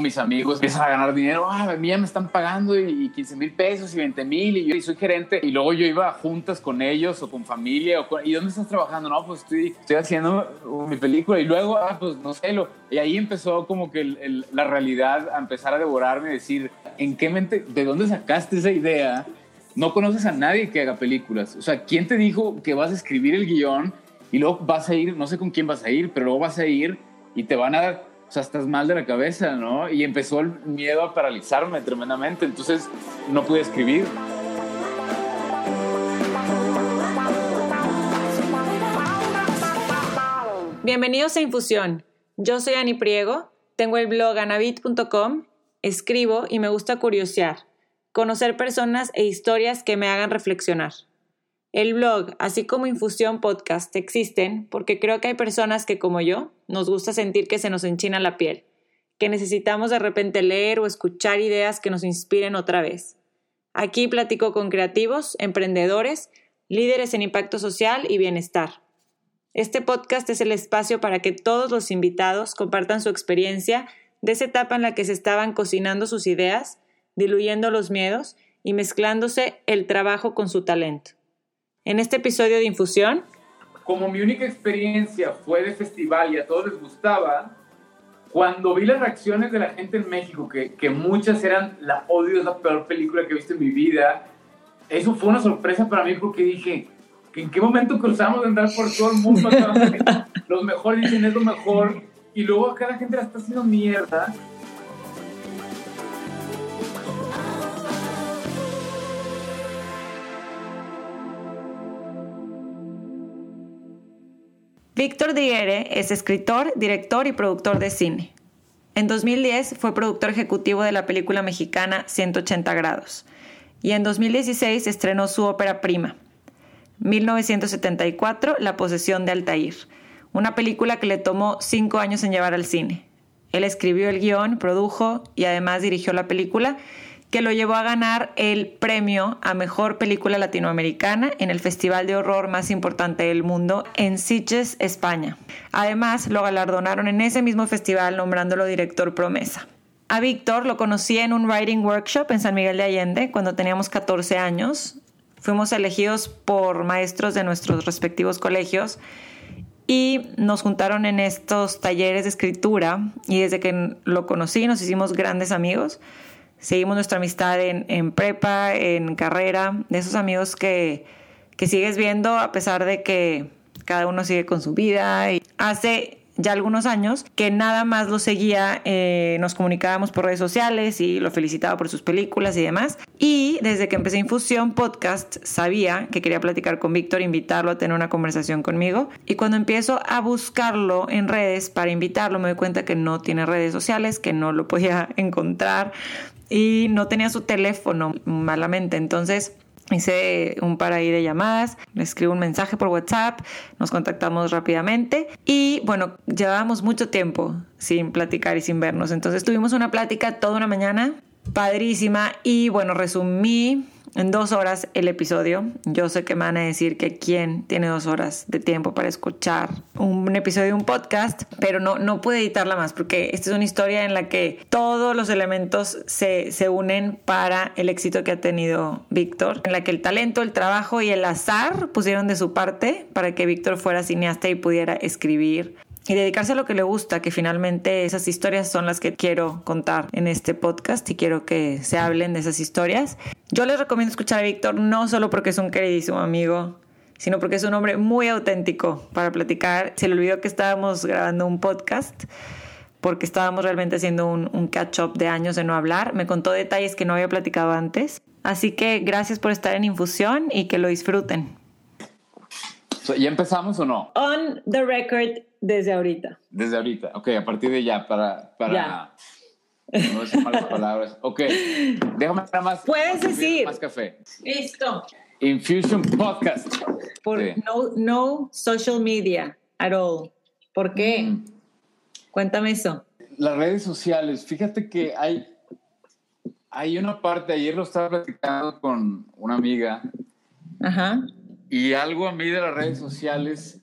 mis amigos empiezan a ganar dinero, ah, a mí ya me están pagando y, 15 mil pesos y 20 mil y yo soy gerente y luego yo iba a juntas con ellos o con familia o ¿y dónde estás trabajando? No, pues estoy, estoy haciendo mi película y luego, ah, pues no sé, lo, y ahí empezó como que la realidad a empezar a devorarme y decir, ¿en qué mente, de dónde sacaste esa idea? No conoces a nadie que haga películas, o sea, ¿quién te dijo que vas a escribir el guion y luego vas a ir, no sé con quién vas a ir, pero luego vas a ir y te van a dar o sea, estás mal de la cabeza, ¿no? Y empezó el miedo a paralizarme tremendamente, entonces no pude escribir. Bienvenidos a Infusión. Yo soy Ani Priego, tengo el blog anabit.com, escribo y me gusta curiosear, conocer personas e historias que me hagan reflexionar. El blog, así como Infusión Podcast, existen porque creo que hay personas que, como yo, nos gusta sentir que se nos enchina la piel, que necesitamos de repente leer o escuchar ideas que nos inspiren otra vez. Aquí platico con creativos, emprendedores, líderes en impacto social y bienestar. Este podcast es el espacio para que todos los invitados compartan su experiencia de esa etapa en la que se estaban cocinando sus ideas, diluyendo los miedos y mezclándose el trabajo con su talento. En este episodio de Infusión, como mi única experiencia fue de festival y a todos les gustaba, cuando vi las reacciones de la gente en México, que, que muchas eran, la odio, es la peor película que he visto en mi vida, eso fue una sorpresa para mí porque dije, ¿en qué momento cruzamos de andar por todo el mundo? Los mejores dicen es lo mejor y luego acá la gente la está haciendo mierda Víctor Diere es escritor, director y productor de cine. En 2010 fue productor ejecutivo de la película mexicana 180 grados y en 2016 estrenó su ópera prima, 1974, La posesión de Altair, una película que le tomó cinco años en llevar al cine. Él escribió el guion, produjo y además dirigió la película que lo llevó a ganar el premio a Mejor Película Latinoamericana en el Festival de Horror más importante del mundo en Sitges, España. Además, lo galardonaron en ese mismo festival nombrándolo director promesa. A Víctor lo conocí en un writing workshop en San Miguel de Allende cuando teníamos 14 años. Fuimos elegidos por maestros de nuestros respectivos colegios y nos juntaron en estos talleres de escritura y desde que lo conocí nos hicimos grandes amigos seguimos nuestra amistad en, prepa, en carrera, de esos amigos que, que sigues viendo a pesar de que cada uno sigue con su vida. Y hace ya algunos años que nada más lo seguía, eh, nos comunicábamos por redes sociales y lo felicitaba por sus películas y demás. Y desde que empecé Infusión Podcast sabía que quería platicar con Víctor, invitarlo a tener una conversación conmigo. Y cuando empiezo a buscarlo en redes para invitarlo me doy cuenta que no tiene redes sociales, que no lo podía encontrar y no tenía su teléfono malamente. Entonces hice un par ahí de llamadas, le escribo un mensaje por WhatsApp, nos contactamos rápidamente y bueno, llevábamos mucho tiempo sin platicar y sin vernos. Entonces tuvimos una plática toda una mañana, padrísima y bueno, resumí en dos horas el episodio. Yo sé que me van a decir que quién tiene dos horas de tiempo para escuchar un episodio de un podcast, pero no, no pude editarla más porque esta es una historia en la que todos los elementos se, se unen para el éxito que ha tenido Víctor, en la que el talento, el trabajo y el azar pusieron de su parte para que Víctor fuera cineasta y pudiera escribir y dedicarse a lo que le gusta, que finalmente esas historias son las que quiero contar en este podcast y quiero que se hablen de esas historias. Yo les recomiendo escuchar a Víctor no solo porque es un queridísimo amigo, sino porque es un hombre muy auténtico para platicar. Se le olvidó que estábamos grabando un podcast porque estábamos realmente haciendo un, un catch-up de años de no hablar. Me contó detalles que no había platicado antes. Así que gracias por estar en Infusión y que lo disfruten. ¿Ya empezamos o no? On the record desde ahorita. Desde ahorita, ok, a partir de ya, para... para ya. No decir malas palabras. Ok, déjame nada más. Puedes decir. Más café. Listo. Infusion Podcast. Por no, no social media at all. ¿Por qué? Mm. Cuéntame eso. Las redes sociales, fíjate que hay, hay una parte, ayer lo estaba platicando con una amiga. Ajá. Y algo a mí de las redes sociales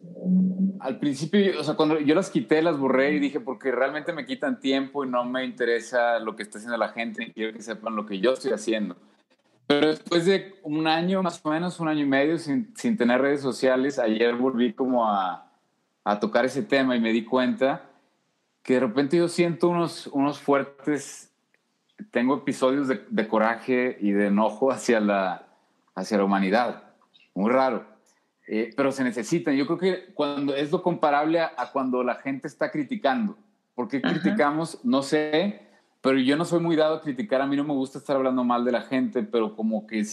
Al principio, o sea, cuando yo las quité, las borré y dije, porque realmente me quitan tiempo y no me interesa lo que está haciendo la gente, quiero que sepan lo que yo estoy haciendo. Pero después de un año, más o menos un año y medio sin, sin tener redes sociales, ayer volví como a, a, tocar ese tema y me di cuenta que de repente yo siento unos, unos fuertes, tengo episodios de, coraje y de enojo hacia la, hacia la humanidad. Muy raro. Eh, pero se necesitan. Yo creo que cuando es lo comparable a, cuando la gente está criticando. ¿Por qué criticamos? No sé, pero yo no soy muy dado a criticar. A mí no me gusta estar hablando mal de la gente, pero como que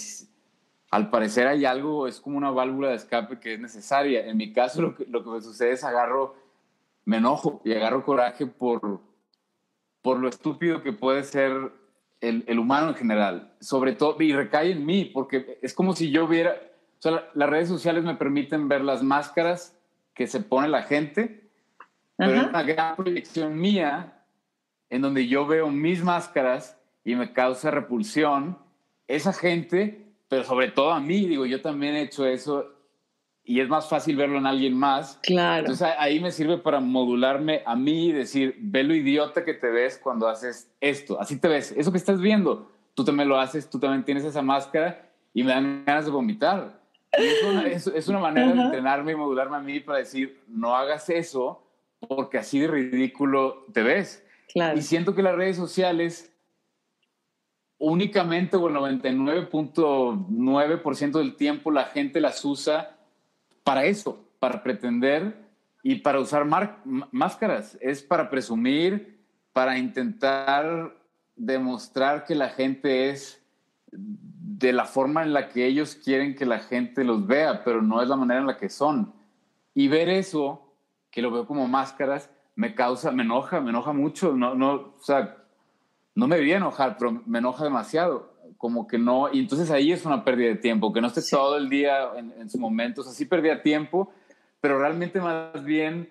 al parecer hay algo, es como una válvula de escape que es necesaria. En mi caso, lo que, lo que me sucede es agarro, me enojo y agarro coraje por, por lo estúpido que puede ser el, el humano en general. Sobre todo, y recae en mí, porque es como si yo hubiera o sea, las redes sociales me permiten ver las máscaras que se pone la gente, pero es una gran proyección mía en donde yo veo mis máscaras y me causa repulsión esa gente, pero sobre todo a mí, digo, yo también he hecho eso y es más fácil verlo en alguien más. Claro. Entonces ahí me sirve para modularme a mí y decir, ve lo idiota que te ves cuando haces esto, así te ves, eso que estás viendo, tú también lo haces, tú también tienes esa máscara y me dan ganas de vomitar. Es una, manera de entrenarme y modularme a mí para decir, no hagas eso porque así de ridículo te ves. Y siento que las redes sociales únicamente o el 99.9% del tiempo la gente las usa para eso, para pretender y para usar máscaras. Es para presumir, para intentar demostrar que la gente es de la forma en la que ellos quieren que la gente los vea, pero no es la manera en la que son. Y ver eso, que lo veo como máscaras, me causa, me enoja, me enoja mucho. No, no, o sea, no me debería enojar, pero me enoja demasiado. Como que no, y entonces ahí es una pérdida de tiempo, que no esté todo el día en, en su momento. O sea, sí perdía tiempo, pero realmente más bien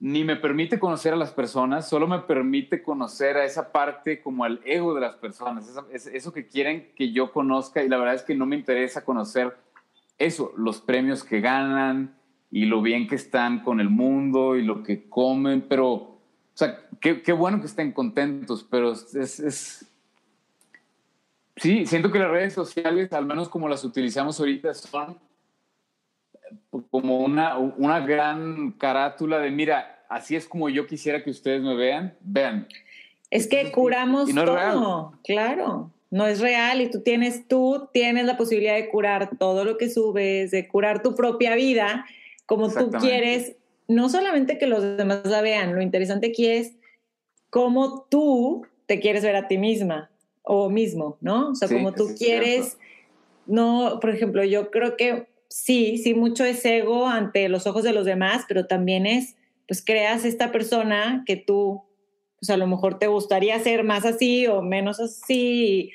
ni me permite conocer a las personas, solo me permite conocer a esa parte como al ego de las personas, eso, que quieren que yo conozca y la verdad es que no me interesa conocer eso, los premios que ganan y lo bien que están con el mundo y lo que comen, pero, o sea, qué, qué bueno que estén contentos, pero es, es, sí, siento que las redes sociales, al menos como las utilizamos ahorita, son como una, una gran carátula de, mira, así es como yo quisiera que ustedes me vean, vean. Es que curamos todo, claro. No es real y tú tienes, tú tienes la posibilidad de curar todo lo que subes, de curar tu propia vida como tú quieres. No solamente que los demás la vean, lo interesante aquí es cómo tú te quieres ver a ti misma o mismo, ¿no? O sea, como tú quieres, no, por ejemplo, yo creo que sí, sí, mucho es ego ante los ojos de los demás, pero también es, pues creas esta persona que tú, pues a lo mejor te gustaría ser más así o menos así.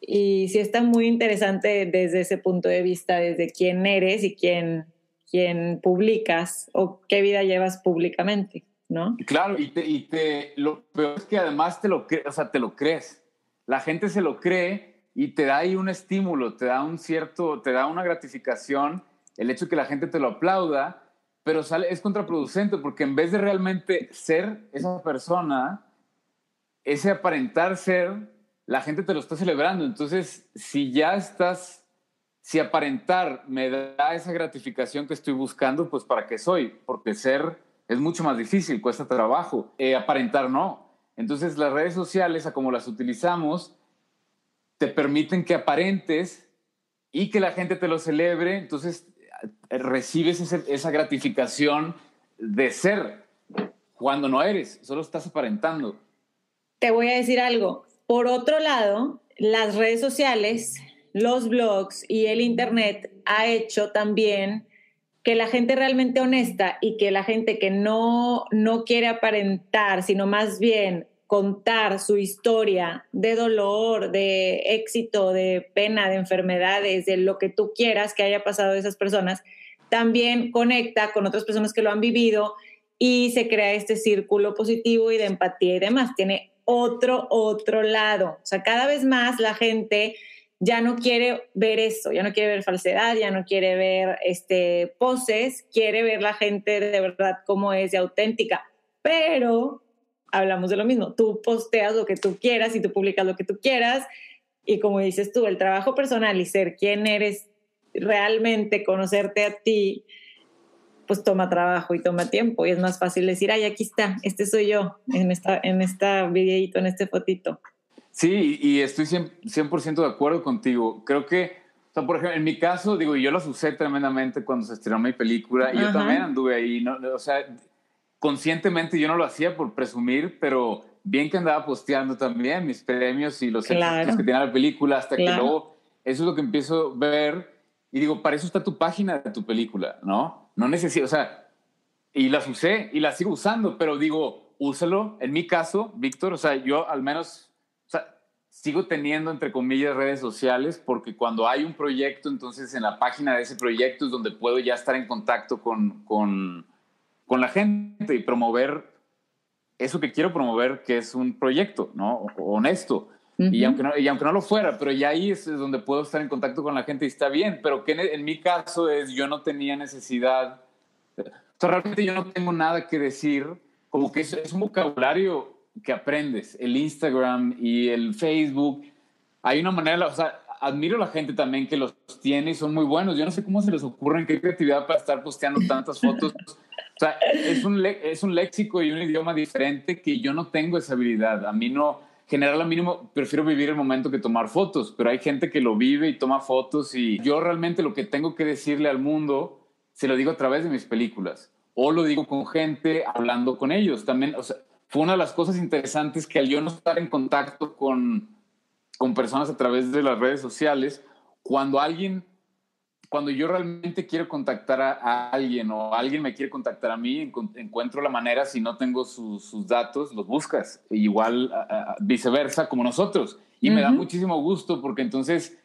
Y, sí está muy interesante desde ese punto de vista, desde quién eres y quién, quién publicas o qué vida llevas públicamente, ¿no? Claro, y, te, y te, lo peor es que además te lo, o sea, te lo crees. La gente se lo cree y te da ahí un estímulo, te da un cierto, te da una gratificación el hecho de que la gente te lo aplauda, pero sale, es contraproducente porque en vez de realmente ser esa persona, ese aparentar ser, la gente te lo está celebrando. Entonces, si ya estás, si aparentar me da esa gratificación que estoy buscando, pues ¿para qué soy? Porque ser es mucho más difícil, cuesta trabajo. Eh, aparentar no. Entonces, las redes sociales, a como las utilizamos, te permiten que aparentes y que la gente te lo celebre, entonces eh, recibes esa gratificación de ser cuando no eres, solo estás aparentando. Te voy a decir algo. Por otro lado, las redes sociales, los blogs y el Internet ha hecho también que la gente realmente honesta y que la gente que no, no quiere aparentar, sino más bien contar su historia de dolor, de éxito, de pena, de enfermedades, de lo que tú quieras que haya pasado de esas personas, también conecta con otras personas que lo han vivido y se crea este círculo positivo y de empatía y demás. Tiene otro, otro lado. O sea, cada vez más la gente ya no quiere ver eso, ya no quiere ver falsedad, ya no quiere ver este, poses, quiere ver la gente de verdad cómo es y auténtica. Pero hablamos de lo mismo, tú posteas lo que tú quieras y tú publicas lo que tú quieras y como dices tú, el trabajo personal y ser quien eres realmente, conocerte a ti, pues toma trabajo y toma tiempo y es más fácil decir, ay, aquí está, este soy yo en esta, en esta videíto, en este fotito. Sí, y estoy 100%, de acuerdo contigo. Creo que, o sea, por ejemplo, en mi caso, digo, yo los usé tremendamente cuando se estrenó mi película y yo también anduve ahí, ¿no? O sea, conscientemente yo no lo hacía por presumir, pero bien que andaba posteando también mis premios y los claro. que tiene la película, hasta que luego eso es lo que empiezo a ver y digo, para eso está tu página de tu película, ¿no? No necesito, o sea, y las usé y las sigo usando, pero digo, úsalo. En mi caso, Víctor, o sea, yo al menos sigo teniendo, entre comillas, redes sociales, porque cuando hay un proyecto, entonces en la página de ese proyecto es donde puedo ya estar en contacto con, con, con la gente y promover eso que quiero promover, que es un proyecto, ¿no? Honesto. y, aunque no, y aunque no lo fuera, pero ya ahí es donde puedo estar en contacto con la gente y está bien, pero que en, mi caso es, yo no tenía necesidad, o sea, realmente yo no tengo nada que decir, como que es, es un vocabulario que aprendes, el Instagram y el Facebook. Hay una manera, o sea, admiro a la gente también que los tiene y son muy buenos. Yo no sé cómo se les ocurre, qué creatividad para estar posteando tantas fotos. O sea, es un, es un léxico y un idioma diferente que yo no tengo esa habilidad. A mí no, general al mínimo, prefiero vivir el momento que tomar fotos, pero hay gente que lo vive y toma fotos y yo realmente lo que tengo que decirle al mundo se lo digo a través de mis películas o lo digo con gente hablando con ellos. También, o sea, fue una de las cosas interesantes que al yo no estar en contacto con, con personas a través de las redes sociales, cuando alguien, cuando yo realmente quiero contactar a, alguien o alguien me quiere contactar a mí, encuentro la manera, si no tengo sus datos, los buscas. E igual viceversa, como nosotros. Y me da muchísimo gusto porque entonces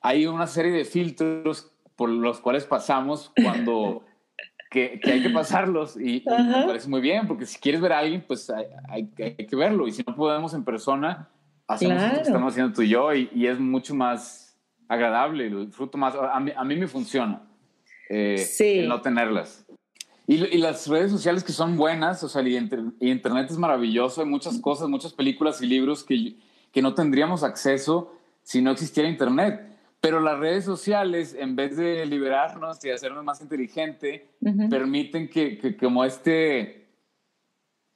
hay una serie de filtros por los cuales pasamos cuando que, hay que pasarlos. Y, me parece muy bien, porque si quieres ver a alguien, pues hay, que verlo. Y si no podemos en persona, hacemos lo que estamos haciendo tú y yo y, es mucho más agradable, lo disfruto más, a mí, a mí me funciona eh, no tenerlas. Y, y, las redes sociales que son buenas, o sea, y, Internet es maravilloso, hay muchas cosas, muchas películas y libros que, que no tendríamos acceso si no existiera Internet. Pero las redes sociales, en vez de liberarnos y hacernos más inteligente, permiten que, como este,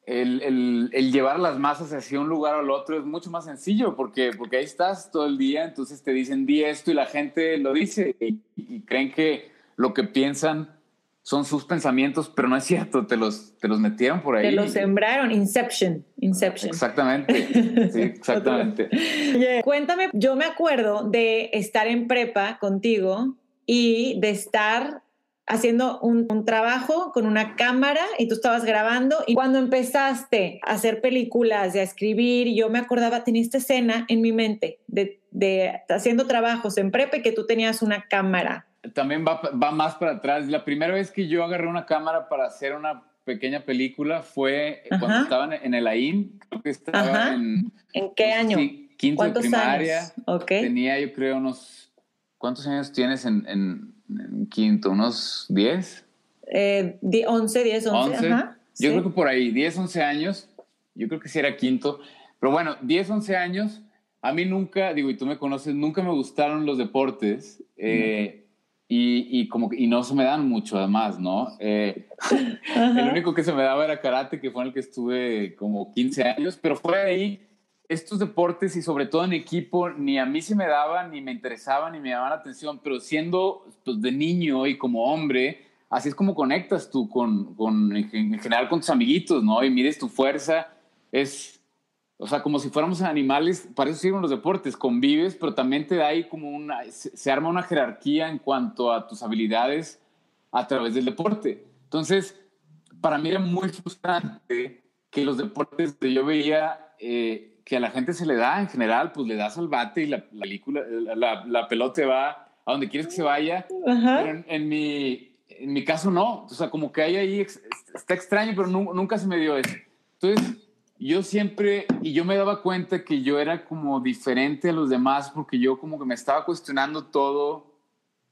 el, el, el, llevar las masas hacia un lugar o al otro es mucho más sencillo, porque, porque ahí estás todo el día, entonces te dicen di esto y la gente lo dice y creen que lo que piensan son sus pensamientos, pero no es cierto, te los, te los metieron por ahí. Te los sembraron, Inception, Inception. Exactamente, sí, exactamente. cuéntame, yo me acuerdo de estar en prepa contigo y de estar haciendo un, un, trabajo con una cámara y tú estabas grabando y cuando empezaste a hacer películas y a escribir, yo me acordaba, tenía esta escena en mi mente de, de haciendo trabajos en prepa y que tú tenías una cámara también va, va, más para atrás. La primera vez que yo agarré una cámara para hacer una pequeña película fue cuando estaba en el AIM. Creo que estaba en... ¿En qué año? quinto de primaria. Tenía yo creo unos... ¿Cuántos años tienes en, en, quinto? ¿Unos 10? Eh, 11, 10, 11. Yo creo que por ahí, 10, 11 años. Yo creo que sí era quinto. Pero bueno, 10, 11 años. A mí nunca, digo, y tú me conoces, nunca me gustaron los deportes. Eh, y, y, como y no se me dan mucho además, ¿no? Eh, el único que se me daba era karate, que fue en el que estuve como 15 años, pero de ahí, estos deportes y sobre todo en equipo, ni a mí se me daban, ni me interesaban, ni me la atención, pero siendo pues, de niño y como hombre, así es como conectas tú con, con, en general con tus amiguitos, ¿no? Y mides tu fuerza, es o sea, como si fuéramos animales, para eso sirven los deportes, convives, pero también te da ahí como una, se, arma una jerarquía en cuanto a tus habilidades a través del deporte. Entonces, para mí era muy frustrante que los deportes que yo veía eh, que a la gente se le da en general, pues le das al bate y la, la, la, pelota va a donde quieres que se vaya, pero en, mi, en mi caso no, o sea, como que hay ahí, está extraño, pero nunca se me dio eso. Entonces, yo siempre, y yo me daba cuenta que yo era como diferente a los demás porque yo como que me estaba cuestionando todo,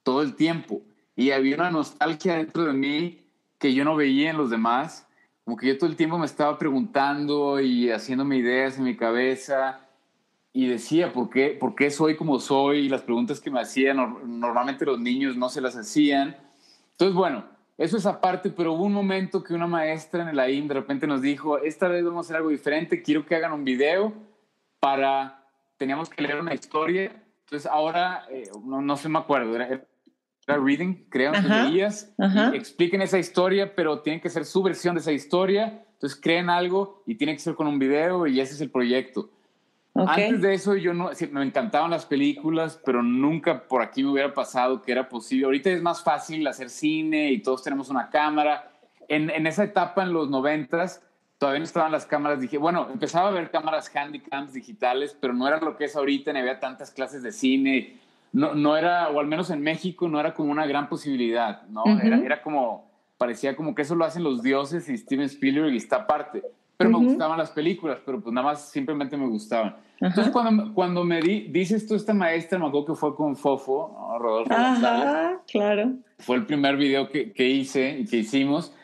todo el tiempo. Y había una nostalgia dentro de mí que yo no veía en los demás. Como que yo todo el tiempo me estaba preguntando y haciéndome ideas en mi cabeza y decía, ¿por qué, ¿por qué soy como soy? Y las preguntas que me hacían, normalmente los niños no se las hacían. Entonces, bueno, eso es aparte, pero hubo un momento que una maestra en el AIM de repente nos dijo, esta vez vamos a hacer algo diferente, quiero que hagan un video para, teníamos que leer una historia. Entonces ahora, eh, no, no sé, me acuerdo, era, reading, creo, leías, expliquen esa historia, pero tiene que ser su versión de esa historia. Entonces creen algo y tiene que ser con un video y ese es el proyecto. Antes de eso yo no, me encantaban las películas, pero nunca por aquí me hubiera pasado que era posible. Ahorita es más fácil hacer cine y todos tenemos una cámara. En, en esa etapa, en los noventas, todavía no estaban las cámaras. Dije, bueno, empezaba a ver cámaras handycams digitales, pero no era lo que es ahorita, ni había tantas clases de cine. No, no era, o al menos en México, no era como una gran posibilidad, ¿no? era, era como, parecía como que eso lo hacen los dioses y Steven Spielberg y está aparte. Pero me gustaban las películas, pero pues nada más simplemente me gustaban. Entonces, cuando, cuando me di, dices tú, esta maestra, me acuerdo que fue con Fofo, Rodolfo Ajá, claro. Fue el primer video que, que, hice y que hicimos.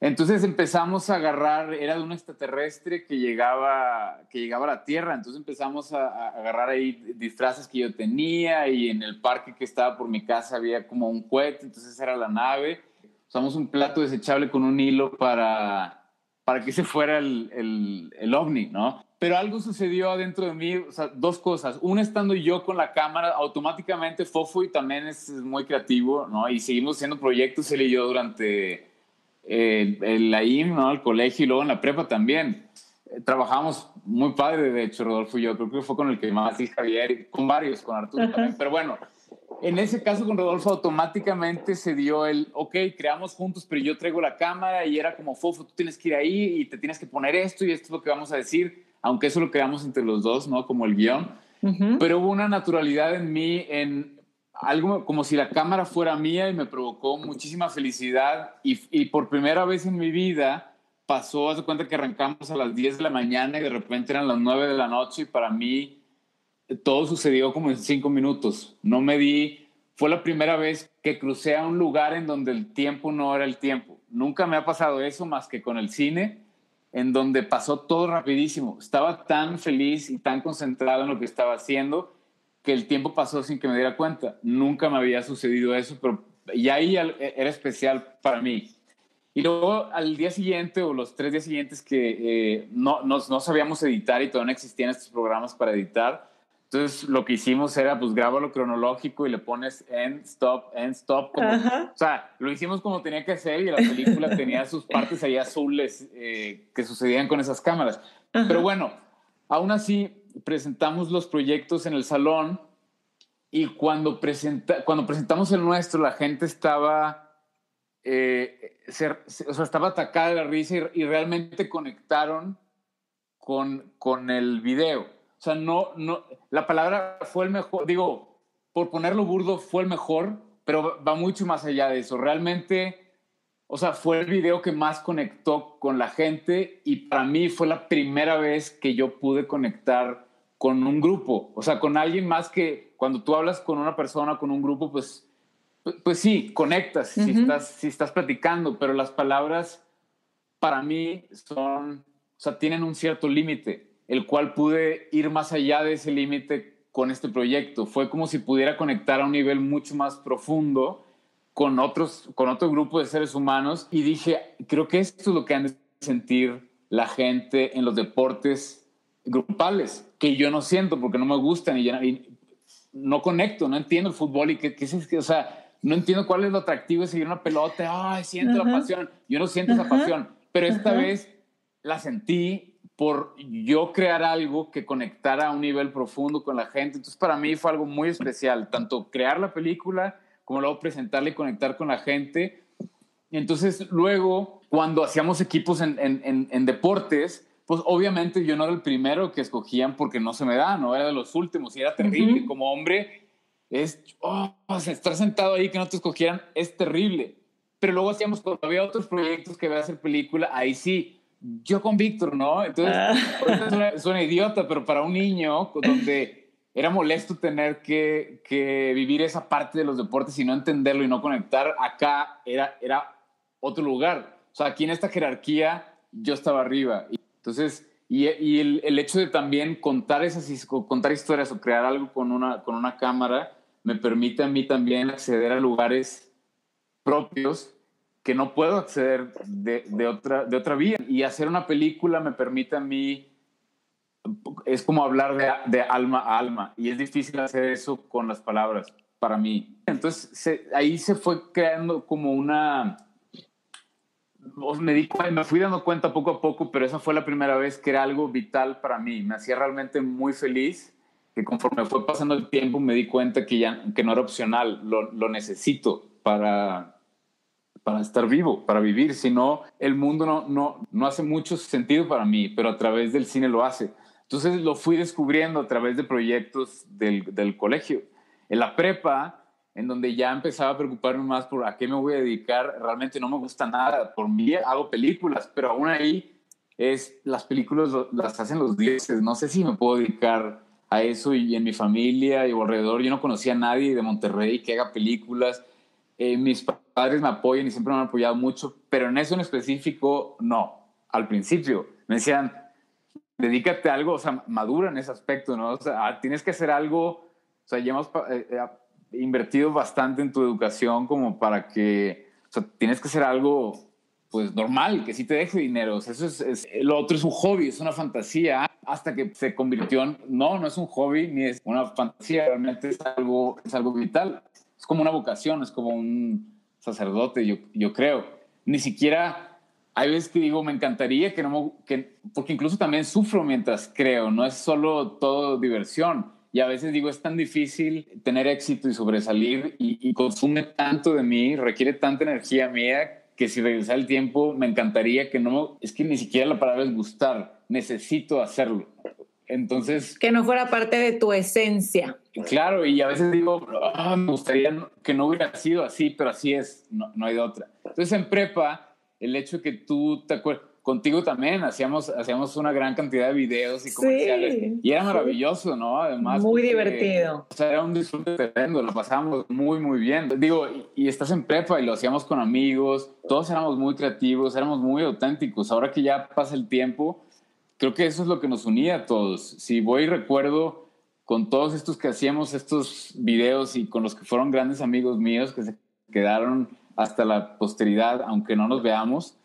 Entonces empezamos a agarrar, era de un extraterrestre que llegaba, que llegaba a la Tierra, entonces empezamos a, a, agarrar ahí disfraces que yo tenía y en el parque que estaba por mi casa había como un cohete, entonces era la nave. Usamos un plato desechable con un hilo para, para que se fuera el, el, el ovni, ¿no? pero algo sucedió adentro de mí, o sea, dos cosas. Una, estando yo con la cámara, automáticamente Fofo y también es, muy creativo, ¿no? Y seguimos haciendo proyectos él y yo durante el, el, la IM, ¿no? El colegio y luego en la prepa también. Eh, trabajamos muy padre, de hecho, Rodolfo y yo. Creo que fue con el que más, y Javier, con varios, con Arturo también. Pero bueno, en ese caso con Rodolfo automáticamente se dio el, ok, creamos juntos, pero yo traigo la cámara y era como, Fofo, tú tienes que ir ahí y te tienes que poner esto y esto es lo que vamos a decir aunque eso lo creamos entre los dos, ¿no? Como el guion. Pero hubo una naturalidad en mí, en algo como si la cámara fuera mía y me provocó muchísima felicidad. Y, y por primera vez en mi vida pasó, hace cuenta que arrancamos a las 10 de la mañana y de repente eran las 9 de la noche y para mí todo sucedió como en 5 minutos. No me di, fue la primera vez que crucé a un lugar en donde el tiempo no era el tiempo. Nunca me ha pasado eso más que con el cine en donde pasó todo rapidísimo. Estaba tan feliz y tan concentrado en lo que estaba haciendo que el tiempo pasó sin que me diera cuenta. Nunca me había sucedido eso, pero ya ahí era especial para mí. Y luego al día siguiente o los tres días siguientes que eh, no, no, no, sabíamos editar y todavía no existían estos programas para editar, entonces lo que hicimos era pues grábalo cronológico y le pones end, stop, end, stop. Como, o sea, lo hicimos como tenía que ser y la película tenía sus partes ahí azules eh, que sucedían con esas cámaras. Pero bueno, aún así presentamos los proyectos en el salón y cuando, presenta, cuando presentamos el nuestro la gente estaba, eh, o sea, estaba atacada de la risa y, y realmente conectaron con, con el video. O sea, no, no, la palabra fue el mejor, digo, por ponerlo burdo, fue el mejor, pero va mucho más allá de eso. Realmente, o sea, fue el video que más conectó con la gente y para mí fue la primera vez que yo pude conectar con un grupo, o sea, con alguien más que cuando tú hablas con una persona, con un grupo, pues, pues, sí, conectas si, estás, si estás platicando, pero las palabras para mí son, o sea, tienen un cierto límite el cual pude ir más allá de ese límite con este proyecto. Fue como si pudiera conectar a un nivel mucho más profundo con otros, con otro grupo de seres humanos y dije, creo que esto es lo que han de sentir la gente en los deportes grupales, que yo no siento porque no me gustan y, no conecto, no entiendo el fútbol y que, o sea, no entiendo cuál es lo atractivo de seguir una pelota, ay, siento la pasión, yo no siento esa pasión, pero esta vez la sentí por yo crear algo que conectara a un nivel profundo con la gente. Entonces, para mí fue algo muy especial, tanto crear la película como luego presentarla y conectar con la gente. Entonces, luego, cuando hacíamos equipos en, en, en, deportes, pues obviamente yo no era el primero que escogían porque no se me da, no era de los últimos y era terrible. Como hombre, es, oh, estar sentado ahí que no te escogieran es terrible. Pero luego hacíamos, cuando había otros proyectos que iba a hacer película, ahí sí, yo con Víctor, ¿no? Entonces, ah. es, una, idiota, pero para un niño donde era molesto tener que, que, vivir esa parte de los deportes y no entenderlo y no conectar, acá era, era otro lugar. O sea, aquí en esta jerarquía yo estaba arriba. Entonces, y, y el, el, hecho de también contar esas contar historias o crear algo con una, con una cámara me permite a mí también acceder a lugares propios que no puedo acceder de, de, otra, de otra vía. Y hacer una película me permite a mí, es como hablar de, de alma a alma, y es difícil hacer eso con las palabras para mí. Entonces ahí se fue creando como una... Me, di, me fui dando cuenta poco a poco, pero esa fue la primera vez que era algo vital para mí. Me hacía realmente muy feliz que conforme fue pasando el tiempo me di cuenta que ya que no era opcional, lo, lo necesito para, para estar vivo, para vivir, si no, el mundo no, no, no hace mucho sentido para mí, pero a través del cine lo hace. Entonces lo fui descubriendo a través de proyectos del, del colegio. En la prepa, en donde ya empezaba a preocuparme más por a qué me voy a dedicar, realmente no me gusta nada. Por mí hago películas, pero aún ahí es, las películas las hacen los dioses. No sé si me puedo dedicar a eso y en mi familia y alrededor. Yo no conocía a nadie de Monterrey que haga películas. Eh, mis padres me apoyan y siempre me han apoyado mucho, pero en eso en específico, no. Al principio me decían, dedícate a algo, o sea, madura en ese aspecto, ¿no? O sea, ah, tienes que hacer algo, o sea, ya eh, eh, invertido bastante en tu educación como para que, o sea, tienes que hacer algo, pues, normal, que sí te deje dinero. O sea, eso es, es, lo otro es un hobby, es una fantasía, hasta que se convirtió en, no, no es un hobby ni es una fantasía, realmente es algo, es algo vital es como una vocación, es como un sacerdote, yo, yo creo. Ni siquiera, hay veces que digo, me encantaría que no, que, porque incluso también sufro mientras creo, no es solo todo diversión. Y a veces digo, es tan difícil tener éxito y sobresalir y, y consume tanto de mí, requiere tanta energía mía que si regresara el tiempo me encantaría que no, es que ni siquiera la palabra es gustar, necesito hacerlo. Entonces... Que no fuera parte de tu esencia. Claro, y a veces digo, ah, me gustaría que no hubiera sido así, pero así es, no, no hay de otra. Entonces en prepa, el hecho de que tú te acuerdas, contigo también hacíamos, hacíamos una gran cantidad de videos y comerciales. y era maravilloso, ¿no? Además. Muy divertido. O sea, era un disfrute tremendo, lo pasábamos muy, muy bien. Digo, y, y, estás en prepa y lo hacíamos con amigos, todos éramos muy creativos, éramos muy auténticos. Ahora que ya pasa el tiempo, creo que eso es lo que nos unía a todos. Si voy y recuerdo con todos estos que hacíamos estos videos y con los que fueron grandes amigos míos que se quedaron hasta la posteridad, aunque no nos veamos,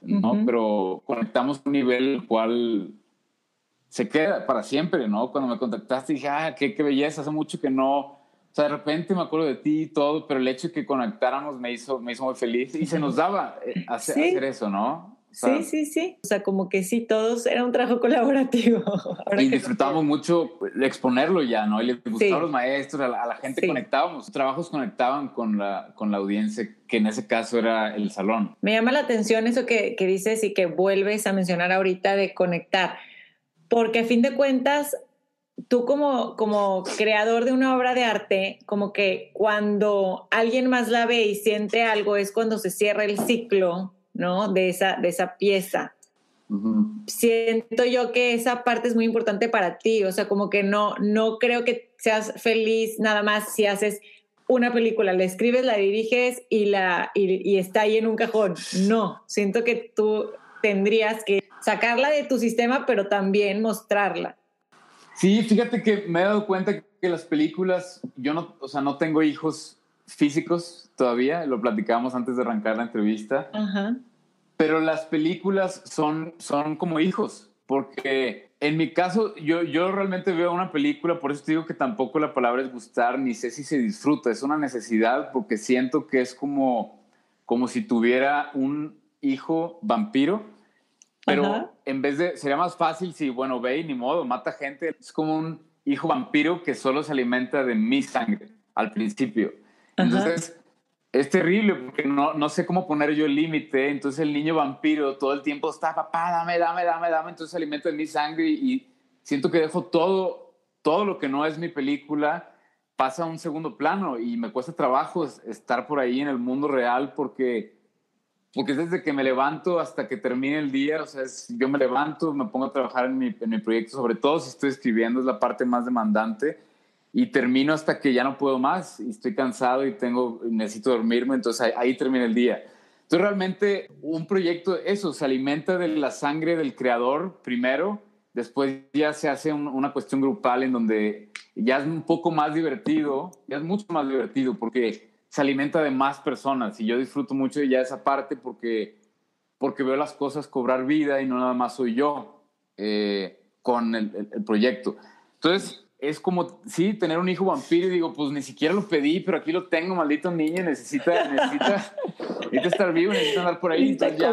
¿no? Pero conectamos un nivel el cual se queda para siempre, ¿no? Cuando me contactaste dije, ah, qué, qué belleza, hace mucho que no, o sea, de repente me acuerdo de ti y todo, pero el hecho de que conectáramos me hizo, me hizo muy feliz y se nos daba eh, hacer, hacer eso, ¿no? Sí, sí, sí. O sea, como que sí, todos era un trabajo colaborativo. y disfrutábamos mucho exponerlo ya, ¿no? Y le gustaban los maestros, a la, gente conectábamos. Los trabajos conectaban con la, con la audiencia, que en ese caso era el salón. Me llama la atención eso que, que dices y que vuelves a mencionar ahorita de conectar. Porque a fin de cuentas, tú como, como creador de una obra de arte, como que cuando alguien más la ve y siente algo es cuando se cierra el ciclo ¿no? De esa, de esa pieza. Siento yo que esa parte es muy importante para ti, o sea, como que no, no creo que seas feliz nada más si haces una película, la escribes, la diriges y, la, y, está ahí en un cajón. No, siento que tú tendrías que sacarla de tu sistema, pero también mostrarla. Sí, fíjate que me he dado cuenta que las películas, yo no, o sea, no tengo hijos físicos todavía, lo platicábamos antes de arrancar la entrevista. Ajá. Pero las películas son, son como hijos, porque en mi caso yo, yo realmente veo una película, por eso te digo que tampoco la palabra es gustar, ni sé si se disfruta, es una necesidad porque siento que es como, como si tuviera un hijo vampiro, pero en vez de, sería más fácil si, bueno, ve y ni modo, mata gente, es como un hijo vampiro que solo se alimenta de mi sangre al principio. Entonces, es terrible porque no, no sé cómo poner yo el límite. Entonces el niño vampiro todo el tiempo está, papá, dame, dame, dame, dame. Entonces alimento de mi sangre y, siento que dejo todo, todo lo que no es mi película pasa a un segundo plano y me cuesta trabajo estar por ahí en el mundo real porque porque es desde que me levanto hasta que termine el día, o sea, yo me levanto, me pongo a trabajar en mi, en mi proyecto, sobre todo si estoy escribiendo, es la parte más demandante, y termino hasta que ya no puedo más, y estoy cansado y tengo, necesito dormirme, entonces ahí, ahí termina el día. Entonces realmente un proyecto, eso, se alimenta de la sangre del creador primero, después ya se hace una cuestión grupal en donde ya es un poco más divertido, ya es mucho más divertido porque se alimenta de más personas y yo disfruto mucho ya esa parte porque, porque veo las cosas cobrar vida y no nada más soy yo eh, con el, el, proyecto. Entonces, es como, sí, tener un hijo vampiro y digo, pues ni siquiera lo pedí, pero aquí lo tengo, maldito niño, necesita, necesita, necesita estar vivo, necesita andar por ahí. Entonces ya,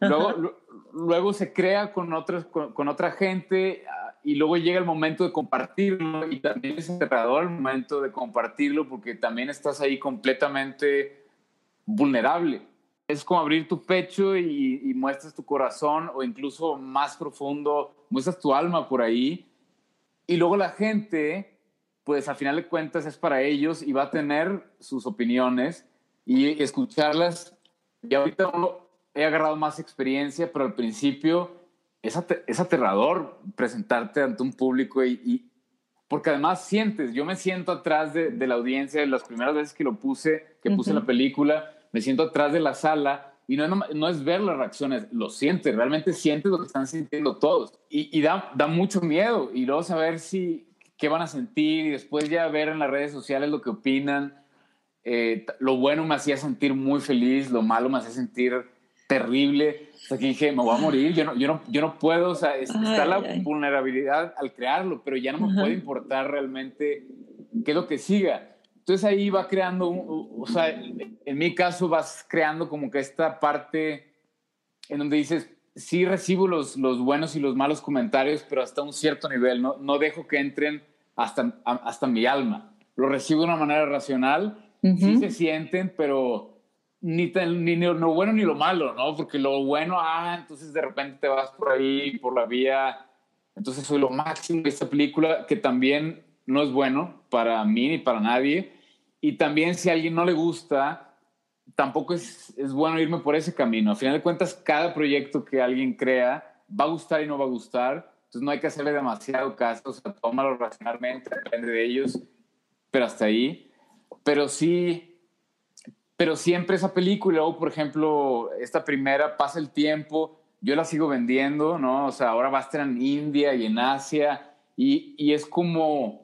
luego, luego se crea con, otras, con, otra gente ah, y luego llega el momento de compartirlo y también es aterrador el momento de compartirlo porque también estás ahí completamente vulnerable. Es como abrir tu pecho y, y muestras tu corazón o incluso más profundo, muestras tu alma por ahí y luego la gente, pues al final de cuentas es para ellos y va a tener sus opiniones y escucharlas. Y ahorita he agarrado más experiencia, pero al principio es, es aterrador presentarte ante un público y, porque además sientes, yo me siento atrás de, de, la audiencia, las primeras veces que lo puse, que puse la película, me siento atrás de la sala y no, no, es ver las reacciones, lo sientes, realmente sientes lo que están sintiendo todos. Y, y, da, da mucho miedo. Y luego saber si, qué van a sentir y después ya ver en las redes sociales lo que opinan. Eh, lo bueno me hacía sentir muy feliz, lo malo me hacía sentir terrible. Hasta que dije, me voy a morir, yo no, yo no, yo no puedo, o sea, está la vulnerabilidad al crearlo, pero ya no me puede importar realmente qué es lo que siga. Entonces ahí va creando, o sea, en mi caso vas creando como que esta parte en donde dices, sí recibo los, los buenos y los malos comentarios, pero hasta un cierto nivel, no, no dejo que entren hasta, hasta mi alma. Lo recibo de una manera racional, sí se sienten, pero ni, ni, lo bueno ni lo malo, ¿no? Porque lo bueno, ah, entonces de repente te vas por ahí, por la vía, entonces soy lo máximo de esta película, que también no es bueno para mí ni para nadie. Y también si a alguien no le gusta, tampoco es, es bueno irme por ese camino. A final de cuentas, cada proyecto que alguien crea va a gustar y no va a gustar. Entonces no hay que hacerle demasiado caso, o sea, tómalo racionalmente, depende de ellos, pero hasta ahí. Pero sí, pero siempre esa película, o por ejemplo, esta primera, pasa el tiempo, yo la sigo vendiendo, ¿no? O sea, ahora va a estar en India y en Asia, y, y es como,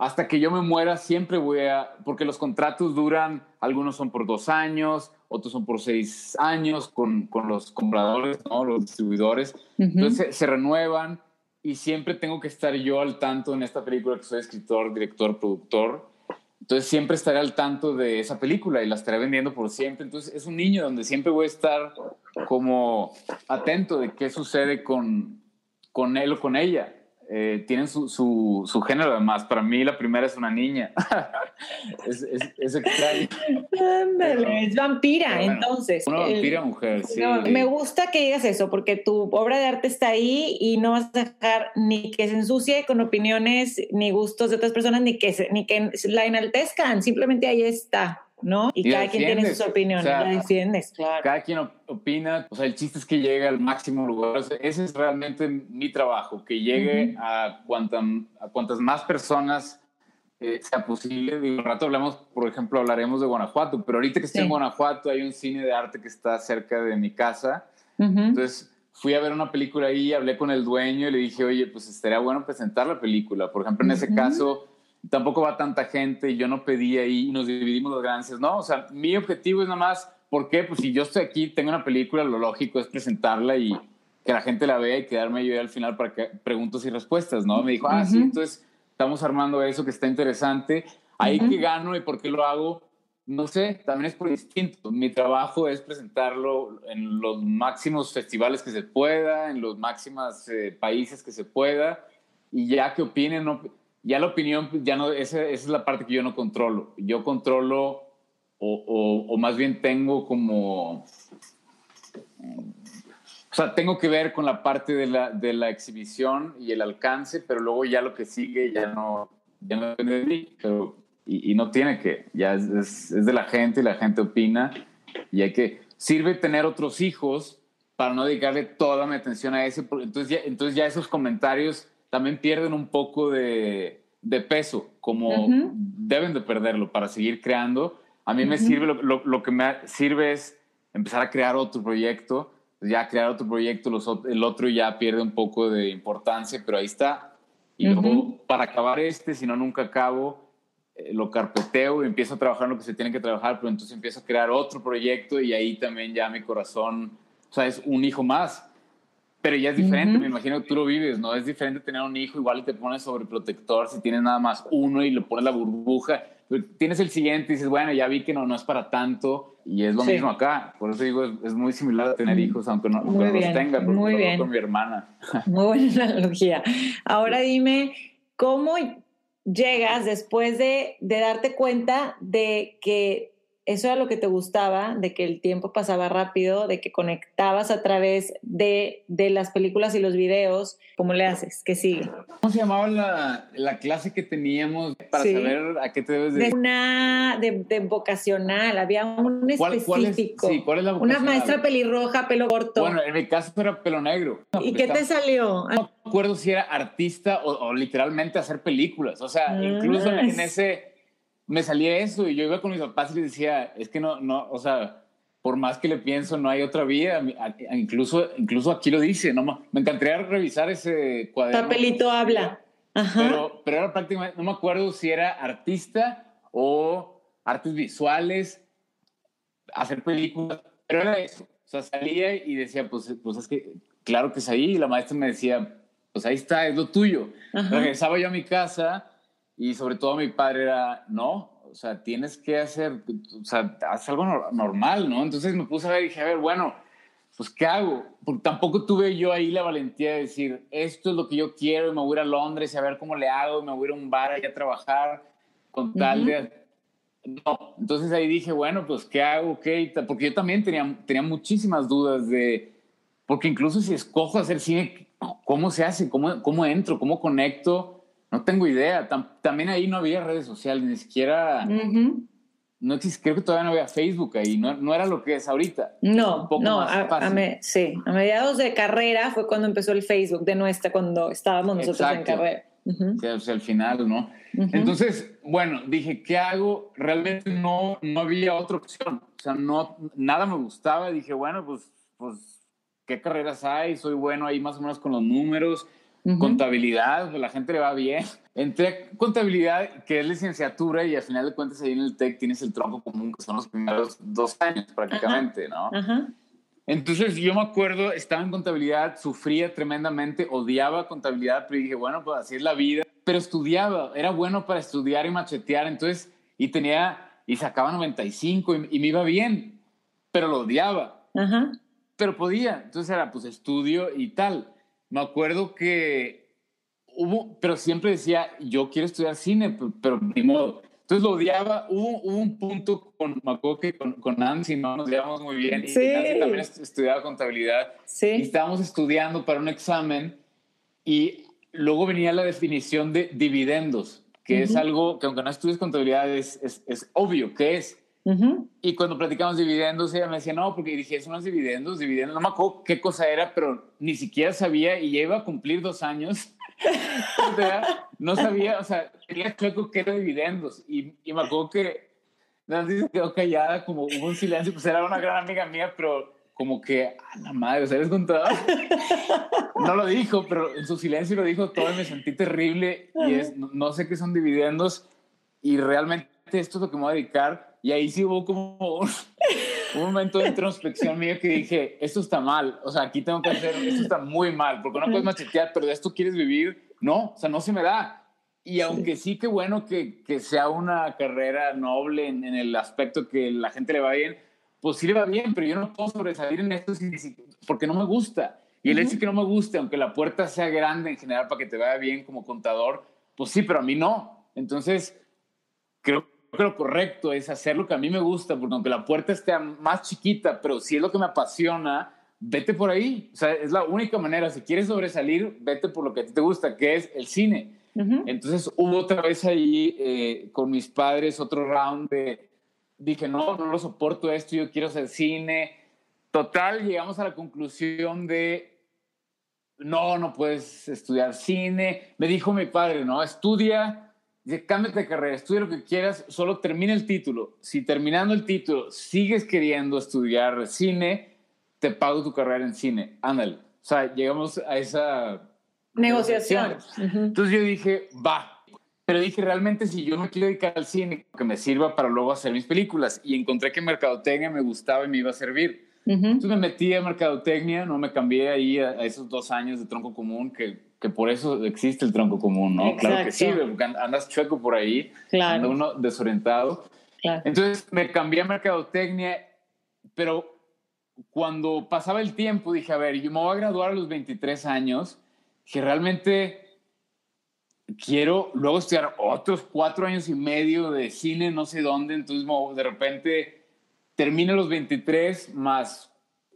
hasta que yo me muera siempre voy a, porque los contratos duran, algunos son por dos años, otros son por seis años con, con los compradores, ¿no? los distribuidores. Entonces se, renuevan y siempre tengo que estar yo al tanto en esta película que soy escritor, director, productor. Entonces siempre estaré al tanto de esa película y la estaré vendiendo por siempre. Entonces es un niño donde siempre voy a estar como atento de qué sucede con, con él o con ella. Eh, tienen su, su, su, género además. Para mí la primera es una niña. es, es, es, extraño. es vampira, entonces. Una vampira mujer, sí. me gusta que digas eso, porque tu obra de arte está ahí y no vas a dejar ni que se ensucie con opiniones ni gustos de otras personas, ni que, ni que la enaltezcan. Simplemente ahí está. ¿No? Y, cada quien tiene sus opiniones, la defiendes, claro. Cada quien opina, o sea, el chiste es que llegue al máximo lugar. ese es realmente mi trabajo, que llegue a, cuanta, a cuantas más personas eh, sea posible. Digo, un rato hablamos, por ejemplo, hablaremos de Guanajuato, pero ahorita que estoy en Guanajuato hay un cine de arte que está cerca de mi casa. Entonces fui a ver una película ahí, hablé con el dueño y le dije, oye, pues estaría bueno presentar la película. Por ejemplo, en ese caso tampoco va tanta gente y yo no pedí ahí y nos dividimos las ganancias. No, o sea, mi objetivo es nada más, ¿por qué? Pues si yo estoy aquí, tengo una película, lo lógico es presentarla y que la gente la vea y quedarme yo al final para que preguntas y respuestas, ¿no? Me dijo, ah, sí, entonces estamos armando eso que está interesante. Ahí que gano y por qué lo hago, no sé, también es por instinto. Mi trabajo es presentarlo en los máximos festivales que se pueda, en los máximos eh, países que se pueda, y ya que opinen, no, ya la opinión, ya no, esa, es la parte que yo no controlo. Yo controlo o, o, más bien tengo como... O sea, tengo que ver con la parte de la, de la exhibición y el alcance, pero luego ya lo que sigue ya no, ya no depende de mí. Pero, y, y, no tiene que, ya es, es, de la gente y la gente opina y hay que... sirve tener otros hijos para no dedicarle toda mi atención a ese. Entonces ya, entonces ya esos comentarios también pierden un poco de, de peso, como deben de perderlo para seguir creando. A mí me sirve, lo, lo, que me sirve es empezar a crear otro proyecto, ya crear otro proyecto, los, el otro ya pierde un poco de importancia, pero ahí está. Y luego, para acabar este, si no nunca acabo, eh, lo carpeteo y empiezo a trabajar lo que se tiene que trabajar, pero entonces empiezo a crear otro proyecto y ahí también ya mi corazón, o sea, es un hijo más. Pero ya es diferente, me imagino que tú lo vives, ¿no? Es diferente tener un hijo, igual te pones sobreprotector si tienes nada más uno y le pones la burbuja. Tienes el siguiente y dices, bueno, ya vi que no, no es para tanto y es lo mismo acá. Por eso digo, es, muy similar a tener hijos, aunque no, los tenga, muy bien. con mi hermana. Muy buena analogía. Ahora dime, ¿cómo llegas después de, de darte cuenta de que eso era lo que te gustaba, de que el tiempo pasaba rápido, de que conectabas a través de, de las películas y los videos. ¿Cómo le haces? ¿Qué sigue? ¿Cómo se llamaba la, la clase que teníamos para saber a qué te debes de... una de, vocacional, había un específico. ¿Cuál, es, sí, ¿cuál es la vocacional? Una maestra pelirroja, pelo corto. Bueno, en mi caso era pelo negro. ¿Y qué te salió? No me acuerdo si era artista o, literalmente hacer películas. O sea, incluso en ah, ese me salía eso y yo iba con mis papás y les decía, es que no, no, o sea, por más que le pienso, no hay otra vía. Incluso, incluso aquí lo dice, no, me encantaría revisar ese cuaderno. Papelito habla. Pero, pero era prácticamente, no me acuerdo si era artista o artes visuales, hacer películas, pero era eso. O sea, salía y decía, pues, pues es que, claro que es ahí. Y la maestra me decía, pues ahí está, es lo tuyo. Regresaba yo a mi casa y sobre todo mi padre era, no, o sea, tienes que hacer, o sea, haz algo normal, ¿no? Entonces me puse a ver y dije, a ver, bueno, pues ¿qué hago? Porque tampoco tuve yo ahí la valentía de decir, esto es lo que yo quiero y me voy a ir a Londres y a ver cómo le hago, me voy a ir a un bar allá a trabajar con tal de... No, entonces ahí dije, bueno, pues ¿qué hago? ¿Qué? Porque yo también tenía, tenía muchísimas dudas de, porque incluso si escojo hacer cine, ¿cómo se hace? ¿Cómo, cómo entro? ¿Cómo conecto? No tengo idea. también ahí no había redes sociales, ni siquiera. No creo que todavía no había Facebook ahí, no, no era lo que es ahorita. No, no, a, sí, a mediados de carrera fue cuando empezó el Facebook de nuestra, cuando estábamos nosotros en carrera. o sea, al final, ¿no? Entonces, bueno, dije, ¿qué hago? Realmente no, no había otra opción. O sea, no, nada me gustaba. Dije, bueno, pues, pues, ¿qué carreras hay? Soy bueno ahí más o menos con los números Contabilidad, pues la gente le va bien. Entré contabilidad, que es licenciatura, y al final de cuentas ahí en el TEC tienes el tronco común, que son los primeros dos años prácticamente, ¿no? Entonces yo me acuerdo, estaba en contabilidad, sufría tremendamente, odiaba contabilidad, pero dije, bueno, pues así es la vida. Pero estudiaba, era bueno para estudiar y machetear, entonces, y tenía, y sacaba 95 y, y me iba bien, pero lo odiaba. Pero podía, entonces era pues estudio y tal me acuerdo que hubo, pero siempre decía, yo quiero estudiar cine, pero, ni modo. Entonces lo odiaba. Hubo, un punto con, me acuerdo que con, con, Nancy, ¿no? Nos llevamos muy bien. Sí. Y Nancy también estudiaba contabilidad. Sí. Y estábamos estudiando para un examen y luego venía la definición de dividendos, que es algo que aunque no estudies contabilidad es, es, es obvio que es. Y cuando platicamos dividendos, ella me decía, no, porque dije, son los dividendos, dividendos, no me acuerdo qué cosa era, pero ni siquiera sabía y ya iba a cumplir dos años. no sabía, o sea, tenía chueco que era dividendos. Y, y me acuerdo que Nancy se quedó callada, como hubo un silencio, pues era una gran amiga mía, pero como que, a la madre, ¿sabes contado? no lo dijo, pero en su silencio lo dijo todo y me sentí terrible. Y es, no sé qué son dividendos y realmente esto es lo que me voy a dedicar y ahí sí hubo como un, momento de introspección mío que dije, esto está mal, o sea, aquí tengo que hacer, esto está muy mal, porque no puedes machetear, pero de esto quieres vivir, no, o sea, no se me da. Y aunque sí, que bueno que, que, sea una carrera noble en, el aspecto que la gente le va bien, pues sí le va bien, pero yo no puedo sobresalir en esto porque no me gusta. Y el hecho de que no me guste, aunque la puerta sea grande en general para que te vaya bien como contador, pues sí, pero a mí no. Entonces, creo que lo correcto es hacer lo que a mí me gusta, porque aunque la puerta esté más chiquita, pero si es lo que me apasiona, vete por ahí. O sea, es la única manera. Si quieres sobresalir, vete por lo que a ti te gusta, que es el cine. Entonces hubo otra vez ahí eh, con mis padres otro round de, dije, no, no lo soporto esto, yo quiero hacer cine. total, llegamos a la conclusión de, no, no puedes estudiar cine. Me dijo mi padre, no, estudia, dice, cámbiate de carrera, estudia lo que quieras, solo termina el título. Si terminando el título sigues queriendo estudiar cine, te pago tu carrera en cine. Ándale. O sea, llegamos a esa negociación. Entonces yo dije, va. Pero dije, realmente si yo no quiero dedicar al cine, que me sirva para luego hacer mis películas. Y encontré que mercadotecnia me gustaba y me iba a servir. Entonces me metí a mercadotecnia, no me cambié ahí a, esos dos años de tronco común, que, que, por eso existe el tronco común, ¿no? Claro que sí, andas chueco por ahí, claro. uno desorientado. Entonces me cambié a mercadotecnia, pero cuando pasaba el tiempo dije, a ver, yo me voy a graduar a los 23 años, que realmente quiero luego estudiar otros cuatro años y medio de cine, no sé dónde, entonces de repente termino los 23 más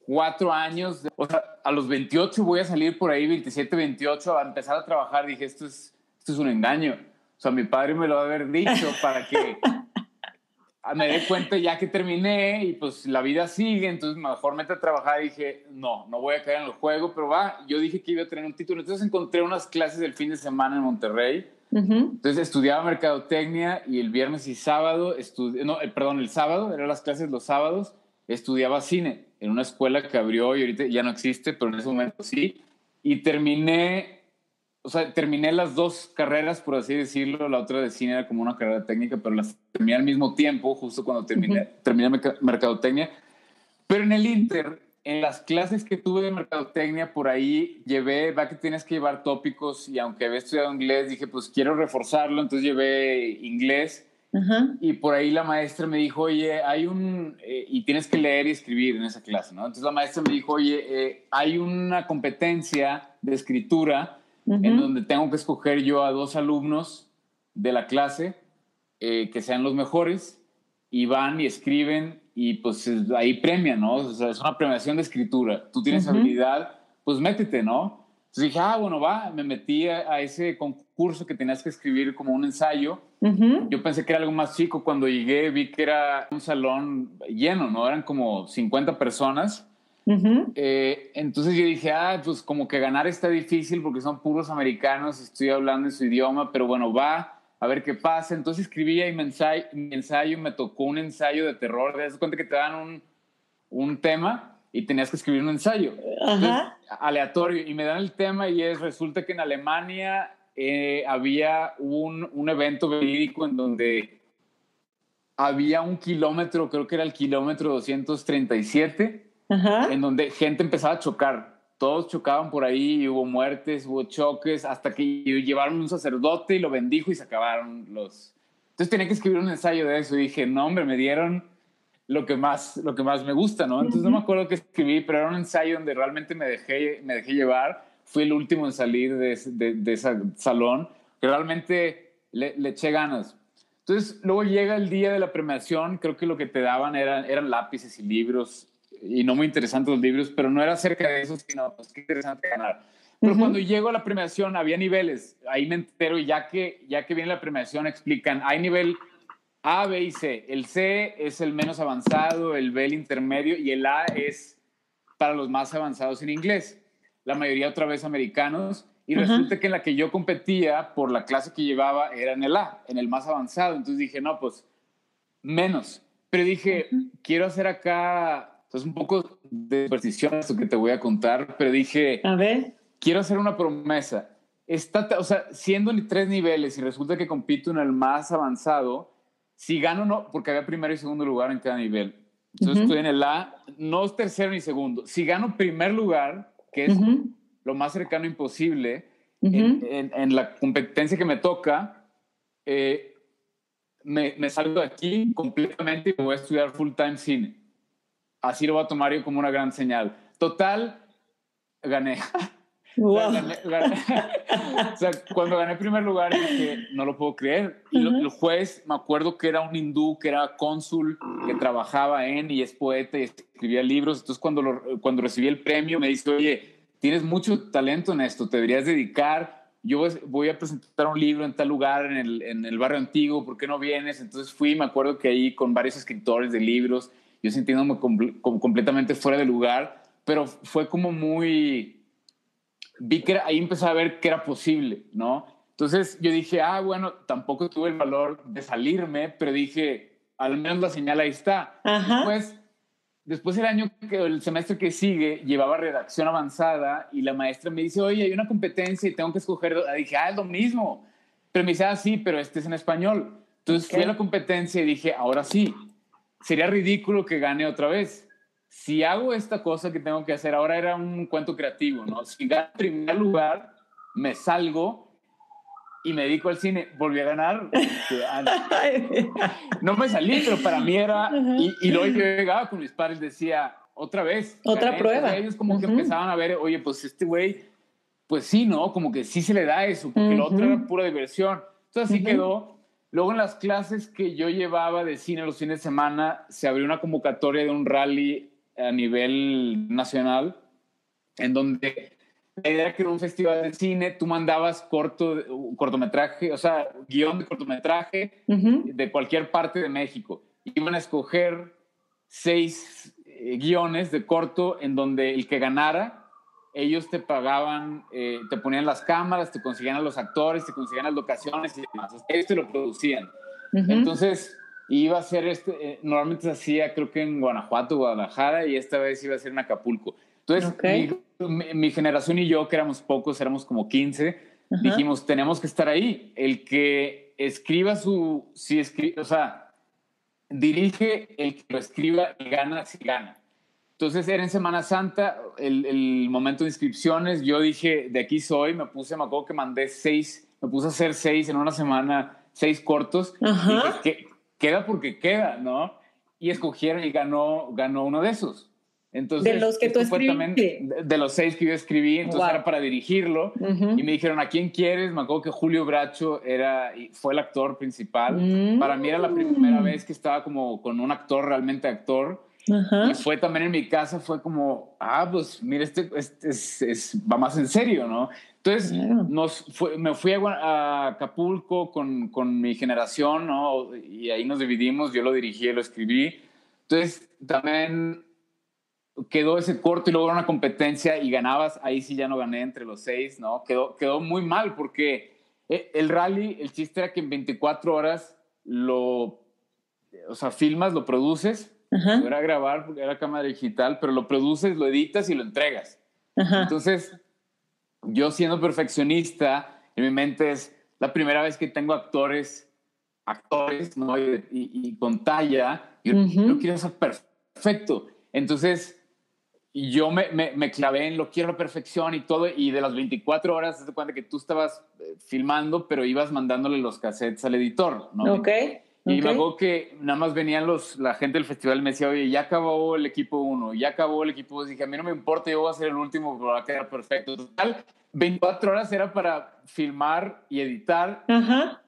cuatro años, o sea, a los 28 voy a salir por ahí, 27, 28, a empezar a trabajar, dije, esto es, esto es un engaño. O sea, mi padre me lo va a haber dicho para que me dé cuenta ya que terminé y pues la vida sigue, entonces mejor mete a trabajar. Y dije, no, no voy a caer en el juego, pero va, yo dije que iba a tener un título, entonces encontré unas clases del fin de semana en Monterrey, entonces estudiaba mercadotecnia y el viernes y sábado, no, eh, perdón, el sábado, eran las clases los sábados, estudiaba cine en una escuela que abrió y ahorita ya no existe, pero en ese momento sí, y terminé o sea, terminé las dos carreras, por así decirlo. La otra de cine era como una carrera técnica, pero las terminé al mismo tiempo, justo cuando terminé, terminé mercadotecnia. Pero en el Inter, en las clases que tuve de mercadotecnia, por ahí llevé, va que tienes que llevar tópicos y aunque había estudiado inglés, dije, pues quiero reforzarlo, entonces llevé inglés. Y por ahí la maestra me dijo, oye, hay un, eh, y tienes que leer y escribir en esa clase, ¿no? Entonces la maestra me dijo, oye, eh, hay una competencia de escritura en donde tengo que escoger yo a dos alumnos de la clase eh, que sean los mejores y van y escriben y pues ahí premian, ¿no? O sea, es una premiación de escritura. Tú tienes habilidad, pues métete, ¿no? Entonces dije, ah, bueno, va, me metí a, ese concurso que tenías que escribir como un ensayo. Yo pensé que era algo más chico. Cuando llegué vi que era un salón lleno, ¿no? Eran como 50 personas eh, entonces yo dije, ah, pues como que ganar está difícil porque son puros americanos, estoy hablando en su idioma, pero bueno, va a ver qué pasa. Entonces escribí ahí mi ensayo, mi ensayo me tocó un ensayo de terror. Te das cuenta que te dan un, un tema y tenías que escribir un ensayo. aleatorio. Y me dan el tema y es, resulta que en Alemania eh, había un, un evento verídico en donde había un kilómetro, creo que era el kilómetro 237 en donde gente empezaba a chocar. Todos chocaban por ahí, hubo muertes, hubo choques, hasta que llevaron un sacerdote y lo bendijo y se acabaron los... Entonces tenía que escribir un ensayo de eso y dije, no, hombre, me dieron lo que más, lo que más me gusta, ¿no? Entonces no me acuerdo qué escribí, pero era un ensayo donde realmente me dejé, me dejé llevar. Fui el último en salir de, de, ese salón, que realmente le, le, eché ganas. Entonces, luego llega el día de la premiación, creo que lo que te daban eran, eran lápices y libros y no muy interesantes los libros, pero no era acerca de eso, sino pues qué interesante ganar. Pero cuando llego a la premiación había niveles, ahí me entero y ya que, ya que viene la premiación explican, hay nivel A, B y C. El C es el menos avanzado, el B el intermedio y el A es para los más avanzados en inglés. La mayoría otra vez americanos. Y resulta que en la que yo competía por la clase que llevaba era en el A, en el más avanzado. Entonces dije, no, pues menos. Pero dije, quiero hacer acá es un poco de superstición esto que te voy a contar, pero dije, a ver, quiero hacer una promesa. Está, o sea, siendo en tres niveles y resulta que compito en el más avanzado, si gano, no, porque había primero y segundo lugar en cada nivel. Entonces estoy en el A, no es tercero ni segundo. Si gano primer lugar, que es lo más cercano imposible, en, la competencia que me toca, eh, me, me salgo de aquí completamente y voy a estudiar full time cine así lo voy a tomar yo como una gran señal. Total, gané. o, sea, cuando gané primer lugar dije, no lo puedo creer. Y el juez, me acuerdo que era un hindú, que era cónsul, que trabajaba en y es poeta y escribía libros. Entonces, cuando, cuando recibí el premio, me dice, oye, tienes mucho talento en esto, te deberías dedicar. Yo voy a presentar un libro en tal lugar, en el, en el barrio antiguo, ¿por qué no vienes? Entonces fui, me acuerdo que ahí con varios escritores de libros yo sintiéndome completamente fuera de lugar, pero fue como muy, vi que ahí empecé a ver que era posible, ¿no? Entonces yo dije, ah, bueno, tampoco tuve el valor de salirme, pero dije, al menos la señal ahí está. Después, después el año, que, el semestre que sigue, llevaba redacción avanzada y la maestra me dice, oye, hay una competencia y tengo que escoger. Dije, ah, es lo mismo. Pero me dice, ah, sí, pero este es en español. Entonces fui a la competencia y dije, ahora sí, sería ridículo que gane otra vez. Si hago esta cosa que tengo que hacer, ahora era un cuento creativo, ¿no? Si gano en primer lugar, me salgo y me dedico al cine. Volví a ganar. no me salí, pero para mí era... Y, y luego yo llegaba con mis padres decía, otra vez. Otra prueba. ellos como que empezaban a ver, oye, pues este güey, pues sí, ¿no? Como que sí se le da eso, porque lo otro era pura diversión. Entonces así quedó Luego en las clases que yo llevaba de cine los fines de semana, se abrió una convocatoria de un rally a nivel nacional, en donde la idea era que era un festival de cine, tú mandabas corto, cortometraje, o sea, guion de cortometraje de cualquier parte de México. Iban a escoger seis eh, guiones de corto en donde el que ganara ellos te pagaban, eh, te ponían las cámaras, te conseguían a los actores, te conseguían las locaciones y demás. Ellos te lo producían. Entonces, iba a ser este, eh, normalmente se hacía creo que en Guanajuato, Guadalajara, y esta vez iba a ser en Acapulco. Entonces, mi, generación y yo, que éramos pocos, éramos como 15, dijimos, tenemos que estar ahí. El que escriba su, si escribe, o sea, dirige el que lo escriba y gana si gana. Entonces era en Semana Santa, el, momento de inscripciones, yo dije, de aquí soy, me puse, me acuerdo que mandé seis, me puse a hacer seis en una semana, seis cortos, y que queda porque queda, ¿no? Y escogieron y ganó, ganó uno de esos. Entonces, de los que tú escribiste. De, los seis que yo escribí, entonces era para dirigirlo. Y me dijeron, ¿a quién quieres? Me acuerdo que Julio Bracho era, fue el actor principal. Mm. Para mí era la primera vez que estaba como con un actor, realmente actor. Y fue también en mi casa, fue como, ah, pues mira, este, este es, va más en serio, ¿no? Entonces nos me fui a, Acapulco con, con, mi generación, ¿no? Y ahí nos dividimos, yo lo dirigí, lo escribí. Entonces también quedó ese corto y luego una competencia y ganabas, ahí sí ya no gané entre los seis, ¿no? Quedó, quedó muy mal porque eh, el rally, el chiste era que en 24 horas lo, o sea, filmas, lo produces era grabar porque era cámara digital, pero lo produces, lo editas y lo entregas. Entonces, yo siendo perfeccionista, en mi mente es la primera vez que tengo actores, actores, ¿no? Y, con talla, y yo, quiero ser perfecto. Entonces, yo me, me, clavé en lo quiero perfección y todo, y de las 24 horas, te cuenta que tú estabas eh, filmando, pero ibas mandándole los cassettes al editor, ¿no? Ok. Y me acuerdo que nada más venían los, la gente del festival y me decía, oye, ya acabó el equipo 1, ya acabó el equipo 2. Dije, a mí no me importa, yo voy a ser el último, pero va a quedar perfecto. Total, 24 horas era para filmar y editar.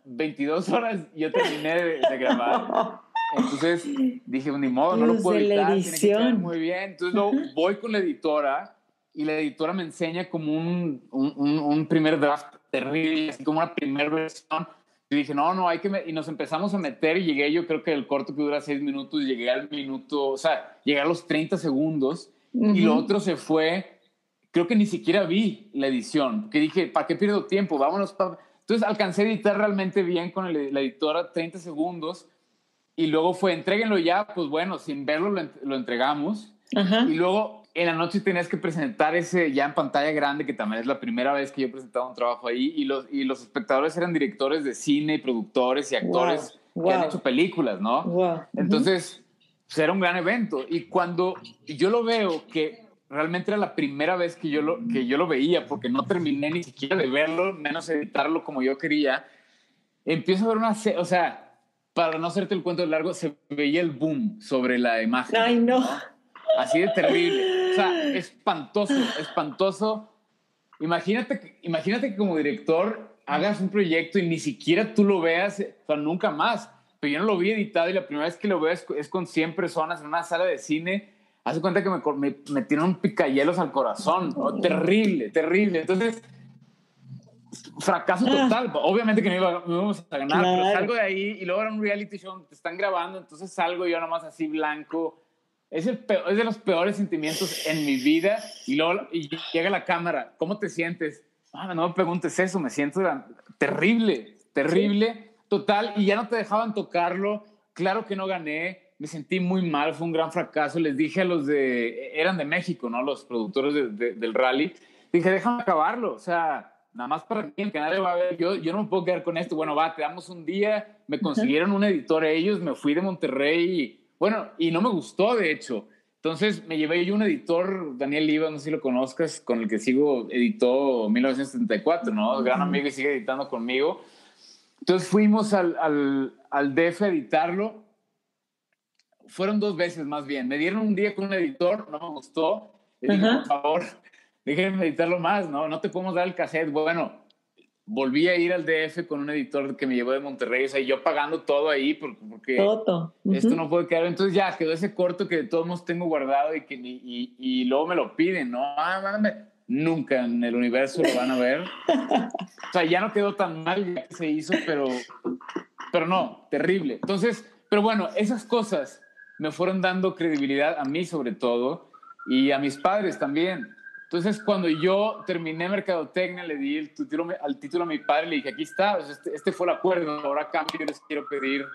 22 horas yo terminé de, grabar. Entonces dije, ni modo, no lo puedo editar. Tiene muy bien. Entonces luego voy con la editora y la editora me enseña como un, un, un primer draft terrible, así como una primera versión y dije, no, no, hay que... Y nos empezamos a meter y llegué, yo creo que el corto que dura seis minutos, llegué al minuto, o sea, llegué a los 30 segundos y lo otro se fue, creo que ni siquiera vi la edición, que dije, ¿para qué pierdo tiempo? Vámonos. Entonces alcancé a editar realmente bien con la editora 30 segundos y luego fue, entréguenlo ya, pues bueno, sin verlo lo, lo entregamos. Y luego en la noche tenías que presentar ese ya en pantalla grande, que también es la primera vez que yo he presentado un trabajo ahí, y los, y los espectadores eran directores de cine, productores y actores que han hecho películas, ¿no? Entonces, pues, era un gran evento. Y cuando yo lo veo, que realmente era la primera vez que yo lo, que yo lo veía, porque no terminé ni siquiera de verlo, menos editarlo como yo quería, empiezo a ver una... O sea, para no hacerte el cuento largo, se veía el boom sobre la imagen. Ay, no. Así de terrible. Sea, espantoso, espantoso. Imagínate, que, imagínate que como director hagas un proyecto y ni siquiera tú lo veas, o sea, nunca más. Pero yo no lo vi editado y la primera vez que lo veo es, con 100 personas en una sala de cine. Hace cuenta que me, me metieron picayelos al corazón. Terrible, terrible. Entonces, fracaso ah. total. Obviamente que no, íbamos a ganar, pero salgo de ahí y luego era un reality show, te están grabando, entonces salgo yo nomás así blanco es, el es de los peores sentimientos en mi vida. Y luego y llega la cámara, ¿cómo te sientes? Ah, no me preguntes eso, me siento terrible, terrible, total. Y ya no te dejaban tocarlo. Claro que no gané, me sentí muy mal, fue un gran fracaso. Les dije a los de, eran de México, ¿no? Los productores del rally. Dije, déjame acabarlo, o sea, nada más para que nadie va a ver, yo, yo no me puedo quedar con esto. Bueno, va, te damos un día, me consiguieron un editor ellos, me fui de Monterrey, bueno, y no me gustó, de hecho. Entonces me llevé yo un editor, Daniel Liva, no sé si lo conozcas, con el que sigo, editó 1974, ¿no? Gran amigo y sigue editando conmigo. Entonces fuimos al, al, al DF a editarlo fueron dos veces más bien. Me dieron un día con un editor, no me gustó. Le dije, por favor, déjenme editarlo más, ¿no? No te podemos dar el cassette. Bueno, volví a ir al DF con un editor que me llevó de Monterrey, o sea, yo pagando todo ahí porque, porque esto no puede quedar. Entonces ya quedó ese corto que de todos modos tengo guardado y, que, y, y, luego me lo piden, ¿no? Ah, mándame. Nunca en el universo lo van a ver. o sea, ya no quedó tan mal ya que se hizo, pero, pero no, terrible. Entonces, pero bueno, esas cosas me fueron dando credibilidad a mí sobre todo y a mis padres también. Entonces, cuando yo terminé Mercadotecnia, le di el título, al título a mi padre, le dije, aquí está, este, este, fue el acuerdo, ahora cambio, les quiero pedir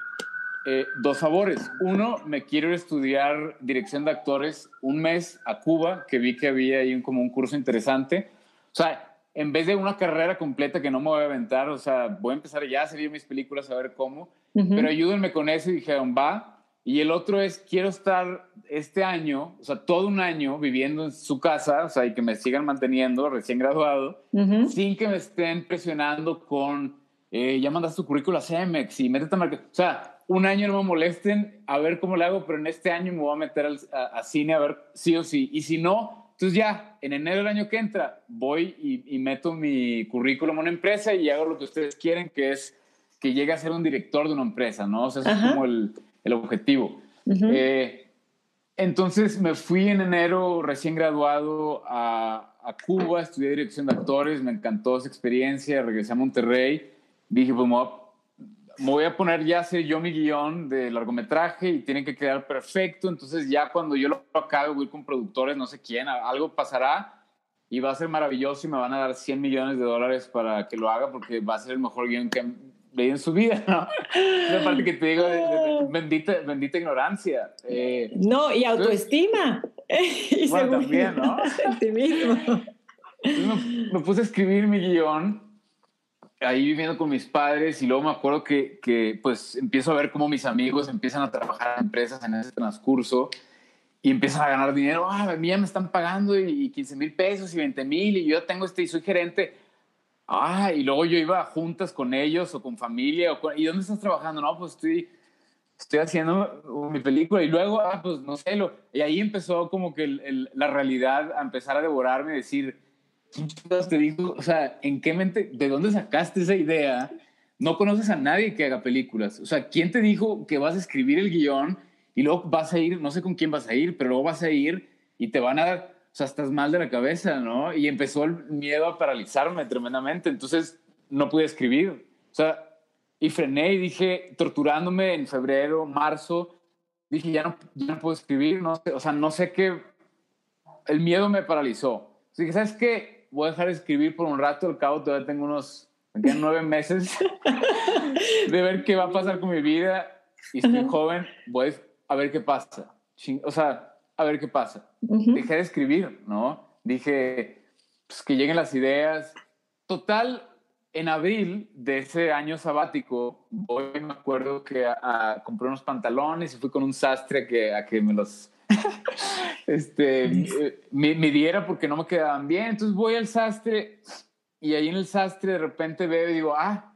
eh, dos favores. Uno, me quiero estudiar dirección de actores un mes a Cuba, que vi que había ahí un, como un curso interesante. O sea, en vez de una carrera completa que no me voy a aventar, o sea, voy a empezar ya a hacer mis películas, a ver cómo, pero ayúdenme con eso y dijeron, va, y el otro es, quiero estar este año, o sea, todo un año viviendo en su casa, o sea, y que me sigan manteniendo recién graduado, sin que me estén presionando con, eh, ya mandas tu currículum a CEMEX y métete a marketing. O sea, un año no me molesten a ver cómo lo hago, pero en este año me voy a meter a, cine a ver sí o sí. Y si no, entonces ya, en enero del año que entra, voy y, meto mi currículum a una empresa y hago lo que ustedes quieren, que es que llegue a ser un director de una empresa, ¿no? O sea, eso es como el el objetivo. Eh, entonces me fui en enero recién graduado a, Cuba, estudié dirección de actores, me encantó esa experiencia, regresé a Monterrey, dije, pues me voy a poner ya a hacer yo mi guion de largometraje y tiene que quedar perfecto, entonces ya cuando yo lo acabe voy con productores, no sé quién, algo pasará y va a ser maravilloso y me van a dar 100 millones de dólares para que lo haga porque va a ser el mejor guion que en su vida, ¿no? La parte que te digo, bendita, bendita ignorancia. Eh, no, y autoestima. y bueno, también, ¿no? Ti mismo. me, puse a escribir mi guion, ahí viviendo con mis padres, y luego me acuerdo que, que, pues empiezo a ver cómo mis amigos empiezan a trabajar en empresas en ese transcurso y empiezan a ganar dinero. Ah, a mí ya me están pagando y, y 15 mil pesos y 20 mil, y yo tengo este, y soy gerente Ah, y luego yo iba juntas con ellos o con familia. O ¿Y dónde estás trabajando? No, pues estoy, estoy haciendo mi película. Y luego, ah, pues no sé. Lo, y ahí empezó como que la realidad a empezar a devorarme decir, te digo? O sea, ¿en qué mente, de dónde sacaste esa idea? No conoces a nadie que haga películas. O sea, ¿quién te dijo que vas a escribir el guion y luego vas a ir, no sé con quién vas a ir, pero luego vas a ir y te van a o sea, estás mal de la cabeza, ¿no? Y empezó el miedo a paralizarme tremendamente, entonces no pude escribir. O sea, y frené y dije, torturándome en febrero, marzo, dije, ya no, ya no puedo escribir, no sé, o sea, no sé qué, el miedo me paralizó. Así que, ¿sabes qué? Voy a dejar de escribir por un rato, al cabo todavía tengo unos, nueve meses de ver qué va a pasar con mi vida y estoy joven, voy a ver qué pasa. O sea, a ver qué pasa. Dejé de escribir, ¿no? Dije, pues que lleguen las ideas. Total, en abril de ese año sabático, voy, me acuerdo que a, compré unos pantalones y fui con un sastre a que, a que me los este, eh, midiera porque no me quedaban bien. Entonces voy al sastre y ahí en el sastre de repente veo y digo, ah,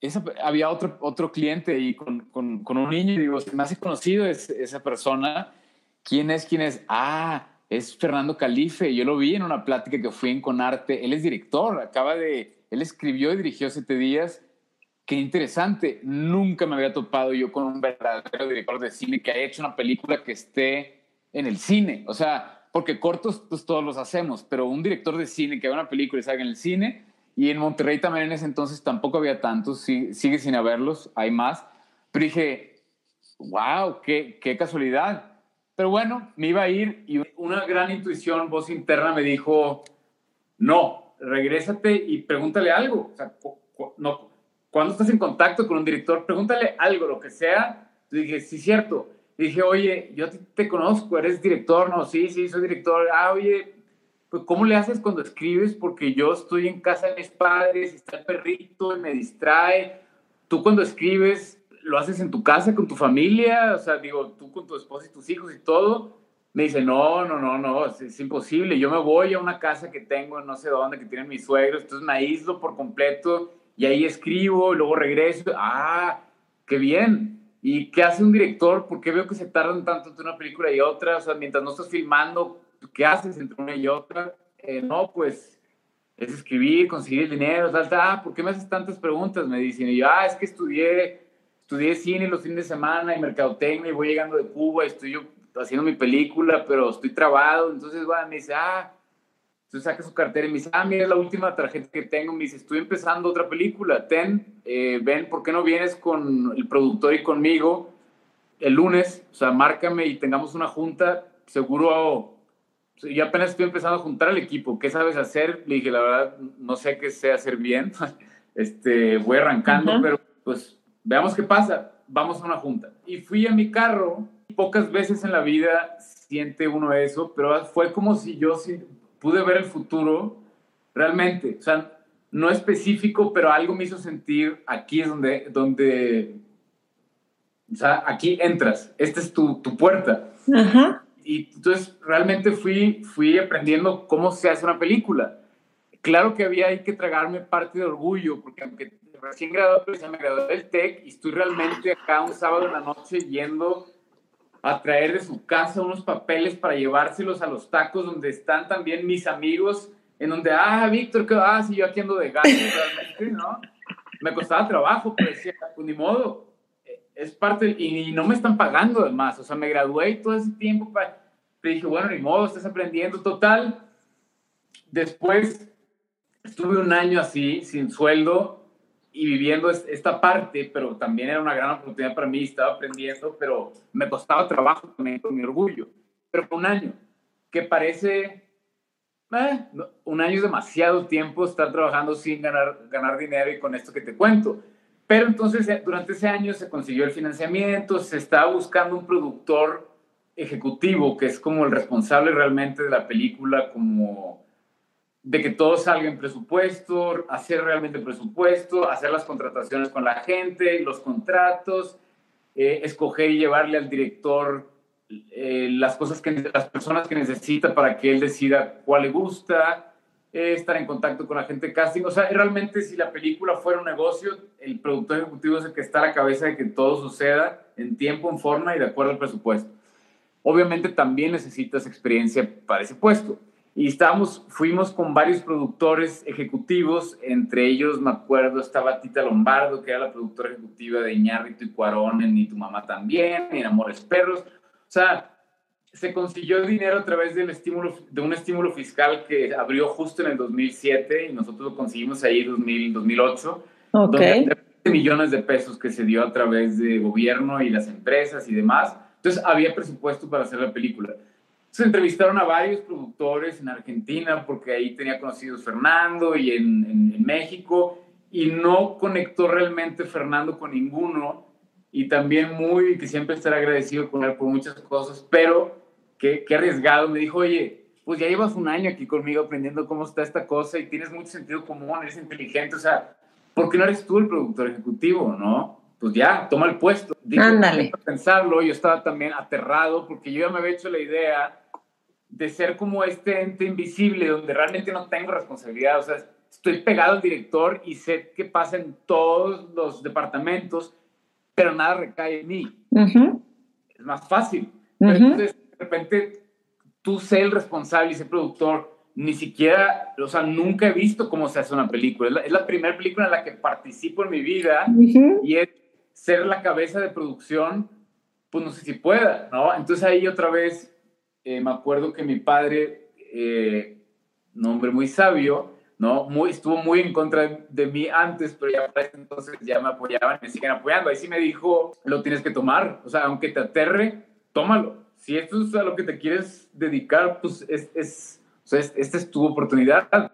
esa, había otro, otro cliente ahí con, con, con un niño y digo, se me hace conocido esa persona ¿Quién es? ¿Quién es? Ah, es Fernando Calife. Yo lo vi en una plática que fui en Conarte. Él es director, acaba de, él escribió y dirigió Siete Días. Qué interesante. Nunca me había topado yo con un verdadero director de cine que haya hecho una película que esté en el cine. O sea, porque cortos pues todos los hacemos, pero un director de cine que haga una película y salga en el cine, y en Monterrey también en ese entonces tampoco había tantos, sigue sin haberlos, hay más. Pero dije, wow, qué, qué casualidad Pero bueno, me iba a ir y una gran intuición, voz interna me dijo, no, regrésate y pregúntale algo. O sea, no, cuando estás en contacto con un director, pregúntale algo, lo que sea. Yo dije, sí, cierto. dije, oye, yo te conozco, eres director, no, sí, sí, soy director. Ah, oye, pues ¿cómo le haces cuando escribes? Porque yo estoy en casa de mis padres, está el perrito y me distrae. Tú cuando escribes, ¿lo haces en tu casa con tu familia? O sea, digo, tú con tu esposa y tus hijos y todo. Me dice, no, no, no, no, es, imposible. Yo me voy a una casa que tengo no sé dónde, que tienen mis suegros, entonces me aíslo por completo y ahí escribo, y luego regreso. Ah, qué bien. ¿Y qué hace un director? ¿Por qué veo que se tardan tanto entre una película y otra? O sea, mientras no estás filmando, ¿qué haces entre una y otra? Eh, no, pues es escribir, conseguir el dinero, tal, tal. Ah, ¿por qué me haces tantas preguntas? Me dicen. Y yo, ah, es que estudié estudié cine los fines de semana y mercadotecnia y voy llegando de Cuba, estoy yo haciendo mi película, pero estoy trabado. Entonces, bueno, me dice, ah, entonces saca su cartera y me dice, ah, mira, la última tarjeta que tengo. Me dice, estoy empezando otra película. Ten, eh, ven, ¿por qué no vienes con el productor y conmigo el lunes? O sea, márcame y tengamos una junta. Seguro, yo apenas estoy empezando a juntar al equipo. ¿Qué sabes hacer? Le dije, la verdad, no sé qué sé hacer bien. este, voy arrancando, pero pues veamos qué pasa, vamos a una junta. Y fui a mi carro, pocas veces en la vida siente uno eso, pero fue como si yo pude ver el futuro realmente, o sea, no específico, pero algo me hizo sentir, aquí es donde, donde o sea, aquí entras, esta es tu, tu puerta. Y entonces realmente fui, fui aprendiendo cómo se hace una película. Claro que había ahí que tragarme parte de orgullo, porque aunque recién graduado, ya me gradué del TEC y estoy realmente acá un sábado en la noche yendo a traer de su casa unos papeles para llevárselos a los tacos donde están también mis amigos, en donde, ah, Víctor, que ah, sí, yo aquí ando de gato realmente, ¿no? Me costaba trabajo, pero decía, pues ni modo, es parte, y, no me están pagando además, o sea, me gradué y todo ese tiempo, para, pero dije, bueno, ni modo, estás aprendiendo, total. Después estuve un año así, sin sueldo, y viviendo esta parte, pero también era una gran oportunidad para mí, estaba aprendiendo, pero me costaba trabajo también con mi orgullo. Pero fue un año, que parece, eh, un año es demasiado tiempo estar trabajando sin ganar, ganar dinero y con esto que te cuento. Pero entonces eh, durante ese año se consiguió el financiamiento, se estaba buscando un productor ejecutivo que es como el responsable realmente de la película, como de que todo salga en presupuesto, hacer realmente presupuesto, hacer las contrataciones con la gente, los contratos, eh, escoger y llevarle al director eh, las cosas que las personas que necesita para que él decida cuál le gusta, eh, estar en contacto con la gente de casting. O sea, realmente si la película fuera un negocio, el productor ejecutivo es el que está a la cabeza de que todo suceda en tiempo, en forma y de acuerdo al presupuesto. Obviamente también necesitas experiencia para ese puesto. Y estábamos, fuimos con varios productores ejecutivos, entre ellos me acuerdo estaba Tita Lombardo, que era la productora ejecutiva de Iñárritu y Cuarón en Ni tu mamá también, en Amores Perros. O sea, se consiguió dinero a través del estímulo, de un estímulo fiscal que abrió justo en el 2007 y nosotros lo conseguimos ahí en 2008. Okay. Donde millones de pesos que se dio a través de gobierno y las empresas y demás. Entonces había presupuesto para hacer la película. Se entrevistaron a varios productores en Argentina, porque ahí tenía conocidos Fernando y en, en, México, y no conectó realmente Fernando con ninguno, y también muy, que siempre estaré agradecido con él por muchas cosas, pero qué, qué arriesgado, me dijo, oye, pues ya llevas un año aquí conmigo aprendiendo cómo está esta cosa y tienes mucho sentido común, eres inteligente, o sea, ¿por qué no eres tú el productor ejecutivo, no? Pues ya, toma el puesto. Ándale. Pensarlo, yo estaba también aterrado porque yo ya me había hecho la idea de ser como este ente invisible donde realmente no tengo responsabilidad. O sea, estoy pegado al director y sé qué pasa en todos los departamentos, pero nada recae en mí. Es más fácil. entonces, de repente, tú sé el responsable y sé productor. Ni siquiera, o sea, nunca he visto cómo se hace una película. Es la, primera película en la que participo en mi vida y es ser la cabeza de producción, pues no sé si pueda, ¿no? Entonces ahí otra vez eh, me acuerdo que mi padre, eh, un hombre muy sabio, ¿no? Muy, estuvo muy en contra de, mí antes, pero ya para entonces ya me apoyaban, me siguen apoyando. Ahí sí me dijo, lo tienes que tomar, o sea, aunque te aterre, tómalo. O si esto es a lo que te quieres dedicar, pues es, es, esta es tu oportunidad.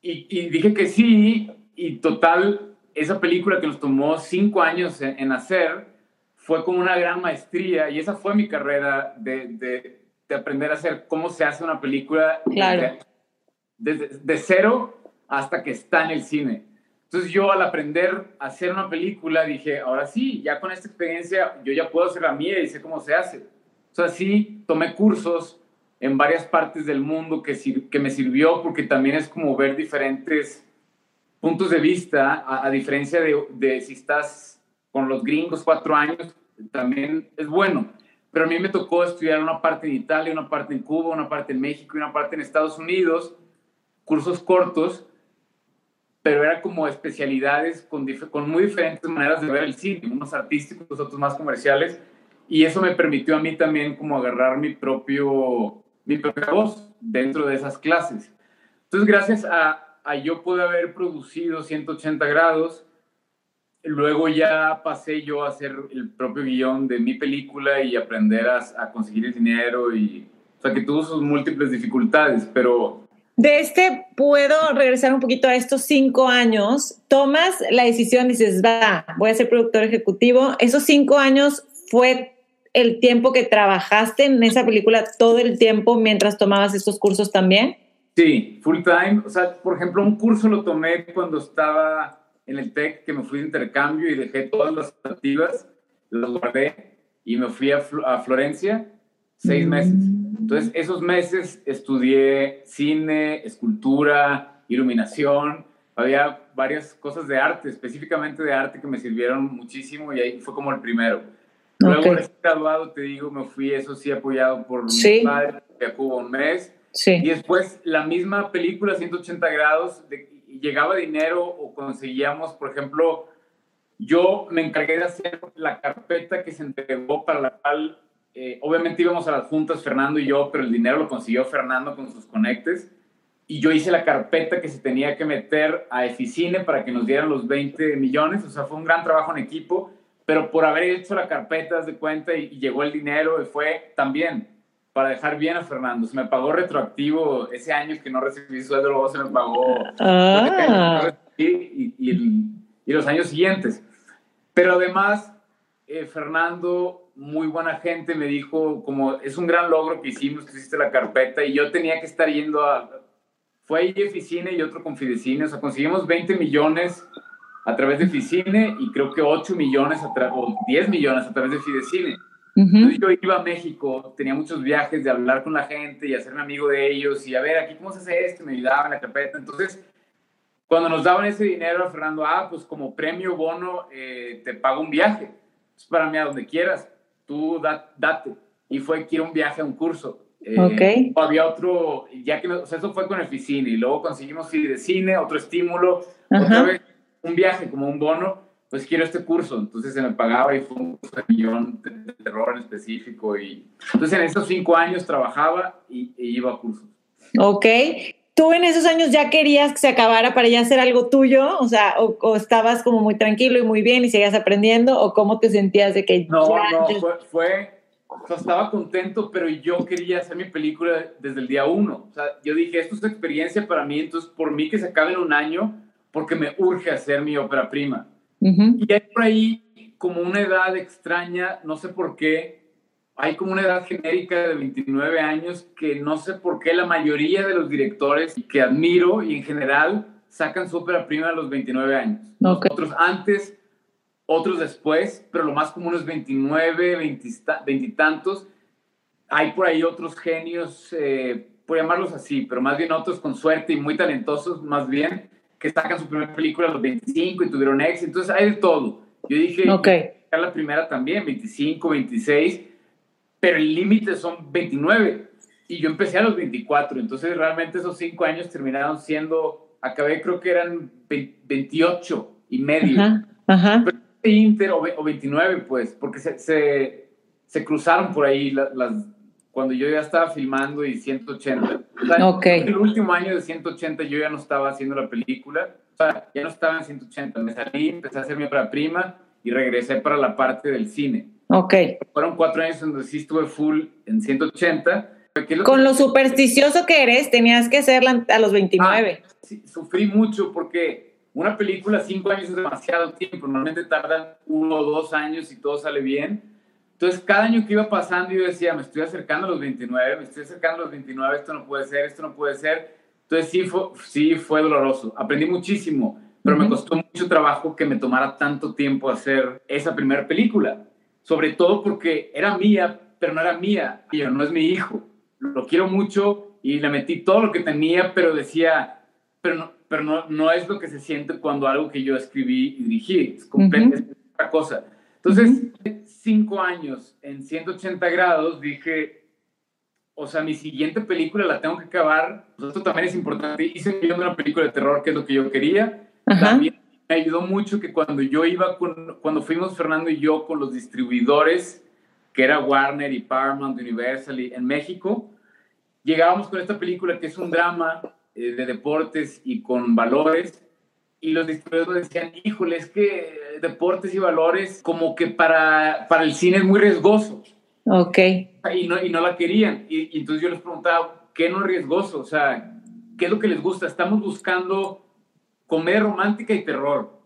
Y, y, dije que sí, y total, esa película que nos tomó cinco años en, hacer fue como una gran maestría, y esa fue mi carrera de, de, de aprender a hacer cómo se hace una película claro. desde, de cero hasta que está en el cine. Entonces yo al aprender a hacer una película dije, ahora sí, ya con esta experiencia yo ya puedo hacer la mía y sé cómo se hace. O sea, sí, tomé cursos en varias partes del mundo que, que me sirvió porque también es como ver diferentes puntos de vista, a, diferencia de, de, si estás con los gringos cuatro años, también es bueno. Pero a mí me tocó estudiar una parte en Italia, una parte en Cuba, una parte en México y una parte en Estados Unidos, cursos cortos, pero era como especialidades con, muy diferentes maneras de ver el cine, unos artísticos, otros más comerciales y eso me permitió a mí también como agarrar mi propio, mi propia voz dentro de esas clases. Entonces, gracias a, a yo poder haber producido 180 grados, luego ya pasé yo a hacer el propio guion de mi película y aprender a, a conseguir el dinero y, o sea, que tuvo sus múltiples dificultades, pero de este puedo regresar un poquito a estos cinco años. Tomas la decisión, dices, va, voy a ser productor ejecutivo. Esos cinco años fue el tiempo que trabajaste en esa película todo el tiempo mientras tomabas estos cursos también? Sí, full time. O sea, por ejemplo, un curso lo tomé cuando estaba en el TEC, que me fui de intercambio y dejé todas las activas, las guardé y me fui a, Florencia seis meses. Entonces, esos meses estudié cine, escultura, iluminación. Había varias cosas de arte, específicamente de arte, que me sirvieron muchísimo y ahí fue como el primero. Luego okay. graduado, te digo, me fui, eso sí, apoyado por mi padre, que Cuba un mes. Sí. Y después la misma película, 180 grados, de, llegaba dinero o conseguíamos, por ejemplo, yo me encargué de hacer la carpeta que se entregó para la cual, eh, obviamente íbamos a las juntas, Fernando y yo, pero el dinero lo consiguió Fernando con sus conectes. Y yo hice la carpeta que se tenía que meter a Eficine para que nos dieran los 20 millones. O sea, fue un gran trabajo en equipo pero por haber hecho la carpeta de cuenta y, llegó el dinero y fue también para dejar bien a Fernando. Se me pagó retroactivo ese año que no recibí sueldo, luego se me pagó ah. y, y, los años siguientes. Pero además, eh, Fernando, muy buena gente, me dijo como es un gran logro que hicimos, que hiciste la carpeta y yo tenía que estar yendo a... Fue ahí Eficine y otro con Fidecine, o sea, conseguimos 20 millones a través de Ficine y creo que 8 millones o 10 millones a través de Fidecine. Yo iba a México, tenía muchos viajes de hablar con la gente y hacerme amigo de ellos y a ver, aquí cómo se hace esto, me ayudaban en la carpeta. Entonces, cuando nos daban ese dinero a Fernando, ah, pues como premio bono eh, te pago un viaje. Es para mí a donde quieras, tú date. Y fue quiero un viaje a un curso. Eh, o había otro, ya que, o sea, eso fue con el Ficine y luego conseguimos Fidecine, otro estímulo, otra vez un viaje, como un bono, pues quiero este curso. Entonces se me pagaba y fue un curso de millón de terror en específico. Y entonces en esos cinco años trabajaba y, e iba a cursos. Ok. ¿Tú en esos años ya querías que se acabara para ya hacer algo tuyo? O sea, o, estabas como muy tranquilo y muy bien y seguías aprendiendo? ¿O cómo te sentías de que No, no, fue, fue o sea, estaba contento, pero yo quería hacer mi película desde el día uno. O sea, yo dije, esto es experiencia para mí, entonces por mí que se acabe en un año, porque me urge hacer mi ópera prima. Y hay por ahí como una edad extraña, no sé por qué, hay como una edad genérica de 29 años que no sé por qué la mayoría de los directores que admiro y en general sacan su ópera prima a los 29 años. Otros antes, otros después, pero lo más común es 29, 20, tantos. Hay por ahí otros genios, eh, por llamarlos así, pero más bien otros con suerte y muy talentosos, más bien, que sacan su primera película a los 25 y tuvieron éxito. Entonces hay de todo. Yo dije, okay. la primera también, 25, 26, pero el límite son 29. Y yo empecé a los 24. Entonces realmente esos cinco años terminaron siendo, acabé creo que eran 28 y medio. Ajá, Inter o, 29, pues, porque se, se, se cruzaron por ahí las cuando yo ya estaba filmando y 180. O El último año de 180 yo ya no estaba haciendo la película, o sea, ya no estaba en 180. Me salí, empecé a hacer mi obra prima y regresé para la parte del cine. Ok. Fueron cuatro años donde sí estuve full en 180. Con lo supersticioso que eres, tenías que hacerla a los 29. Ah, sí, sufrí mucho porque una película, cinco años es demasiado tiempo. Normalmente tardan uno o dos años y todo sale bien. Entonces, cada año que iba pasando, yo decía, me estoy acercando a los 29, me estoy acercando a los 29, esto no puede ser, esto no puede ser. Entonces, sí fue, sí fue doloroso. Aprendí muchísimo, pero me costó mucho trabajo que me tomara tanto tiempo hacer esa primera película. Sobre todo porque era mía, pero no era mía. Y no es mi hijo. Lo quiero mucho y le metí todo lo que tenía, pero decía, pero no, pero no, no es lo que se siente cuando algo que yo escribí y dirigí. Es completamente otra cosa. Entonces, cinco años en 180 grados, dije, o sea, mi siguiente película la tengo que acabar. Pues esto también es importante. Hice una película de terror, que es lo que yo quería. También me ayudó mucho que cuando yo iba con, cuando fuimos Fernando y yo con los distribuidores, que era Warner y Paramount, Universal y, en México, llegábamos con esta película que es un drama eh, de deportes y con valores y los distribuidores decían, híjole, es que deportes y valores como que para, para el cine es muy riesgoso. Ok. Y no, y no la querían. Y, entonces yo les preguntaba, ¿qué no es riesgoso? O sea, ¿qué es lo que les gusta? Estamos buscando comedia romántica y terror.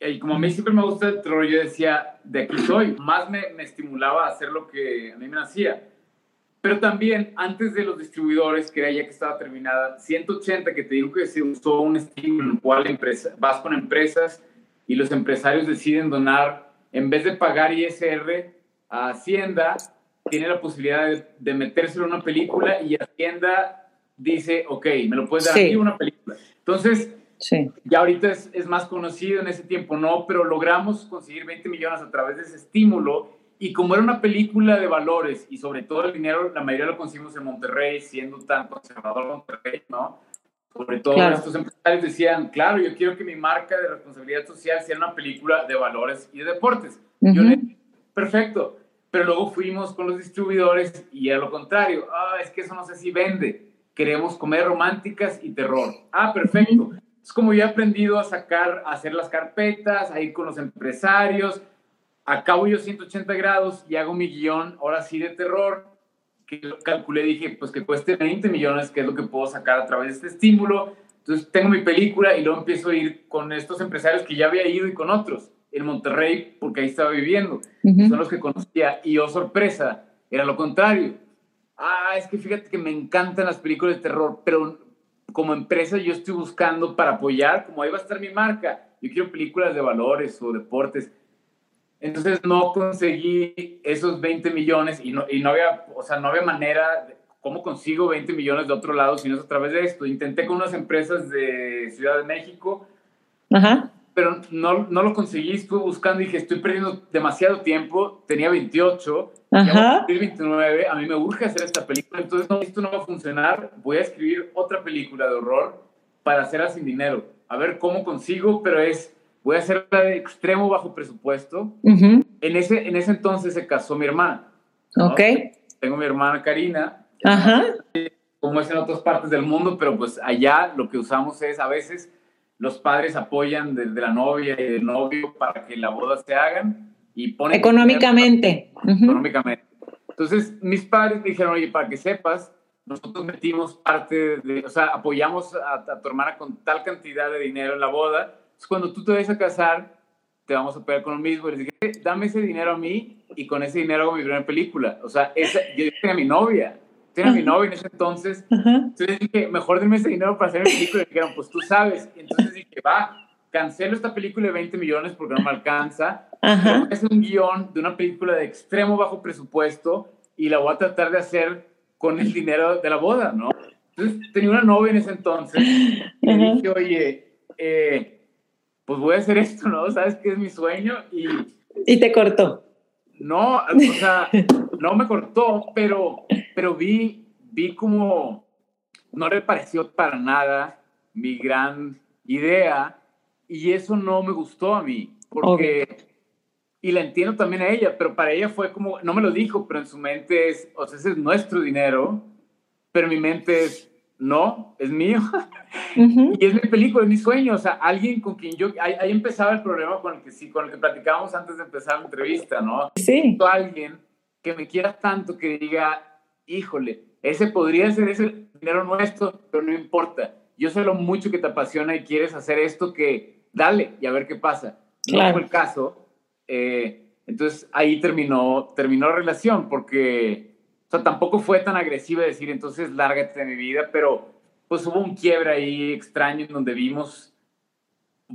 Y como a mí siempre me gusta el terror, yo decía, de aquí soy. Más me, me estimulaba a hacer lo que a mí me hacía. Pero también, antes de los distribuidores, que era ya que estaba terminada, 180, que te digo que se usó un estilo en el cual empresa, vas con empresas y los empresarios deciden donar, en vez de pagar ISR a Hacienda, tiene la posibilidad de, de metérselo en una película y Hacienda dice, ok, me lo puedes dar aquí una película. Entonces, sí. ya ahorita es, es, más conocido, en ese tiempo no, pero logramos conseguir 20 millones a través de ese estímulo y como era una película de valores y sobre todo el dinero, la mayoría lo conseguimos en Monterrey, siendo tan conservador Monterrey, ¿no? Sobre todo estos empresarios decían, claro, yo quiero que mi marca de responsabilidad social sea una película de valores y de deportes. Yo le perfecto. Pero luego fuimos con los distribuidores y era lo contrario. Ah, es que eso no sé si vende. Queremos comer románticas y terror. Ah, perfecto. Es como yo he aprendido a sacar, a hacer las carpetas, a ir con los empresarios, acabo yo 180 grados y hago mi guion, ahora sí de terror, que calculé, dije, pues que cueste 20 millones, que es lo que puedo sacar a través de este estímulo. Entonces tengo mi película y luego empiezo a ir con estos empresarios que ya había ido y con otros, en Monterrey, porque ahí estaba viviendo. Son los que conocía. Y yo, oh, sorpresa, era lo contrario. Ah, es que fíjate que me encantan las películas de terror, pero como empresa yo estoy buscando para apoyar, como ahí va a estar mi marca. Yo quiero películas de valores o deportes entonces no conseguí esos 20 millones y no, y no había, o sea, no había manera, de, ¿cómo consigo 20 millones de otro lado si no es a través de esto? Intenté con unas empresas de Ciudad de México, pero no, no lo conseguí, estuve buscando y dije, estoy perdiendo demasiado tiempo, tenía 28, Ajá. 29, a mí me urge hacer esta película, entonces no, esto no va a funcionar, voy a escribir otra película de horror para hacerla sin dinero, a ver cómo consigo, pero es voy a hacerla de extremo bajo presupuesto. en, ese, en ese entonces se casó mi hermana. Ok. Tengo mi hermana Karina. Ajá. Como es en otras partes del mundo, pero pues allá lo que usamos es a veces los padres apoyan de, la novia y del novio para que la boda se hagan y ponen... Económicamente. Económicamente. Entonces mis padres me dijeron, oye, para que sepas, nosotros metimos parte de, o sea, apoyamos a, a tu hermana con tal cantidad de dinero en la boda cuando tú te vayas a casar, te vamos a pegar con lo mismo. Y les dije, dame ese dinero a mí y con ese dinero hago mi primera película. O sea, esa, yo tenía mi novia, tenía mi novia en ese entonces. Entonces dije, mejor denme ese dinero para hacer mi película. Y dijeron, pues tú sabes. Entonces dije, va, cancelo esta película de 20 millones porque no me alcanza. Es un guion de una película de extremo bajo presupuesto y la voy a tratar de hacer con el dinero de la boda, ¿no? Entonces tenía una novia en ese entonces y le dije, oye, eh, pues voy a hacer esto, ¿no? ¿Sabes qué es mi sueño? Y, y te cortó. No, o sea, no me cortó, pero, pero vi, vi como no le pareció para nada mi gran idea y eso no me gustó a mí, porque, y la entiendo también a ella, pero para ella fue como, no me lo dijo, pero en su mente es, o sea, ese es nuestro dinero, pero mi mente es, no, es mío. Y es mi película, es mi sueño. O sea, alguien con quien yo. Ahí, empezaba el problema con el que sí, con el que platicábamos antes de empezar la entrevista, ¿no? Sí. Alguien que me quiera tanto que diga, híjole, ese podría ser ese dinero nuestro, pero no importa. Yo sé lo mucho que te apasiona y quieres hacer esto que dale y a ver qué pasa. No fue el caso. Eh, entonces ahí terminó, terminó la relación porque, sea, tampoco fue tan agresiva decir, entonces lárgate de mi vida, pero pues hubo un quiebre ahí extraño en donde vimos,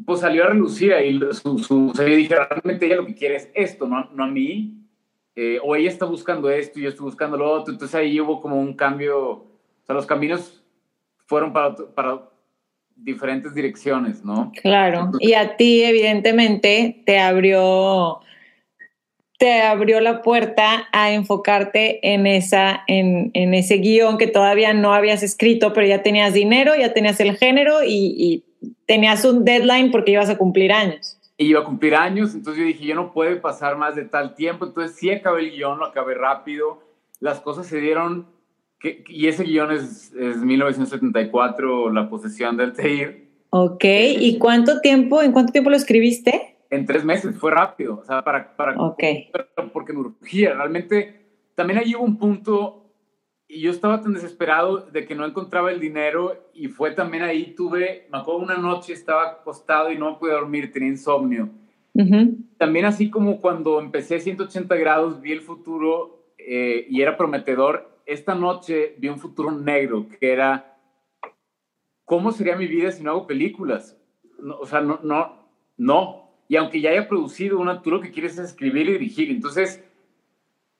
pues salió a relucir ahí su, su, o dije, realmente ella lo que quiere es esto, no, no a mí, eh, o ella está buscando esto y yo estoy buscando lo otro, entonces ahí hubo como un cambio, o sea, los caminos fueron para, para diferentes direcciones, ¿no? Claro, y a ti evidentemente te abrió te abrió la puerta a enfocarte en, esa, en, en, ese guion que todavía no habías escrito, pero ya tenías dinero, ya tenías el género y, y tenías un deadline porque ibas a cumplir años. Y iba a cumplir años, entonces yo dije, yo no puedo pasar más de tal tiempo, entonces sí acabé el guion, lo acabé rápido, las cosas se dieron, que, y ese guion es, es 1974, La posesión del Teir. Ok, ¿y cuánto tiempo, en cuánto tiempo lo escribiste? En tres meses, fue rápido, o sea, para, para okay. porque me urgía, realmente, también ahí hubo un punto y yo estaba tan desesperado de que no encontraba el dinero y fue también ahí, tuve, me acuerdo una noche estaba acostado y no pude dormir, tenía insomnio. También así como cuando empecé 180 grados, vi el futuro eh, y era prometedor, esta noche vi un futuro negro que era, ¿cómo sería mi vida si no hago películas? o sea, no, no, no, y aunque ya haya producido una, tú lo que quieres es escribir y dirigir. Entonces,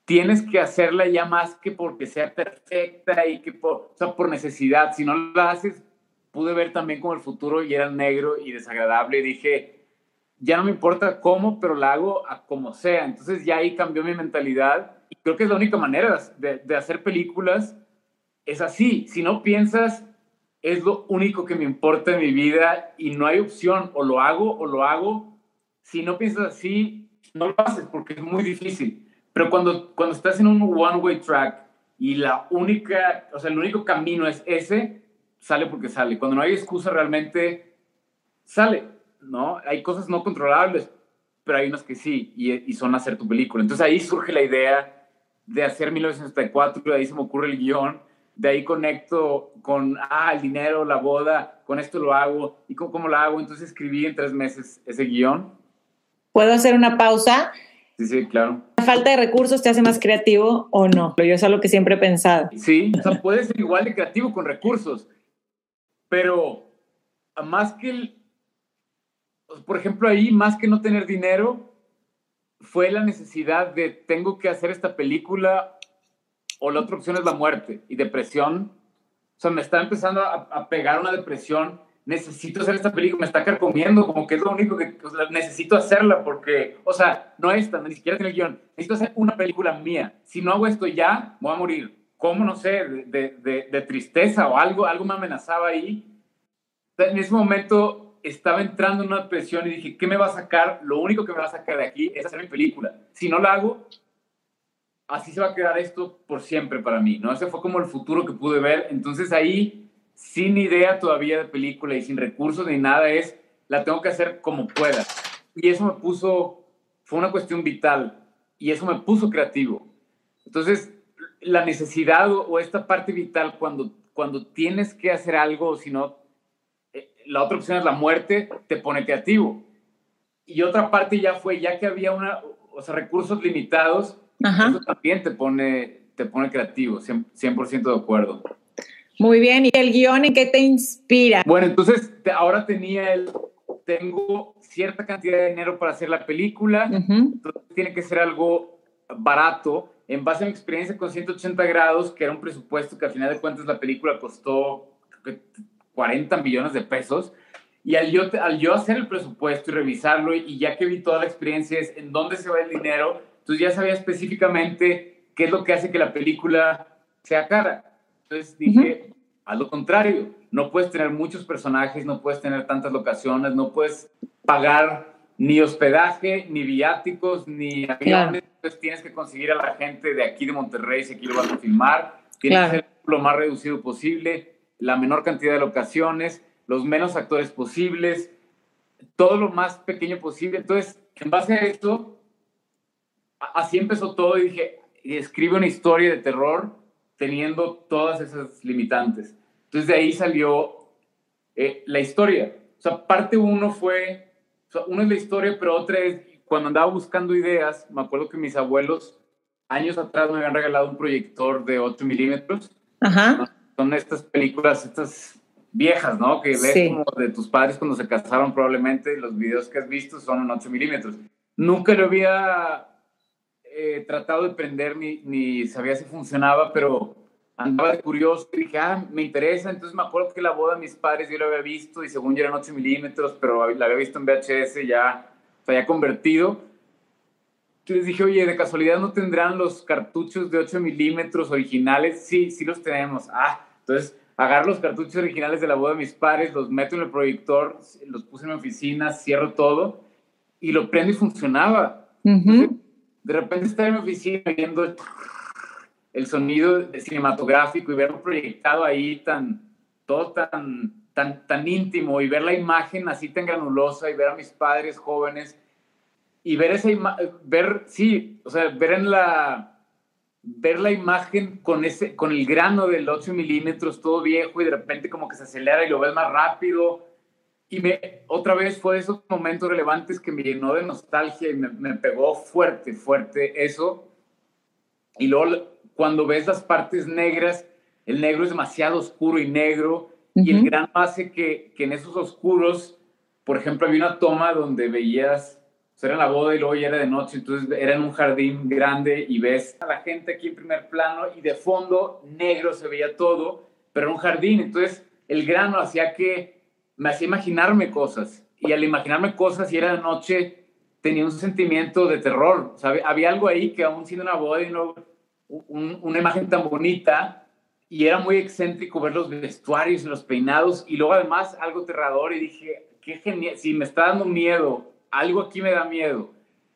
tienes que hacerla ya más que porque sea perfecta y que por, o sea, por necesidad. Si no la haces, pude ver también como el futuro y era negro y desagradable. Y dije, ya no me importa cómo, pero la hago a como sea. Entonces ya ahí cambió mi mentalidad. Y creo que es la única manera de, de hacer películas. Es así. Si no piensas, es lo único que me importa en mi vida y no hay opción. O lo hago o lo hago si no piensas así, no lo haces porque es muy difícil. Pero cuando, cuando estás en un one-way track y la única, o sea, el único camino es ese, sale porque sale. Cuando no hay excusa realmente, sale, ¿no? Hay cosas no controlables, pero hay unas que sí, y, y son hacer tu película. Entonces ahí surge la idea de hacer 1974, de ahí se me ocurre el guion, de ahí conecto con, ah, el dinero, la boda, con esto lo hago, y cómo, cómo lo hago. Entonces escribí en tres meses ese guion ¿Puedo hacer una pausa? Sí, sí, claro. ¿La falta de recursos te hace más creativo o no? Yo es algo que siempre he pensado. Sí, o sea, puedes ser igual de creativo con recursos, pero más que el, por ejemplo, ahí, más que no tener dinero, fue la necesidad de tengo que hacer esta película o la otra opción es la muerte y depresión. O sea, me está empezando a, a pegar una depresión necesito hacer esta película, me está carcomiendo, como que es lo único que necesito hacerla porque, o sea, no esta, ni siquiera tiene el guion, necesito hacer una película mía. Si no hago esto ya, voy a morir. ¿Cómo? No sé, de, de, de tristeza o algo, algo me amenazaba ahí. En ese momento estaba entrando en una depresión y dije, ¿qué me va a sacar? Lo único que me va a sacar de aquí es hacer mi película. Si no la hago, así se va a quedar esto por siempre para mí, ¿no? Ese fue como el futuro que pude ver. Entonces ahí sin idea todavía de película y sin recursos ni nada, es la tengo que hacer como pueda. Y eso me puso, fue una cuestión vital y eso me puso creativo. Entonces, la necesidad o, esta parte vital cuando, cuando tienes que hacer algo, si no, eh, la otra opción es la muerte, te pone creativo. Y otra parte ya fue, ya que había una, o sea, recursos limitados, eso también te pone, te pone creativo, 100%, de acuerdo. Muy bien, ¿y el guion en qué te inspira? Bueno, entonces ahora tenía el, tengo cierta cantidad de dinero para hacer la película, entonces tiene que ser algo barato, en base a mi experiencia con 180 grados, que era un presupuesto que al final de cuentas la película costó 40 millones de pesos, y al yo, al yo hacer el presupuesto y revisarlo, y ya que vi toda la experiencia, es en dónde se va el dinero, entonces ya sabía específicamente qué es lo que hace que la película sea cara. Entonces dije, a lo contrario, no puedes tener muchos personajes, no puedes tener tantas locaciones, no puedes pagar ni hospedaje, ni viáticos, ni aviones. Entonces tienes que conseguir a la gente de aquí de Monterrey si aquí lo vas a filmar. Tienes que ser lo más reducido posible. la menor cantidad de locaciones, los menos actores posibles, todo lo más pequeño posible. Entonces, en base a esto, así empezó todo y dije, escribe una historia de terror teniendo todas esas limitantes. Entonces de ahí salió eh, la historia. O sea, parte uno fue, o sea, uno es la historia, pero otra es, cuando andaba buscando ideas, me acuerdo que mis abuelos años atrás me habían regalado un proyector de 8 milímetros. Ajá. Son estas películas, estas viejas, ¿no? Que ves como de tus padres cuando se casaron probablemente, los videos que has visto son en 8 milímetros. Nunca lo había eh, tratado de prender ni, ni sabía si funcionaba, pero andaba de curioso y dije, ah, me interesa. Entonces me acuerdo que la boda de mis padres yo la había visto y según yo eran 8 milímetros, pero la había visto en VHS ya, se había convertido. Entonces dije, oye, de casualidad no tendrán los cartuchos de 8 milímetros originales. Sí, sí los tenemos. Ah, entonces agarro los cartuchos originales de la boda de mis padres, los meto en el proyector, los puse en mi oficina, cierro todo y lo prendo y funcionaba. De repente estaba en mi oficina viendo el sonido cinematográfico y verlo proyectado ahí tan, todo tan, tan, tan íntimo y ver la imagen así tan granulosa y ver a mis padres jóvenes y ver esa imagen, ver, sí, o sea, ver en la, ver la imagen con, ese, con el grano del 8 milímetros todo viejo y de repente como que se acelera y lo ves más rápido. Y me, otra vez fue esos momentos relevantes que me llenó de nostalgia y me, me pegó fuerte, fuerte eso. Y luego cuando ves las partes negras, el negro es demasiado oscuro y negro, y el gran hace que, que, en esos oscuros, por ejemplo, había una toma donde veías, o sea, era la boda y luego ya era de noche, entonces era en un jardín grande y ves a la gente aquí en primer plano y de fondo negro se veía todo, pero era un jardín, entonces el grano hacía que me hacía imaginarme cosas, y al imaginarme cosas y era de noche, tenía un sentimiento de terror, o sea, había algo ahí que aún siendo una boda y no una imagen tan bonita y era muy excéntrico ver los vestuarios y los peinados y luego además algo aterrador y dije, qué genial, si me está dando miedo, algo aquí me da miedo.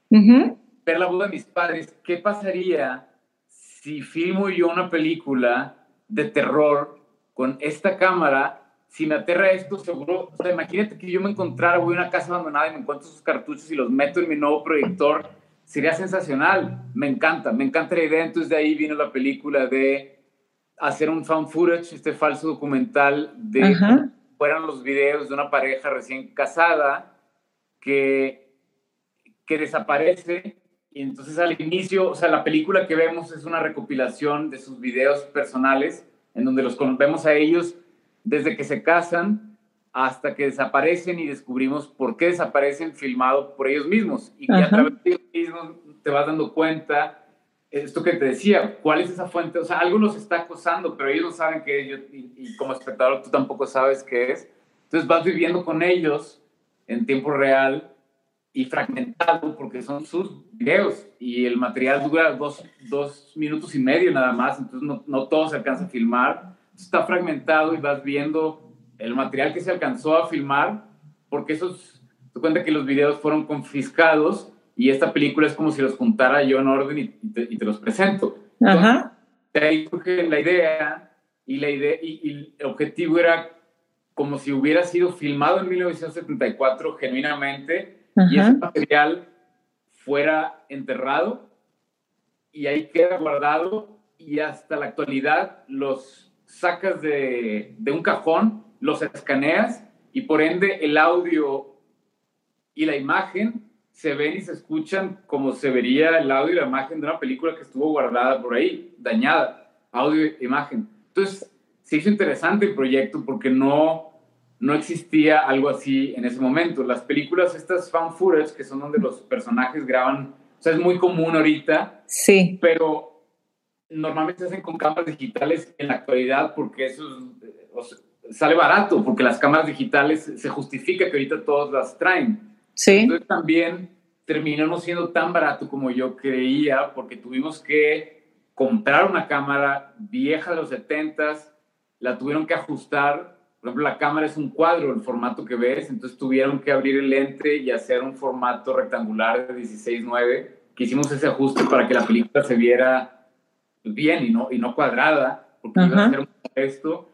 Ver la boda de mis padres, ¿qué pasaría si filmo yo una película de terror con esta cámara? Si me aterra esto, seguro, o sea, imagínate que yo me encontrara, voy a una casa abandonada y me encuentro esos cartuchos y los meto en mi nuevo proyector sería sensacional. Me encanta, me encanta la idea. Entonces de ahí vino la película de hacer un found footage, este falso documental de fueran los videos de una pareja recién casada que, que desaparece. Y entonces al inicio, o sea, la película que vemos es una recopilación de sus videos personales, en donde los vemos a ellos desde que se casan hasta que desaparecen y descubrimos por qué desaparecen filmado por ellos mismos. Y a través de ellos mismos te vas dando cuenta, esto que te decía, cuál es esa fuente, o sea, algo los está acosando, pero ellos no saben qué es, y, como espectador tú tampoco sabes qué es. Entonces vas viviendo con ellos en tiempo real y fragmentado, porque son sus videos y el material dura dos, dos minutos y medio nada más, entonces no, no todo se alcanza a filmar. Está fragmentado y vas viendo el material que se alcanzó a filmar, porque esos, te cuenta que los videos fueron confiscados y esta película es como si los juntara yo en orden y, te, los presento. Ajá. de ahí surge la idea y, la idea y, el objetivo era como si hubiera sido filmado en 1974 genuinamente y ese material fuera enterrado y ahí queda guardado y hasta la actualidad los sacas de, de un cajón los escaneas y por ende el audio y la imagen se ven y se escuchan como se vería el audio y la imagen de una película que estuvo guardada por ahí, dañada, audio e imagen. Entonces, se hizo interesante el proyecto porque no, no existía algo así en ese momento. Las películas, estas fan footage, que son donde los personajes graban, o sea, es muy común ahorita. Sí. Pero normalmente se hacen con cámaras digitales en la actualidad porque eso es, sale barato porque las cámaras digitales se justifica que ahorita todos las traen. Sí. Entonces también terminó no siendo tan barato como yo creía porque tuvimos que comprar una cámara vieja de los 70s, la tuvieron que ajustar. Por ejemplo, la cámara es un cuadro, el formato que ves, entonces tuvieron que abrir el lente y hacer un formato rectangular de 16.9, que hicimos ese ajuste para que la película se viera bien y no, y no cuadrada, porque iba a ser un esto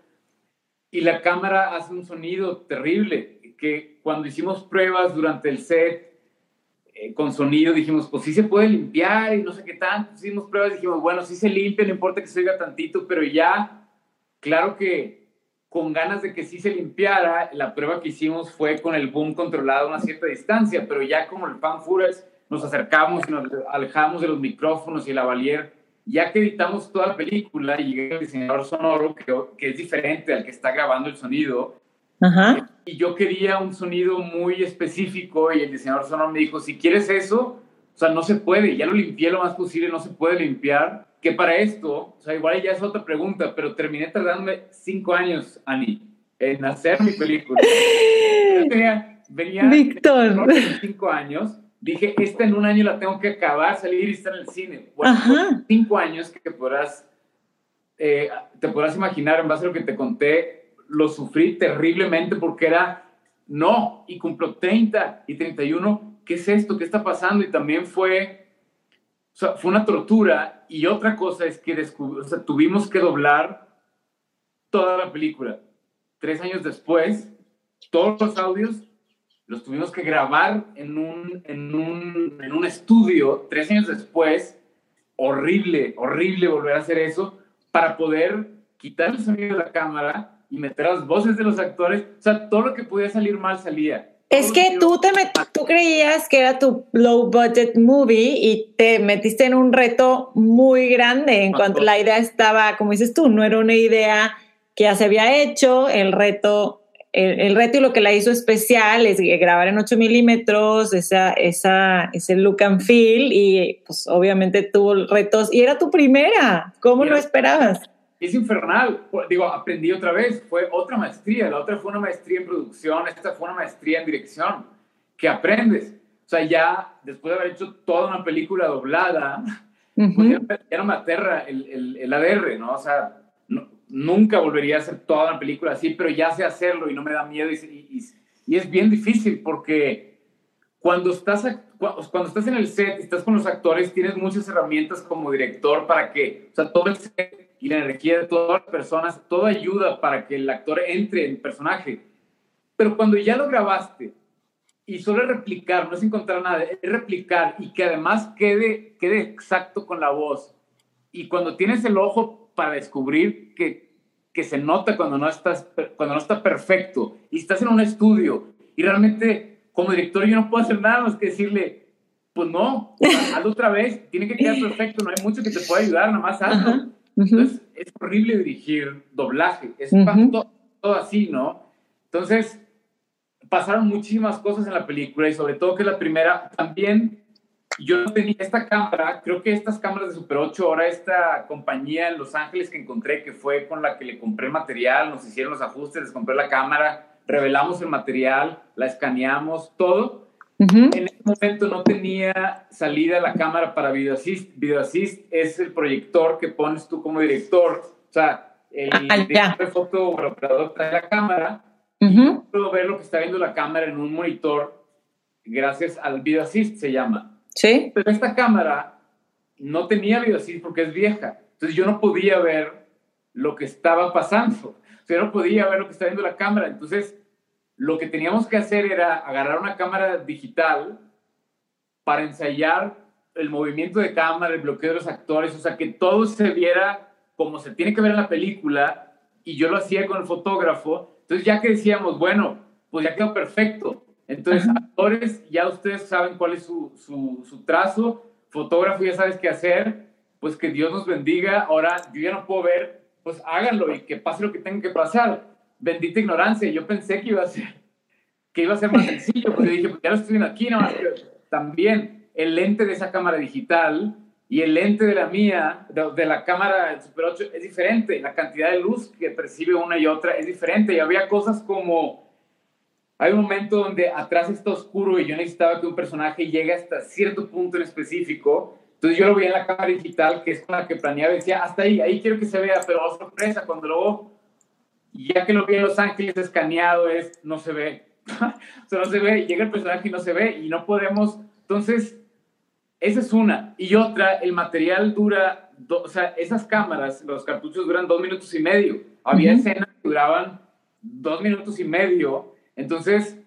y la cámara hace un sonido terrible, que cuando hicimos pruebas durante el set eh, con sonido dijimos, pues sí se puede limpiar y no sé qué tanto, hicimos pruebas y dijimos, bueno, sí se limpia, no importa que se oiga tantito, pero ya, claro que con ganas de que sí se limpiara, la prueba que hicimos fue con el boom controlado a una cierta distancia, pero ya como el fan nos acercamos y nos alejamos de los micrófonos y la valier ya que editamos toda la película y llega el diseñador sonoro, que, que, es diferente al que está grabando el sonido, y yo quería un sonido muy específico y el diseñador sonoro me dijo, si quieres eso, o sea, no se puede, ya lo limpié lo más posible, no se puede limpiar, que para esto, o sea, igual ya es otra pregunta, pero terminé tardándome cinco años, Ani, en hacer mi película. venía, venía Víctor. cinco años dije, esta en un año la tengo que acabar, salir y estar en el cine. Bueno, cinco años que podrás, eh, te podrás imaginar, en base a lo que te conté, lo sufrí terriblemente porque era, no, y cumplo 30 y 31, ¿qué es esto? ¿Qué está pasando? Y también fue, o sea, fue una tortura. Y otra cosa es que o sea, tuvimos que doblar toda la película. Tres años después, todos los audios los tuvimos que grabar en un, en un, en un estudio tres años después. Horrible, horrible volver a hacer eso para poder quitar el sonido de la cámara y meter las voces de los actores. O sea, todo lo que podía salir mal salía. Es que tú, te tú creías que era tu low budget movie y te metiste en un reto muy grande en cuanto la idea estaba, como dices tú, no era una idea que ya se había hecho, el reto el, reto y lo que la hizo especial es grabar en 8 milímetros, esa, esa, ese look and feel, y pues obviamente tuvo retos, y era tu primera, ¿cómo lo esperabas? Es infernal, digo, aprendí otra vez, fue otra maestría, la otra fue una maestría en producción, esta fue una maestría en dirección, que aprendes. O sea, ya después de haber hecho toda una película doblada, pues ya, no me aterra el, el, el ADR, ¿no? O sea, nunca volvería a hacer toda una película así, pero ya sé hacerlo y no me da miedo. Y, es bien difícil porque cuando estás, cuando estás en el set, estás con los actores, tienes muchas herramientas como director para que, o sea, todo el set y la energía de todas las personas, todo ayuda para que el actor entre en personaje. Pero cuando ya lo grabaste y solo replicar, no es encontrar nada, es replicar y que además quede, quede exacto con la voz. Y cuando tienes el ojo para descubrir que, que se nota cuando no, estás, cuando no está perfecto y estás en un estudio y realmente como director yo no puedo hacer nada más que decirle, pues no, hazlo otra vez, tiene que quedar perfecto, no hay mucho que te pueda ayudar, nada más hazlo. Entonces es horrible dirigir doblaje, es todo, todo así, ¿no? Entonces pasaron muchísimas cosas en la película y sobre todo que la primera también yo tenía esta cámara, creo que estas cámaras de Super 8, ahora esta compañía en Los Ángeles que encontré, que fue con la que le compré el material, nos hicieron los ajustes, les compré la cámara, revelamos el material, la escaneamos, todo. En ese momento no tenía salida la cámara para Video Assist. Video Assist es el proyector que pones tú como director. O sea, el ah, director de foto o el operador trae la cámara. puedo ver lo que está viendo la cámara en un monitor gracias al Video Assist, se llama. Sí. Pero esta cámara no tenía video así porque es vieja. Entonces yo no podía ver lo que estaba pasando. O sea, yo no podía ver lo que estaba viendo la cámara. Entonces, lo que teníamos que hacer era agarrar una cámara digital para ensayar el movimiento de cámara, el bloqueo de los actores, o sea, que todo se viera como se tiene que ver en la película, y yo lo hacía con el fotógrafo. Entonces, ya que decíamos, bueno, pues ya quedó perfecto, entonces, actores, ya ustedes saben cuál es su, su, su, trazo, fotógrafo, ya sabes qué hacer, pues que Dios nos bendiga. Ahora, yo ya no puedo ver, pues háganlo y que pase lo que tenga que pasar. Bendita ignorancia, yo pensé que iba a ser, que iba a ser más sencillo, porque dije, pues ya lo estoy viendo aquí, no, también el lente de esa cámara digital y el lente de la mía, de, de la cámara Super 8, es diferente. La cantidad de luz que percibe una y otra es diferente. Y había cosas como hay un momento donde atrás está oscuro y yo necesitaba que un personaje llegue hasta cierto punto en específico. Entonces yo lo veía en la cámara digital, que es con la que planeaba, decía, hasta ahí, ahí quiero que se vea, pero oh, sorpresa, cuando luego, ya que lo vi en Los Ángeles escaneado, es, no se ve. o sea, no se ve, llega el personaje y no se ve, y no podemos. Entonces, esa es una. Y otra, el material dura, o sea, esas cámaras, los cartuchos duran dos minutos y medio. Había escenas que duraban dos minutos y medio. Entonces,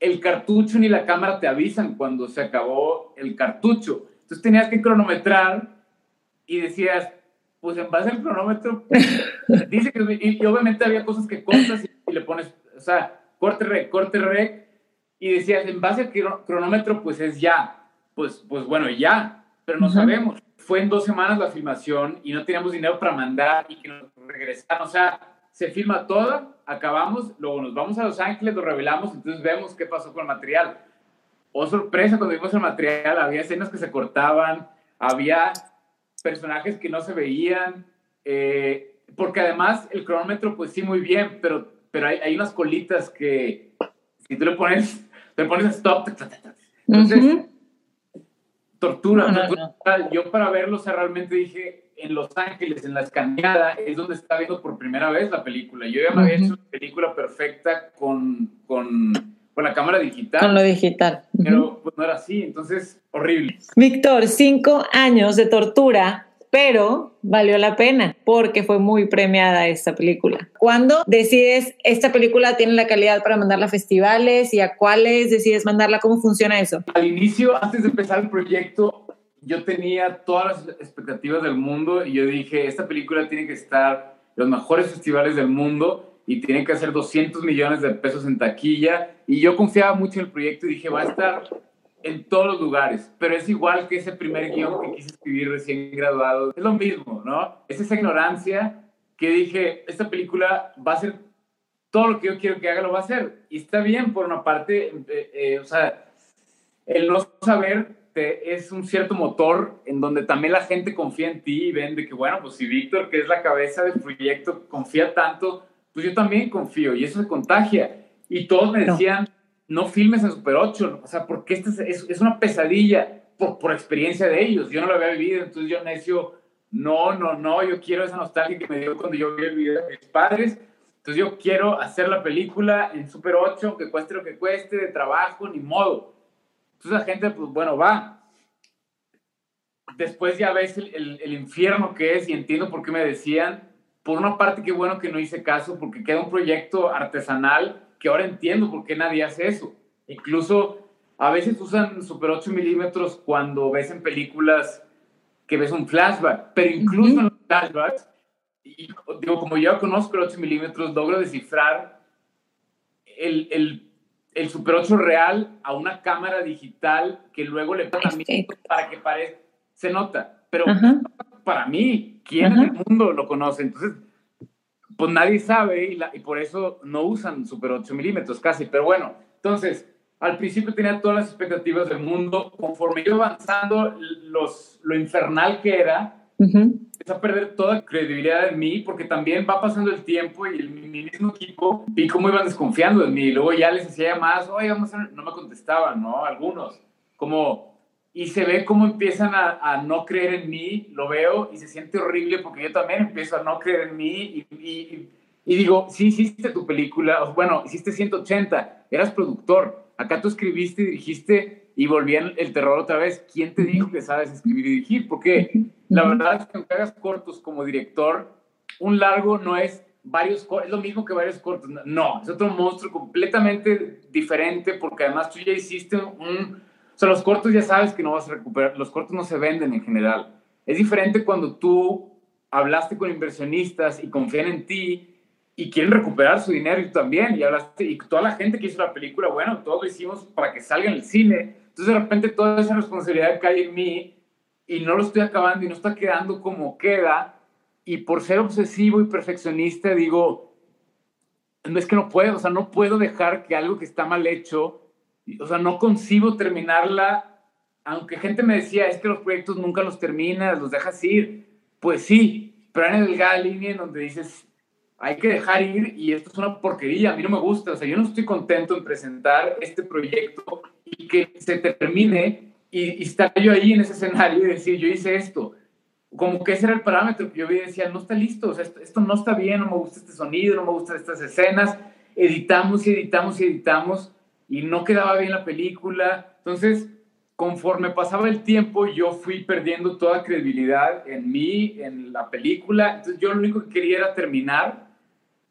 el cartucho ni la cámara te avisan cuando se acabó el cartucho. Entonces tenías que cronometrar y decías, pues en base al cronómetro, dice que, y, obviamente había cosas que cortas y, le pones, o sea, corte rec, corte rec, y decías, en base al cronómetro, pues es ya, pues, pues bueno, ya, pero no sabemos. Fue en dos semanas la filmación y no teníamos dinero para mandar y que nos regresaran, o sea, se filma todo, acabamos, luego nos vamos a Los Ángeles, lo revelamos, entonces vemos qué pasó con el material. Oh, sorpresa, cuando vimos el material, había escenas que se cortaban, había personajes que no se veían, eh, porque además el cronómetro, pues sí, muy bien, pero, pero hay, hay unas colitas que si tú le pones, le pones stop, entonces, tortura, Yo para verlo, o sea, realmente dije, en Los Ángeles, en la escaneada, es donde está viendo por primera vez la película. Yo ya me había hecho una película perfecta con, con, con, la cámara digital. Con lo digital. Pero pues no era así, entonces horrible. Víctor, cinco años de tortura pero valió la pena porque fue muy premiada esta película. ¿Cuándo decides esta película tiene la calidad para mandarla a festivales y a cuáles decides mandarla? ¿Cómo funciona eso? Al inicio, antes de empezar el proyecto, yo tenía todas las expectativas del mundo y yo dije, esta película tiene que estar en los mejores festivales del mundo y tiene que hacer 200 millones de pesos en taquilla. Y yo confiaba mucho en el proyecto y dije, va a estar en todos los lugares, pero es igual que ese primer guion que quise escribir recién graduado. Es lo mismo, ¿no? Es esa ignorancia que dije, esta película va a ser todo lo que yo quiero que haga, lo va a hacer. Y está bien, por una parte, eh, eh, o sea, el no saber te, es un cierto motor en donde también la gente confía en ti y ven de que, bueno, pues si Víctor, que es la cabeza del proyecto, confía tanto, pues yo también confío y eso se contagia. Y todos me decían, no filmes en Super 8, o sea, porque esta es, es, una pesadilla por, por, experiencia de ellos. Yo no lo había vivido, entonces yo necio, no, no, no, yo quiero esa nostalgia que me dio cuando yo vi el video de mis padres. Entonces yo quiero hacer la película en Super 8, que cueste lo que cueste, de trabajo, ni modo. Entonces la gente, pues bueno, va. Después ya ves el, el, el infierno que es y entiendo por qué me decían. Por una parte, qué bueno que no hice caso, porque queda un proyecto artesanal que ahora entiendo por qué nadie hace eso. Incluso a veces usan Super 8 milímetros cuando ves en películas que ves un flashback, pero incluso en los flashbacks, y, digo, como yo conozco el 8 milímetros, logro descifrar el, el, el, Super 8 real a una cámara digital que luego le pasa para que parezca, se nota, pero para mí, ¿quién en el mundo lo conoce? Entonces, pues nadie sabe y, por eso no usan Super 8 milímetros casi. Pero bueno, entonces, al principio tenía todas las expectativas del mundo. Conforme iba avanzando, los, lo infernal que era, empecé a perder toda credibilidad en mí porque también va pasando el tiempo y el, mi mismo equipo vi cómo iban desconfiando de mí. Luego ya les hacía más, oye, vamos a... No me contestaban, ¿no? Algunos. Como y se ve cómo empiezan a, no creer en mí, lo veo y se siente horrible porque yo también empiezo a no creer en mí y, y, digo, sí, hiciste tu película, bueno, hiciste 180, eras productor, acá tú escribiste, dirigiste y volvían el terror otra vez. ¿Quién te dijo que sabes escribir y dirigir? Porque la verdad es que aunque hagas cortos como director, un largo no es varios es lo mismo que varios cortos. No, es otro monstruo completamente diferente porque además tú ya hiciste un o sea, los cortos ya sabes que no vas a recuperar, los cortos no se venden en general. Es diferente cuando tú hablaste con inversionistas y confían en ti y quieren recuperar su dinero y tú también, y hablaste, y toda la gente que hizo la película, bueno, todo lo hicimos para que salga en el cine. Entonces de repente toda esa responsabilidad cae en mí y no lo estoy acabando y no está quedando como queda. Y por ser obsesivo y perfeccionista digo, no es que no puedo, o sea, no puedo dejar que algo que está mal hecho o sea, no concibo terminarla, aunque gente me decía, es que los proyectos nunca los terminas, los dejas ir. Pues sí, pero una delgada línea en donde dices, hay que dejar ir y esto es una porquería, a mí no me gusta, o sea, yo no estoy contento en presentar este proyecto y que se termine y, estar yo ahí en ese escenario y decir, yo hice esto. Como que ese era el parámetro que yo vi y decía, no está listo, o sea, esto, esto no está bien, no me gusta este sonido, no me gustan estas escenas, editamos y editamos y editamos y no quedaba bien la película. Entonces, conforme pasaba el tiempo, yo fui perdiendo toda credibilidad en mí, en la película. Entonces, yo lo único que quería era terminar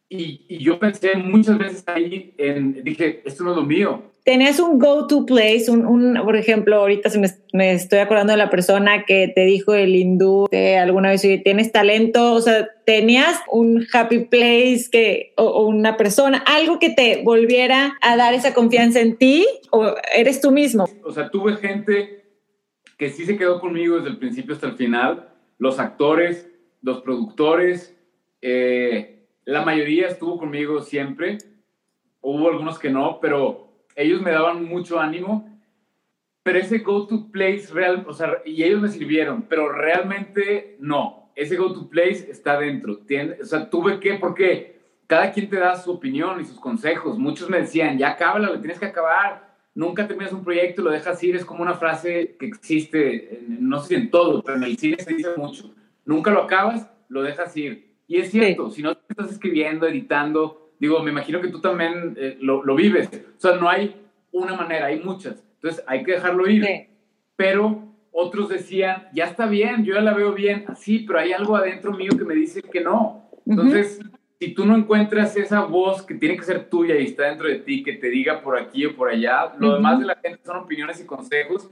Y, y, yo pensé muchas veces ahí, en, dije, esto no es lo mío. ¿Tenías un go-to place? Un, un, por ejemplo, ahorita me, me, estoy acordando de la persona que te dijo el hindú que alguna vez, oye, tienes talento, o sea, ¿tenías un happy place que, o, o, una persona, algo que te volviera a dar esa confianza en ti o eres tú mismo? O sea, tuve gente que sí se quedó conmigo desde el principio hasta el final, los actores, los productores, eh, la mayoría estuvo conmigo siempre. Hubo algunos que no, pero ellos me daban mucho ánimo. Pero ese go-to place real, o sea, y ellos me sirvieron, pero realmente no. Ese go-to place está dentro. Tiene, o sea, tuve que, porque cada quien te da su opinión y sus consejos. Muchos me decían, ya cábala, le tienes que acabar. Nunca terminas un proyecto lo dejas ir. Es como una frase que existe, no sé si en todo, pero en el cine se dice mucho. Nunca lo acabas, lo dejas ir y es cierto, si no estás escribiendo, editando, digo, me imagino que tú también eh, lo, lo, vives. O sea, no hay una manera, hay muchas. Entonces hay que dejarlo ir. Sí. Pero otros decían, ya está bien, yo ya la veo bien, así, pero hay algo adentro mío que me dice que no. Entonces, uh -huh. si tú no encuentras esa voz que tiene que ser tuya y está dentro de ti, que te diga por aquí o por allá, lo uh -huh. demás de la gente son opiniones y consejos,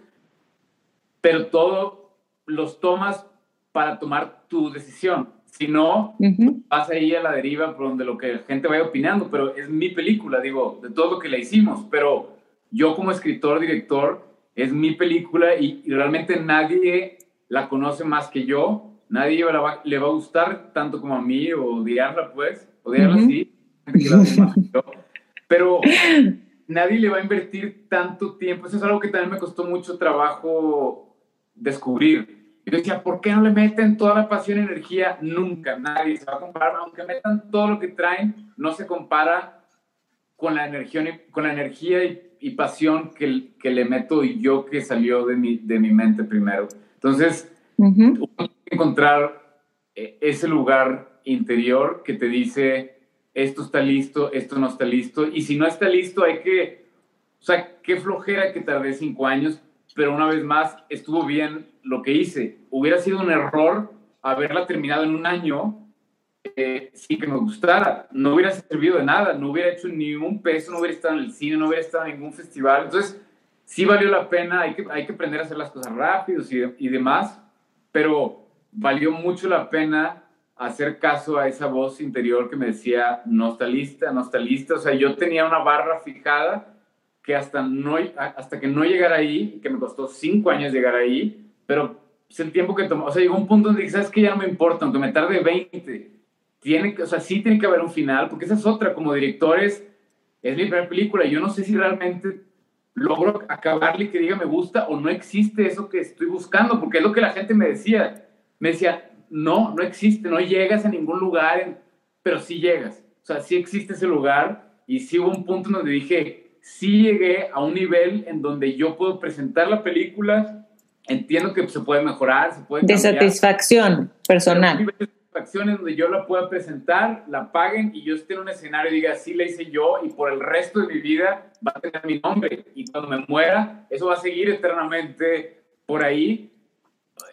pero todo los tomas para tomar tu decisión. Si no, uh -huh. vas ahí a la deriva por donde lo que la gente vaya opinando, pero es mi película, digo, de todo lo que la hicimos, pero yo como escritor, director, es mi película y, y realmente nadie la conoce más que yo, nadie va, le va a gustar tanto como a mí o odiarla, pues, odiarla uh -huh. sí, pero nadie le va a invertir tanto tiempo, eso es algo que también me costó mucho trabajo descubrir yo decía, ¿por qué no le meten toda la pasión y energía? Nunca, nadie se va a comparar. Aunque metan todo lo que traen, no se compara con la energía, con la energía y, y pasión que, que, le meto yo que salió de mi, de mi mente primero. Entonces, uh -huh. encontrar eh, ese lugar interior que te dice, esto está listo, esto no está listo. Y si no está listo, hay que, o sea, qué flojera que tardé cinco años, pero una vez más estuvo bien lo que hice. Hubiera sido un error haberla terminado en un año eh, que me gustara. No hubiera servido de nada, no hubiera hecho ni un peso, no hubiera estado en el cine, no hubiera estado en ningún festival. Entonces, sí valió la pena, hay que, hay que aprender a hacer las cosas rápidos y, y demás, pero valió mucho la pena hacer caso a esa voz interior que me decía, no está lista, no está lista. O sea, yo tenía una barra fijada que hasta, no, hasta que no llegara ahí, que me costó cinco años llegar ahí, pero es el tiempo que tomó. O sea, llegó un punto donde dije, ¿sabes qué? Ya no me importa, aunque me tarde 20. Tiene que, o sea, sí tiene que haber un final, porque esa es otra. Como directores, es mi primera película. Yo no sé si realmente logro acabarle y que diga me gusta o no existe eso que estoy buscando, porque es lo que la gente me decía. Me decía, no, no existe, no llegas a ningún lugar, pero sí llegas. O sea, sí existe ese lugar y sí hubo un punto donde dije, sí llegué a un nivel en donde yo puedo presentar la película, entiendo que se puede mejorar, se puede De satisfacción personal. De satisfacción en donde yo la pueda presentar, la paguen y yo esté en un escenario y diga, sí la hice yo y por el resto de mi vida va a tener mi nombre y cuando me muera, eso va a seguir eternamente por ahí.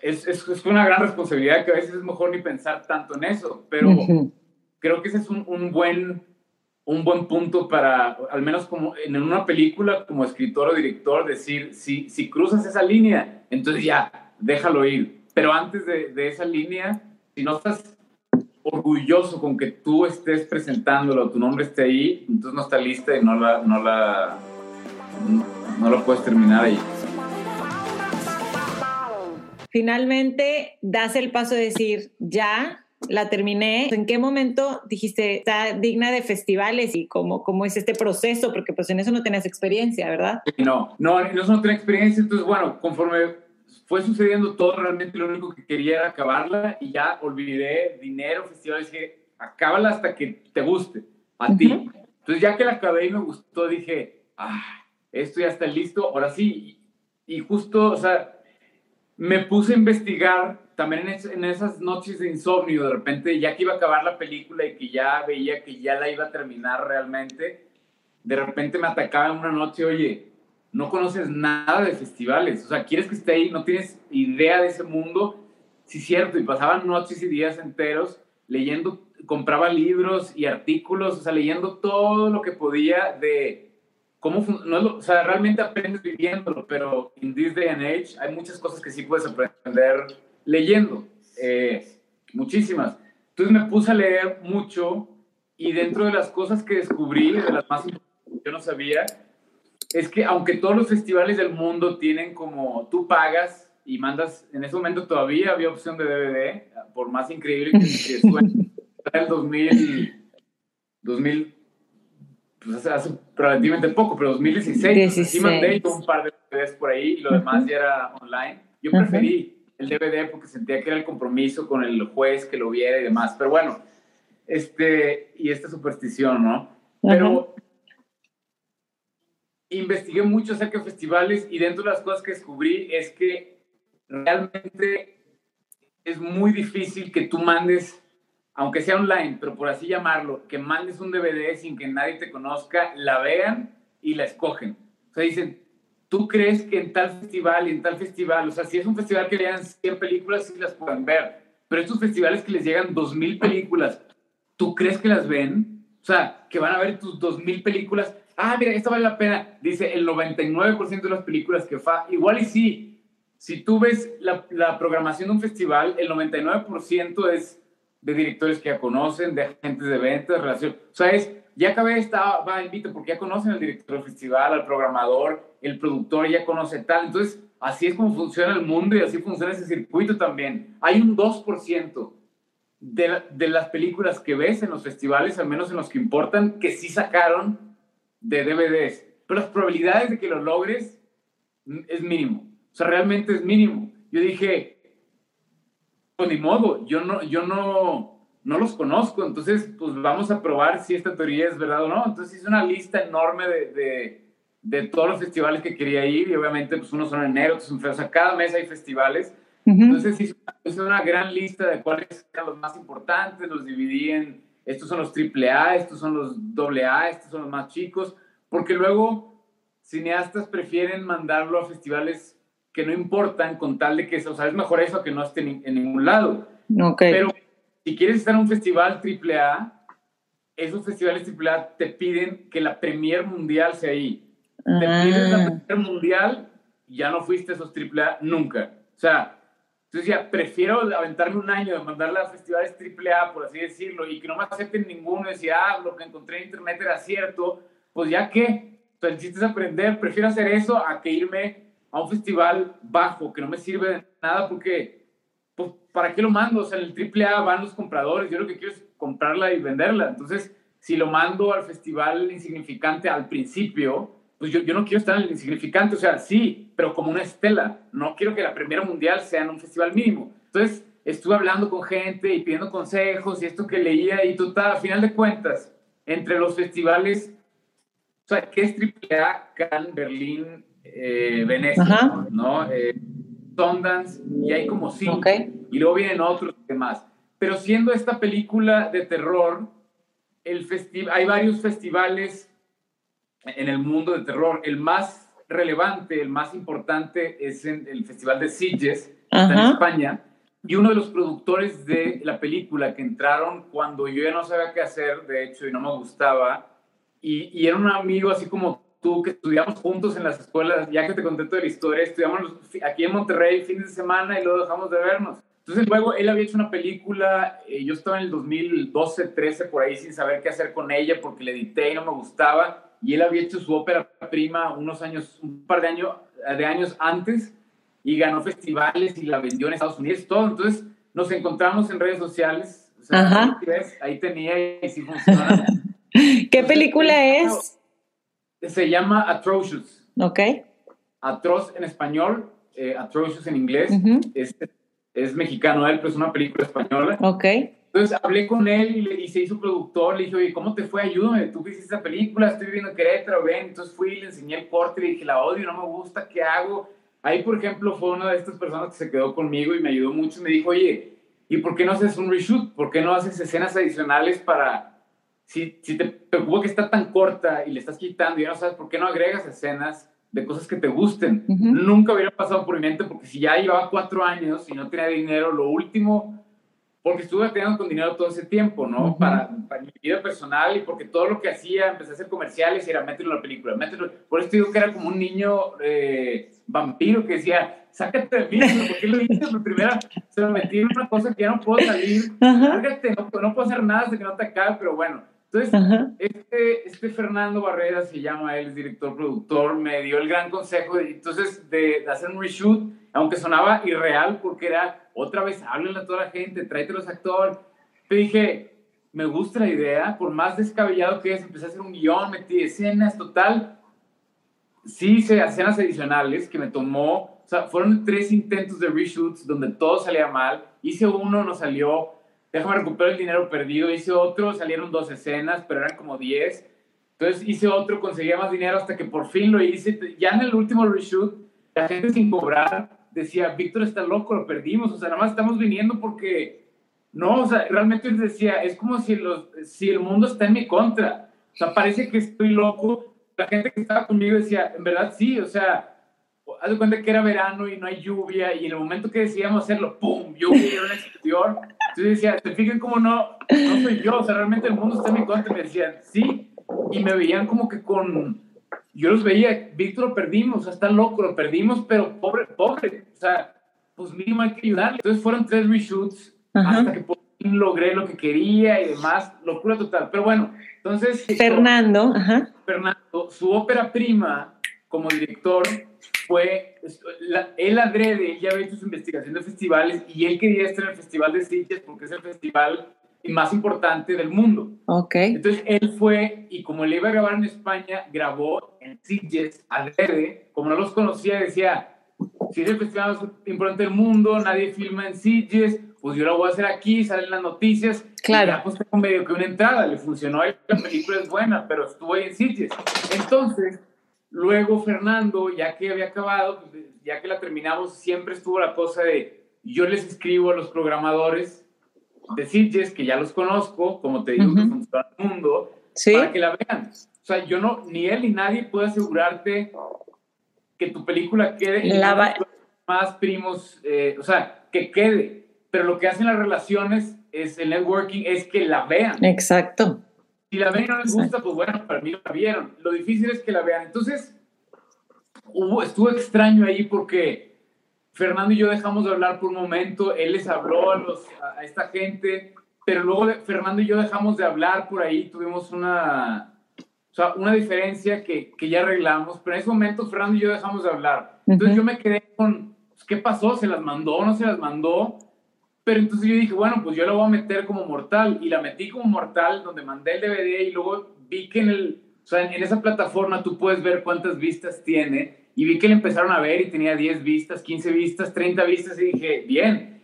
Es, es, es una gran responsabilidad que a veces es mejor ni pensar tanto en eso, pero uh -huh. creo que ese es un, un buen un buen punto para, al menos como en una película, como escritor o director, decir, si, si cruzas esa línea, entonces ya, déjalo ir. Pero antes de, esa línea, si no estás orgulloso con que tú estés presentándolo, tu nombre esté ahí, entonces no está lista y no la, no la, no la puedes terminar ahí. Finalmente, das el paso de decir, ya, la terminé. ¿En qué momento dijiste, está digna de festivales y cómo, cómo es este proceso? Porque pues en eso no tenías experiencia, ¿verdad? No, no, en eso no tenía experiencia. Entonces, bueno, conforme fue sucediendo todo, realmente lo único que quería era acabarla y ya olvidé dinero, festivales, dije, acábala hasta que te guste, a uh -huh. ti. Entonces, ya que la acabé y me gustó, dije, ah, esto ya está listo, ahora sí. Y justo, o sea, me puse a investigar también en, es, en, esas noches de insomnio, de repente, ya que iba a acabar la película y que ya veía que ya la iba a terminar realmente, de repente me atacaba una noche, oye, no conoces nada de festivales, o sea, quieres que esté ahí, no tienes idea de ese mundo, sí, cierto, y pasaban noches y días enteros leyendo compraba libros y artículos, o sea, leyendo todo lo que podía de cómo, no, o sea, realmente aprendes viviéndolo, pero en this day and age hay muchas cosas que sí puedes aprender leyendo, eh, muchísimas. Entonces me puse a leer mucho y dentro de las cosas que descubrí, de las más importantes que yo no sabía, es que aunque todos los festivales del mundo tienen como tú pagas y mandas, en ese momento todavía había opción de DVD, por más increíble que, suene, el 2000, 2000 pues hace, relativamente poco, pero 2016, 16. sí mandé un par de DVDs por ahí y lo demás ya era online. Yo preferí el DVD porque sentía que era el compromiso con el juez que lo viera y demás, pero bueno, este, y esta superstición, ¿no? Pero investigué mucho acerca de festivales y dentro de las cosas que descubrí es que realmente es muy difícil que tú mandes, aunque sea online, pero por así llamarlo, que mandes un DVD sin que nadie te conozca, la vean y la escogen. O sea, dicen, tú crees que en tal festival y en tal festival, o sea, si es un festival que vean 100 películas, sí las pueden ver, pero estos festivales que les llegan 2.000 películas, ¿tú crees que las ven? O sea, que van a ver tus 2.000 películas. Ah, mira, esta vale la pena. Dice el 99% de las películas que fa, igual y sí, si tú ves la, programación de un festival, el 99% es de directores que ya conocen, de agentes de ventas, relación. O sea, es, ya acabé esta, va, invito, porque ya conocen al director del festival, al programador, el productor ya conoce tal. Entonces, así es como funciona el mundo y así funciona ese circuito también. Hay un 2% de, de las películas que ves en los festivales, al menos en los que importan, que sí sacaron de DVDs. Pero las probabilidades de que lo logres es mínimo. O sea, realmente es mínimo. Yo dije, pues ni modo, yo no, yo no, no los conozco, entonces pues vamos a probar si esta teoría es verdad o no. Entonces hice una lista enorme de, de, de todos los festivales que quería ir y obviamente pues unos son en enero, otros en O sea, cada mes hay festivales. Entonces hice una, una gran lista de cuáles eran los más importantes, los dividí en, estos son los AAA, estos son los AA, estos son los más chicos, porque luego cineastas prefieren mandarlo a festivales que no importan con tal de que, o sea, es mejor eso que no esté en, ningún lado. Okay. Pero si quieres estar en un festival AAA, esos festivales AAA te piden que la premier mundial sea ahí. Te ah. piden la premier mundial y ya no fuiste a esos AAA nunca. O sea, entonces ya prefiero aventarme un año de mandarla a festivales AAA, por así decirlo, y que no me acepten ninguno, y decir, ah, lo que encontré en internet era cierto, pues ya que, o sea, el chiste es aprender, prefiero hacer eso a que irme a un festival bajo que no me sirve de nada porque, pues, ¿para qué lo mando? O sea, en el AAA van los compradores, yo lo que quiero es comprarla y venderla. Entonces, si lo mando al festival insignificante al principio, pues yo, yo no quiero estar en el insignificante, o sea, sí, pero como una estela. No quiero que la primera mundial sea en un festival mínimo. Entonces, estuve hablando con gente y pidiendo consejos y esto que leía y total, a final de cuentas, entre los festivales, o sea, ¿qué es AAA, Cannes, Berlín, eh, Venecia, ¿no? Eh, Sundance, y hay como cinco. Y luego vienen otros demás. Pero siendo esta película de terror, el hay varios festivales en el mundo de terror. El más relevante, el más importante es en el Festival de Sitges, en España. Y uno de los productores de la película que entraron cuando yo ya no sabía qué hacer, de hecho, y no me gustaba, y, y era un amigo así como tú, que estudiamos juntos en las escuelas, ya que te conté toda la historia, estudiamos aquí en Monterrey fines de semana y luego dejamos de vernos. Entonces luego él había hecho una película, eh, yo estaba en el 2012, 13 por ahí sin saber qué hacer con ella porque le edité y no me gustaba, y él había hecho su ópera prima unos años, un par de años, de años antes y ganó festivales y la vendió en Estados Unidos, todo. Entonces nos encontramos en redes sociales, ahí tenía y sí funciona. ¿Qué película es? Se llama Atrocious. Ok. Atroz en español, eh, Atrocious en inglés. es, es, mexicano él, pero es una película española. Ok. Entonces hablé con él y, le, y se hizo productor. Le dije, oye, ¿cómo te fue? Ayúdame. Tú que hiciste esa película, estoy viviendo en Querétaro, ven. Entonces fui y le enseñé el corte le dije, la odio, no me gusta, ¿qué hago? Ahí, por ejemplo, fue una de estas personas que se quedó conmigo y me ayudó mucho. Y me dijo, oye, ¿y por qué no haces un reshoot? ¿Por qué no haces escenas adicionales para si, si te preocupa que está tan corta y le estás quitando y ya no sabes por qué no agregas escenas de cosas que te gusten. Nunca hubiera pasado por mi mente porque si ya llevaba cuatro años y no tenía dinero, lo último porque estuve teniendo con dinero todo ese tiempo, ¿no? para, para, mi vida personal y porque todo lo que hacía, empecé a hacer comerciales y era mételo en la película, mételo. Por eso digo que era como un niño eh, vampiro que decía, sácate de mí, ¿por qué lo hice? Primera, se me metí en una cosa que ya no puedo salir, lárgate, no, no, puedo hacer nada hasta que no te acabe, pero bueno. Entonces, este, este Fernando Barrera se llama, él es director, productor, me dio el gran consejo, de, entonces, de, de hacer un reshoot, aunque sonaba irreal porque era otra vez háblenle a toda la gente, tráete los actores. Te dije, me gusta la idea, por más descabellado que es, empecé a hacer un guion, metí escenas, total. Sí hice escenas adicionales que me tomó, o sea, fueron tres intentos de reshoots donde todo salía mal. Hice uno, no salió, déjame recuperar el dinero perdido. Hice otro, salieron dos escenas, pero eran como diez. Entonces hice otro, conseguía más dinero hasta que por fin lo hice. Ya en el último reshoot, la gente sin cobrar decía, Víctor está loco, lo perdimos, o sea, nada más estamos viniendo porque, no, o sea, realmente él decía, es como si, los, si el mundo está en mi contra, o sea, parece que estoy loco, la gente que estaba conmigo decía, en verdad sí, o sea, haz de cuenta que era verano y no hay lluvia, y en el momento que decidíamos hacerlo, ¡pum!, lluvia una explosión, entonces decía, se fijen cómo no, no soy yo, o sea, realmente el mundo está en mi contra, y me decían, sí, y me veían como que con yo los veía, Víctor lo perdimos, o sea, está loco, lo perdimos, pero pobre, pobre, o sea, pues mínimo hay que ayudarle. Entonces fueron tres reshoots hasta que por fin logré lo que quería y demás, locura total. Pero bueno, entonces... Fernando, ajá. Fernando, su ópera prima como director fue, la, él adrede, él ya había hecho su investigación de festivales y él quería estar en el Festival de Sitges porque es el festival más importante del mundo. Ok. Entonces él fue y como le iba a grabar en España, grabó en Sitges, adrede, como no los conocía, decía, si es el festival más importante del mundo, nadie filma en Sitges, pues yo lo voy a hacer aquí, salen las noticias. Claro. Y ya pues tengo medio que una entrada, le funcionó, la película es buena, pero estuvo ahí en Sitges. Entonces, luego Fernando, ya que había acabado, pues, ya que la terminamos, siempre estuvo la cosa de, yo les escribo a los programadores, de Sitges, que ya los conozco, como te digo, que funciona el mundo, para que la vean. O sea, yo no, ni él ni nadie puede asegurarte que tu película quede la más primos, eh, o sea, que quede. Pero lo que hacen las relaciones es el networking, es que la vean. Exacto. Si la ven y no les gusta, pues bueno, para mí la vieron. Lo difícil es que la vean. Entonces, hubo, estuvo extraño ahí porque Fernando y yo dejamos de hablar por un momento, él les habló a, los, a esta gente, pero luego Fernando y yo dejamos de hablar por ahí, tuvimos una, o sea, una diferencia que, que, ya arreglamos, pero en ese momento Fernando y yo dejamos de hablar. Entonces yo me quedé con, pues, ¿qué pasó? ¿Se las mandó o no se las mandó? Pero entonces yo dije, bueno, pues yo la voy a meter como mortal, y la metí como mortal, donde mandé el DVD y luego vi que en el, o sea, en esa plataforma tú puedes ver cuántas vistas tiene, y vi que le empezaron a ver y tenía 10 vistas, 15 vistas, 30 vistas y dije, bien.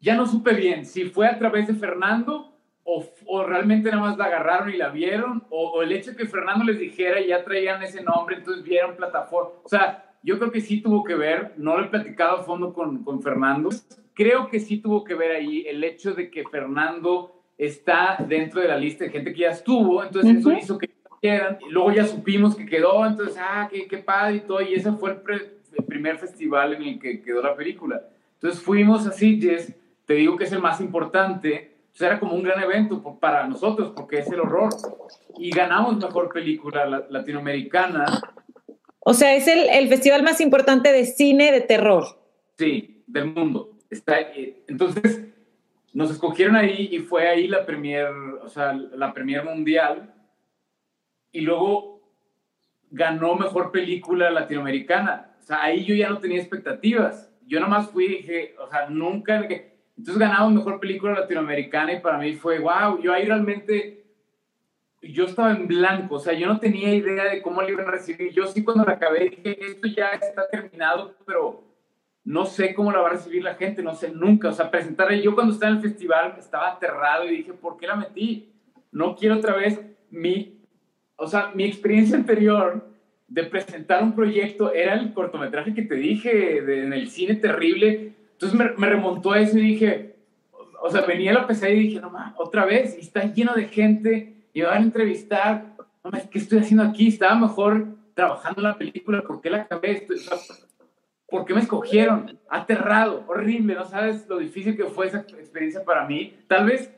Ya no supe bien si fue a través de Fernando o, o realmente nada más la agarraron y la vieron o, o, el hecho de que Fernando les dijera y ya traían ese nombre, entonces vieron plataforma. O sea, yo creo que sí tuvo que ver, no lo he platicado a fondo con, con Fernando, creo que sí tuvo que ver ahí el hecho de que Fernando está dentro de la lista de gente que ya estuvo, entonces eso hizo que quieran. Luego ya supimos que quedó, entonces, ah, qué, qué padre y todo. Y ese fue el, el, primer festival en el que quedó la película. Entonces fuimos a Sitges, te digo que es el más importante. Entonces era como un gran evento para nosotros, porque es el horror. Y ganamos mejor película latinoamericana. O sea, es el, el festival más importante de cine de terror. Sí, del mundo. Está, eh, entonces, nos escogieron ahí y fue ahí la premier, o sea, la premier mundial y luego ganó mejor película latinoamericana. O sea, ahí yo ya no tenía expectativas. Yo nada más fui y dije, o sea, nunca. Entonces ganamos mejor película latinoamericana y para mí fue, wow, yo ahí realmente. Yo estaba en blanco, o sea, yo no tenía idea de cómo le iban a recibir. Yo sí, cuando la acabé, dije, esto ya está terminado, pero no sé cómo la va a recibir la gente, no sé nunca. O sea, presentar, yo cuando estaba en el festival estaba aterrado y dije, ¿por qué la metí? No quiero otra vez mi o sea, mi experiencia anterior de presentar un proyecto era el cortometraje que te dije en el cine terrible. Entonces me, me, remontó a eso y dije, o sea, venía la pesadilla y dije, no mames, otra vez, y está lleno de gente, y me van a entrevistar, no mames, ¿qué estoy haciendo aquí? Estaba mejor trabajando la película, ¿por qué la acabé? Estoy, ¿por qué me escogieron? Aterrado, horrible, no sabes lo difícil que fue esa experiencia para mí. Tal vez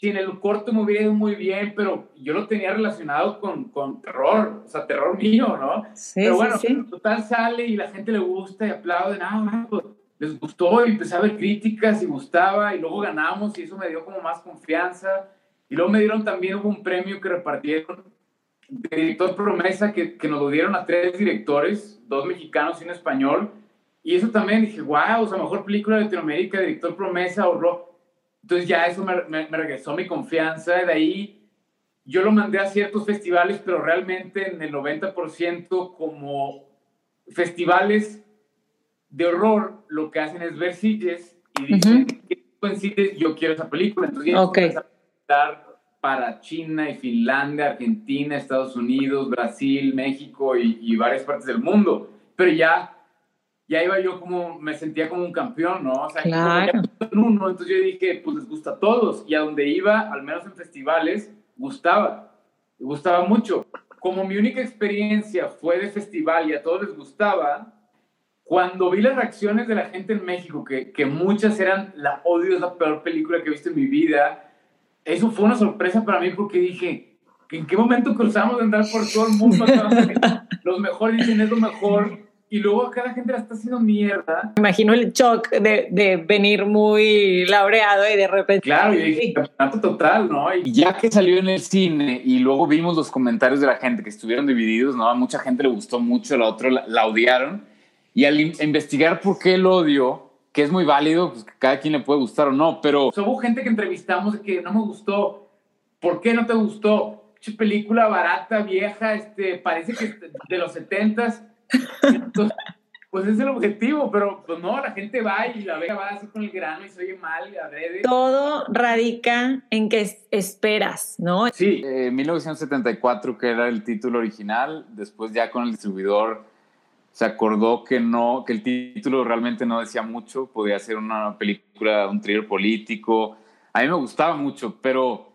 si en el corto me hubiera ido muy bien, pero yo lo tenía relacionado con, con terror, o sea, terror mío, ¿no? Sí, pero bueno, sí, total sale y la gente le gusta y aplaude, ah, pues, les gustó y empecé a ver críticas y gustaba y luego ganamos y eso me dio como más confianza. Y luego me dieron también hubo un premio que repartieron de director promesa que, que nos lo dieron a tres directores, dos mexicanos y un español. Y eso también dije, wow, o sea, mejor película de Latinoamérica, director promesa rock entonces ya eso me, me, regresó mi confianza. De ahí yo lo mandé a ciertos festivales, pero realmente en el 90% como festivales de horror, lo que hacen es ver sitios y dicen, en sitios yo quiero esa película? Entonces ya okay. a para China y Finlandia, Argentina, Estados Unidos, Brasil, México y, y varias partes del mundo. Pero ya ya iba yo como, me sentía como un campeón, ¿no? O sea, claro. uno, entonces yo dije, pues les gusta a todos. Y a donde iba, al menos en festivales, gustaba. Gustaba mucho. Como mi única experiencia fue de festival y a todos les gustaba, cuando vi las reacciones de la gente en México, que, que muchas eran, la odio es la peor película que he visto en mi vida, eso fue una sorpresa para mí porque dije, ¿en qué momento cruzamos de andar por todo el mundo? Los mejores dicen es lo mejor y luego acá la gente la está haciendo mierda. Me imagino el shock de, de venir muy laureado y de repente. Claro, y dije, campeonato total, ¿no? Y ya que salió en el cine y luego vimos los comentarios de la gente que estuvieron divididos, ¿no? A mucha gente le gustó mucho, la otra la, odiaron. Y al investigar por qué el odio, que es muy válido, pues que cada quien le puede gustar o no, pero. hubo gente que entrevistamos que no me gustó. ¿Por qué no te gustó? película barata, vieja, este, parece que de los pues es el objetivo, pero pues no, la gente va y la ve, va así con el grano y se oye mal y adrede. Todo radica en que esperas, ¿no? Sí, 1974 que era el título original, después ya con el distribuidor se acordó que no, que el título realmente no decía mucho, podía ser una película, un thriller político. A mí me gustaba mucho, pero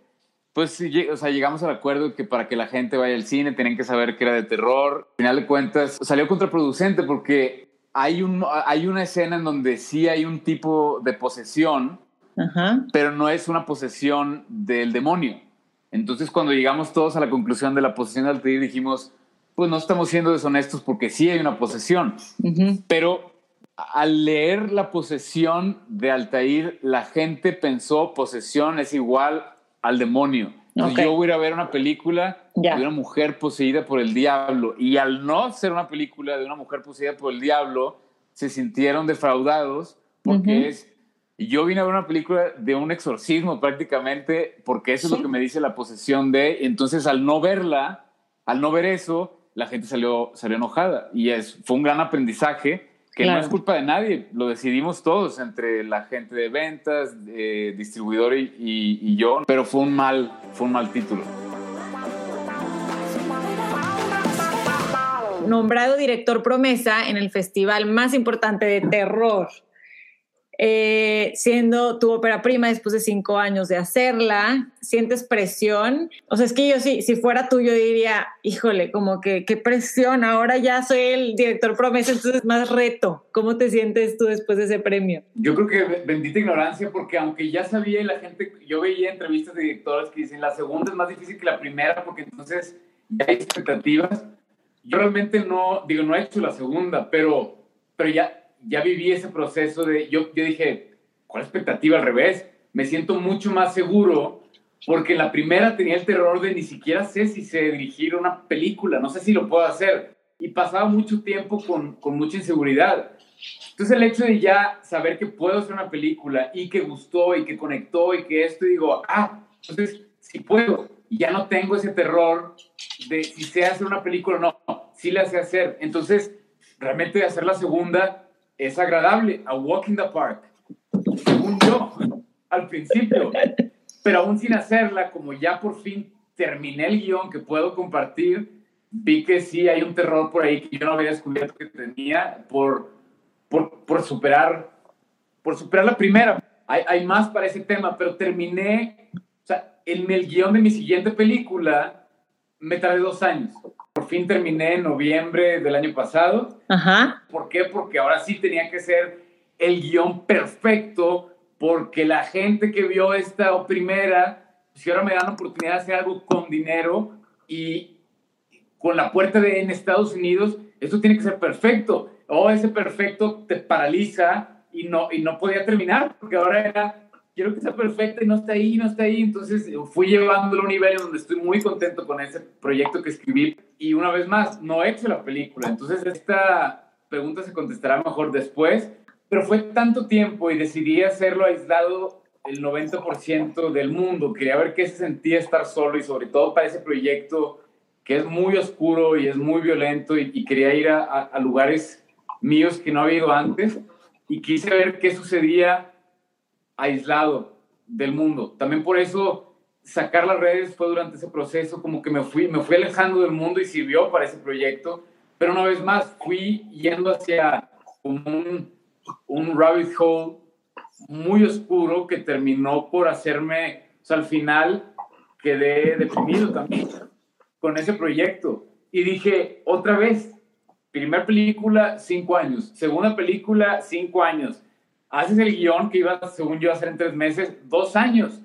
pues sí, o sea, llegamos al acuerdo que para que la gente vaya al cine tenían que saber que era de terror. Al final de cuentas, salió contraproducente porque hay, un, hay una escena en donde sí hay un tipo de posesión, pero no es una posesión del demonio. Entonces, cuando llegamos todos a la conclusión de la posesión de Altair, dijimos, pues no estamos siendo deshonestos porque sí hay una posesión. Pero al leer la posesión de Altair, la gente pensó posesión es igual al demonio. yo voy a ir a ver una película de una mujer poseída por el diablo. Y al no ser una película de una mujer poseída por el diablo, se sintieron defraudados porque es... Yo vine a ver una película de un exorcismo prácticamente porque eso es lo que me dice la posesión de... Entonces al no verla, al no ver eso, la gente salió, salió enojada. Y es, fue un gran aprendizaje que no es culpa de nadie, lo decidimos todos, entre la gente de ventas, distribuidor y, yo, pero fue un mal, fue un mal título. Nombrado director promesa en el festival más importante de terror eh, siendo tu ópera prima después de cinco años de hacerla, sientes presión. O sea, es que yo si, si fuera tú, yo diría, híjole, como que qué presión, ahora ya soy el director promesa, entonces más reto. ¿Cómo te sientes tú después de ese premio? Yo creo que bendita ignorancia, porque aunque ya sabía y la gente, yo veía entrevistas de directores que dicen, la segunda es más difícil que la primera, porque entonces ya hay expectativas. Yo realmente no, digo, no he hecho la segunda, pero, pero ya ya viví ese proceso de, yo, yo dije, ¿cuál expectativa al revés? Me siento mucho más seguro porque en la primera tenía el terror de ni siquiera sé si sé dirigir una película, no sé si lo puedo hacer. Y pasaba mucho tiempo con, con mucha inseguridad. Entonces el hecho de ya saber que puedo hacer una película y que gustó y que conectó y que esto, digo, ah, entonces si puedo. Y ya no tengo ese terror de si sé hacer una película o no, sí la sé hacer. Entonces, realmente hacer la segunda es agradable, a walk in the park, según yo, al principio. Pero aún sin hacerla, como ya por fin terminé el guion que puedo compartir, vi que sí hay un terror por ahí que yo no había descubierto que tenía por, por, por superar, por superar la primera. Hay, hay, más para ese tema, pero terminé, o sea, en el guion de mi siguiente película me tardé dos años. Por fin terminé en noviembre del año pasado. Ajá. ¿Por qué? Porque ahora sí tenía que ser el guion perfecto, porque la gente que vio esta primera, si ahora me dan la oportunidad de hacer algo con dinero y con la puerta de en Estados Unidos, esto tiene que ser perfecto. O ese perfecto te paraliza y no, y no podía terminar, porque ahora era quiero que sea perfecta y no está ahí, no está ahí. Entonces fui llevándolo a un nivel donde estoy muy contento con ese proyecto que escribí. Y una vez más, no he hecho la película. Entonces esta pregunta se contestará mejor después. Pero fue tanto tiempo y decidí hacerlo aislado el 90% del mundo. Quería ver qué se sentía estar solo y sobre todo para ese proyecto que es muy oscuro y es muy violento y, quería ir a, a lugares míos que no había ido antes y quise ver qué sucedía aislado del mundo. También por eso sacar las redes fue durante ese proceso como que me fui, me fui alejando del mundo y sirvió para ese proyecto. Pero una vez más fui yendo hacia un, un rabbit hole muy oscuro que terminó por hacerme, o sea, al final quedé deprimido también con ese proyecto. Y dije, otra vez, primera película, cinco años. Segunda película, cinco años haces el guion que iba, según yo, a hacer en tres meses, dos años.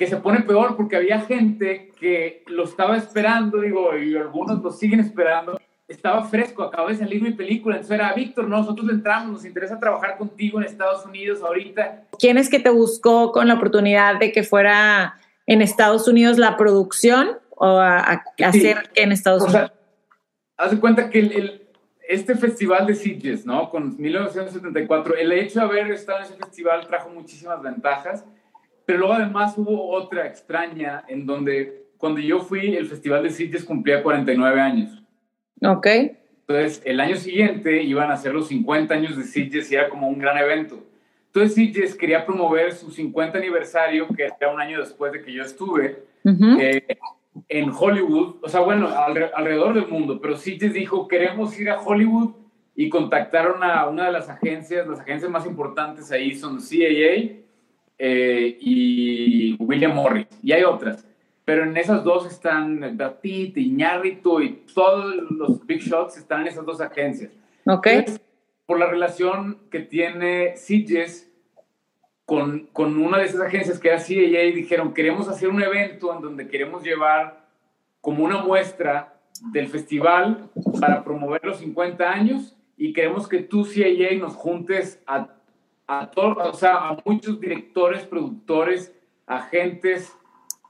Que se pone peor porque había gente que lo estaba esperando, digo, y algunos lo siguen esperando. Estaba fresco, acaba de salir mi película. Entonces era, Víctor, nosotros entramos, nos interesa trabajar contigo en Estados Unidos ahorita. ¿Quién es que te buscó con la oportunidad de que fuera en Estados Unidos la producción o a, hacer que en Estados Unidos? haz de cuenta que el, este festival de Sitges, ¿no? Con 1974, el hecho de haber estado en ese festival trajo muchísimas ventajas, pero luego además hubo otra extraña en donde cuando yo fui, el festival de Sitges cumplía 49 años. Ok. Entonces, el año siguiente iban a ser los 50 años de Sitges y era como un gran evento. Entonces, Sitges quería promover su 50 aniversario, que era un año después de que yo estuve, en Hollywood, o sea, bueno, alrededor del mundo, pero sí les dijo, queremos ir a Hollywood y contactaron a una de las agencias, las agencias más importantes ahí son CAA eh, y William Morris, y hay otras, pero en esas dos están Pitt, Iñárritu y todos los big shots están en esas dos agencias. Ok. por la relación que tiene CJS con, con, una de esas agencias que era CAA y dijeron, queremos hacer un evento en donde queremos llevar como una muestra del festival para promover los 50 años y queremos que tú, CAA, nos juntes a, a, todos, o sea, a muchos directores, productores, agentes,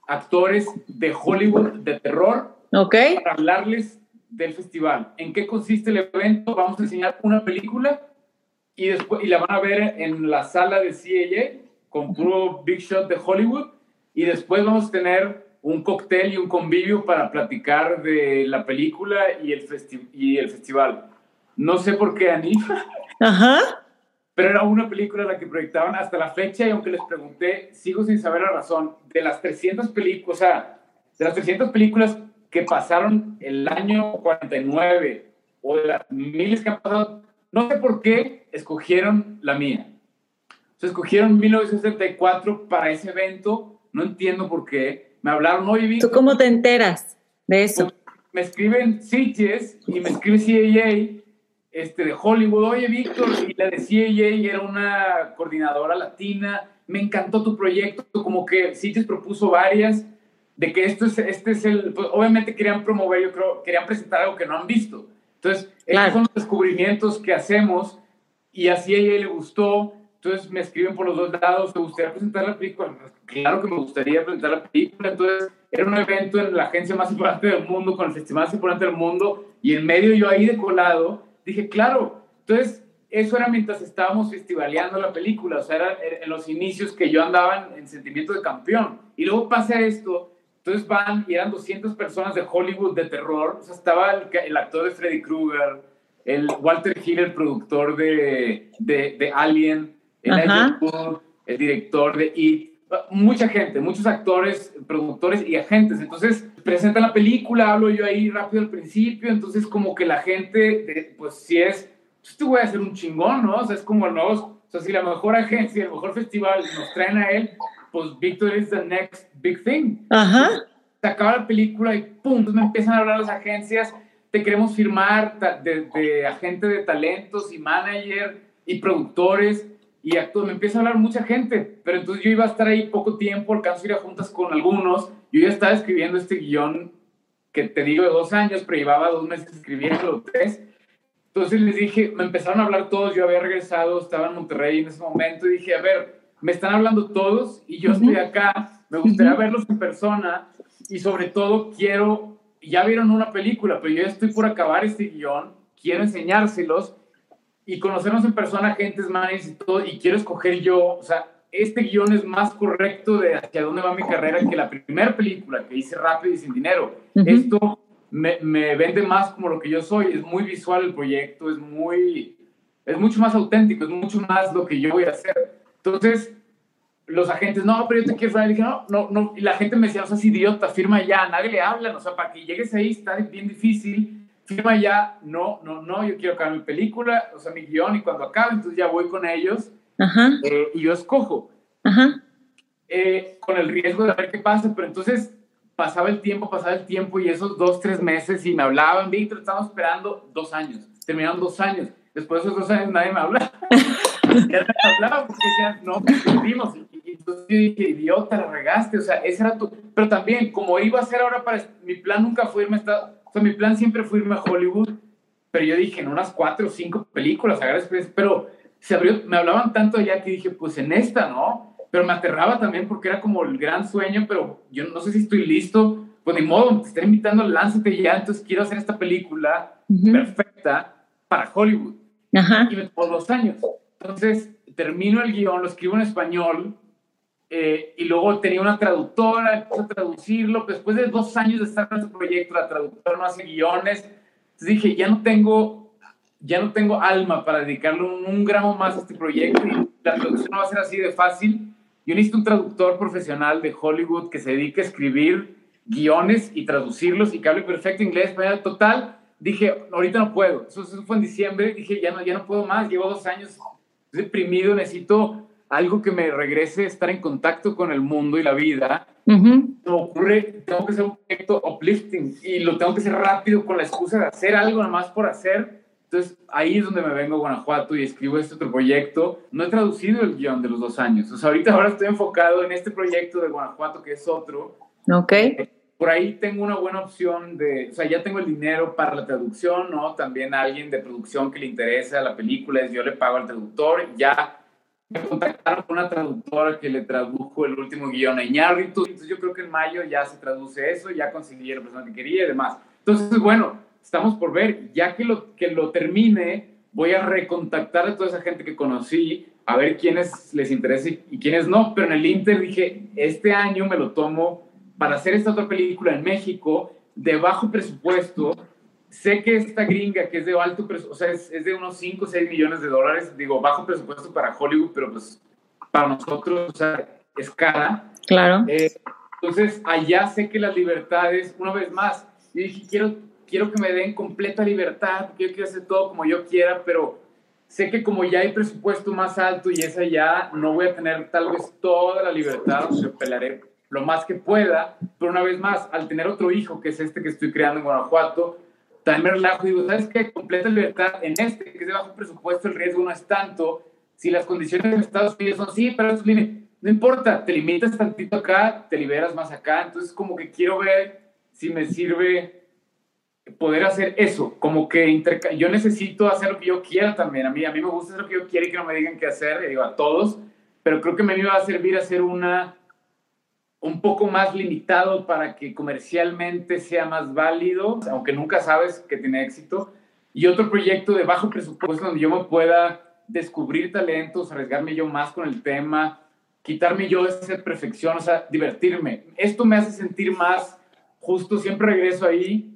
actores de Hollywood de terror okay. para hablarles del festival. ¿En qué consiste el evento? Vamos a enseñar una película y, después, y la van a ver en la sala de CAA con puro Big Shot de Hollywood y después vamos a tener un cóctel y un convivio para platicar de la película y el, y el festival. No sé por qué, Anifa. Ajá. Pero era una película la que proyectaban hasta la fecha y aunque les pregunté, sigo sin saber la razón. De las 300 películas, o sea, de las 300 películas que pasaron el año 49 o de las miles que han pasado, no sé por qué escogieron la mía. O sea, escogieron 1974 para ese evento. No entiendo por qué. Me hablaron, oye, Víctor. ¿Tú cómo te enteras de eso? Me escriben Sitges y me escribe CAA este, de Hollywood. Oye, Víctor, y la de CAA era una coordinadora latina. Me encantó tu proyecto. Como que Sitges propuso varias de que esto es, este es el. Pues, obviamente querían promover, yo creo, querían presentar algo que no han visto. Entonces, estos son los descubrimientos que hacemos y así a ella le gustó. Entonces me escriben por los dos lados, ¿te gustaría presentar la película? Claro que me gustaría presentar la película. Entonces era un evento en la agencia más importante del mundo, con el festival más importante del mundo, y en medio yo ahí de colado, dije, claro. Entonces eso era mientras estábamos festivaleando la película, o sea, era en los inicios que yo andaba en sentimiento de campeón. Y luego pasa esto, entonces van y eran 200 personas de Hollywood de terror. O sea, estaba el, actor de Freddy Krueger, el Walter Hill, el productor de, de, Alien, el, el director de It. Mucha gente, muchos actores, productores y agentes. Entonces, presenta la película, hablo yo ahí rápido al principio. Entonces, como que la gente, pues si es, pues te voy a hacer un chingón, ¿no? O sea, es como nuevo, o sea, si la mejor agencia, el mejor festival nos traen a él, pues Víctor es the next big thing. Ajá. se acaba la película y pum, entonces me empiezan a hablar las agencias, te queremos firmar de, de agente de talentos y manager y productores y actúa, me empieza a hablar mucha gente, pero entonces yo iba a estar ahí poco tiempo, alcanzo a ir a juntas con algunos, yo ya estaba escribiendo este guion que te digo de dos años, pero llevaba dos meses escribiendo, tres, entonces les dije, me empezaron a hablar todos, yo había regresado, estaba en Monterrey en ese momento y dije, a ver, me están hablando todos y yo estoy acá, me gustaría verlos en persona y sobre todo quiero, ya vieron una película, pero yo ya estoy por acabar este guion, quiero enseñárselos y conocernos en persona, agentes, managers y todo, y quiero escoger yo, o sea, este guion es más correcto de hacia dónde va mi carrera que la primera película que hice rápido y sin dinero. Esto me, me, vende más como lo que yo soy, es muy visual el proyecto, es muy, es mucho más auténtico, es mucho más lo que yo voy a hacer. Entonces, los agentes, no, pero yo te quiero y dije, no, no, no, y la gente me decía, no seas idiota, firma ya, nadie le habla, o sea, para que llegues ahí está bien difícil. Firma ya, no, no, no, yo quiero acabar mi película, o sea, mi guion, y cuando acabe, entonces ya voy con ellos eh, y yo escojo. Eh, con el riesgo de ver qué pasa, pero entonces pasaba el tiempo, pasaba el tiempo y esos dos, tres meses y me hablaban, Víctor, estamos esperando dos años, terminaron dos años, después de esos dos años nadie me hablaba. ya me hablaba porque decían, no, vimos. Y, entonces yo dije, idiota, la regaste, o sea, ese era tu... Pero también, como iba a ser ahora para... Mi plan nunca fue irme a Estados o sea, mi plan siempre fue irme a Hollywood, pero yo dije en unas cuatro o cinco películas, pero se abrió, me hablaban tanto allá que dije, pues en esta, ¿no? Pero me aterraba también porque era como el gran sueño, pero yo no sé si estoy listo. Pues ni modo, te están invitando, lánzate ya, entonces quiero hacer esta película perfecta para Hollywood. Ajá. Y me tomó dos años. Entonces termino el guion, lo escribo en español, eh, y luego tenía una traductora, empecé a traducirlo. Después de dos años de estar en este proyecto, la traductora no hace guiones. Entonces dije, ya no tengo, ya no tengo alma para dedicarle un, gramo más a este proyecto y la traducción no va a ser así de fácil. Yo necesito un traductor profesional de Hollywood que se dedique a escribir guiones y traducirlos y que hable perfecto inglés, español, total. Dije, ahorita no puedo. Eso, eso fue en diciembre. Dije, ya no, ya no puedo más. Llevo dos años deprimido, necesito algo que me regrese estar en contacto con el mundo y la vida, me ocurre, tengo que hacer un proyecto uplifting y lo tengo que hacer rápido con la excusa de hacer algo nada más por hacer. Entonces ahí es donde me vengo a Guanajuato y escribo este otro proyecto. No he traducido el guion de los dos años. O sea, ahorita ahora estoy enfocado en este proyecto de Guanajuato que es otro. Ok. Por ahí tengo una buena opción de, o sea, ya tengo el dinero para la traducción, ¿no? También alguien de producción que le interesa la película, es yo le pago al traductor, ya me contactaron con una traductora que le tradujo el último guion a Iñárritu. Entonces yo creo que en mayo ya se traduce eso, ya conseguí la persona que quería y demás. Entonces, bueno, estamos por ver. Ya que lo, que lo termine, voy a recontactar a toda esa gente que conocí, a ver quiénes les interesa y quiénes no. Pero en el Inter dije, este año me lo tomo para hacer esta otra película en México de bajo presupuesto sé que esta gringa que es de alto presupuesto, o sea, es, es, de unos 5 o 6 millones de dólares, digo, bajo presupuesto para Hollywood, pero pues para nosotros, o sea, es cara. Claro. Eh, entonces, allá sé que las libertades, una vez más, yo dije, quiero, quiero que me den completa libertad, porque yo quiero hacer todo como yo quiera, pero sé que como ya hay presupuesto más alto y es allá, no voy a tener tal vez toda la libertad, o sea, pelearé lo más que pueda, pero una vez más, al tener otro hijo, que es este que estoy creando en Guanajuato, también me relajo y digo, ¿sabes qué? Completa libertad en este, que es de bajo presupuesto, el riesgo no es tanto. Si las condiciones en Estados Unidos son, sí, pero eso no importa, te limitas tantito acá, te liberas más acá. Entonces, como que quiero ver si me sirve poder hacer eso, como que yo necesito hacer lo que yo quiera también. A mí, a mí me gusta hacer lo que yo quiero y que no me digan qué hacer, digo a todos, pero creo que me va a servir hacer una un poco más limitado para que comercialmente sea más válido, aunque nunca sabes que tiene éxito, y otro proyecto de bajo presupuesto donde yo me pueda descubrir talentos, arriesgarme yo más con el tema, quitarme yo esa perfección, o sea, divertirme. Esto me hace sentir más justo, siempre regreso ahí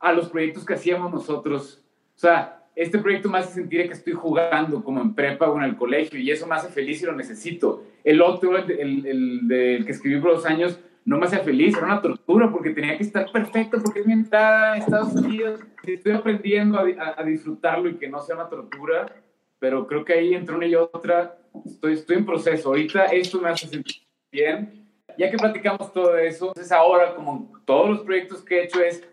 a los proyectos que hacíamos nosotros. O sea, este proyecto me hace sentir que estoy jugando como en prepa o en el colegio y eso me hace feliz y lo necesito. El otro, el, el, que escribí por dos años, no me hacía feliz, era una tortura porque tenía que estar perfecto porque es mi entrada en Estados Unidos. Estoy aprendiendo a, disfrutarlo y que no sea una tortura, pero creo que ahí entre una y otra estoy, estoy en proceso. Ahorita esto me hace sentir bien ya que platicamos todo eso, entonces ahora, como todos los proyectos que he hecho, es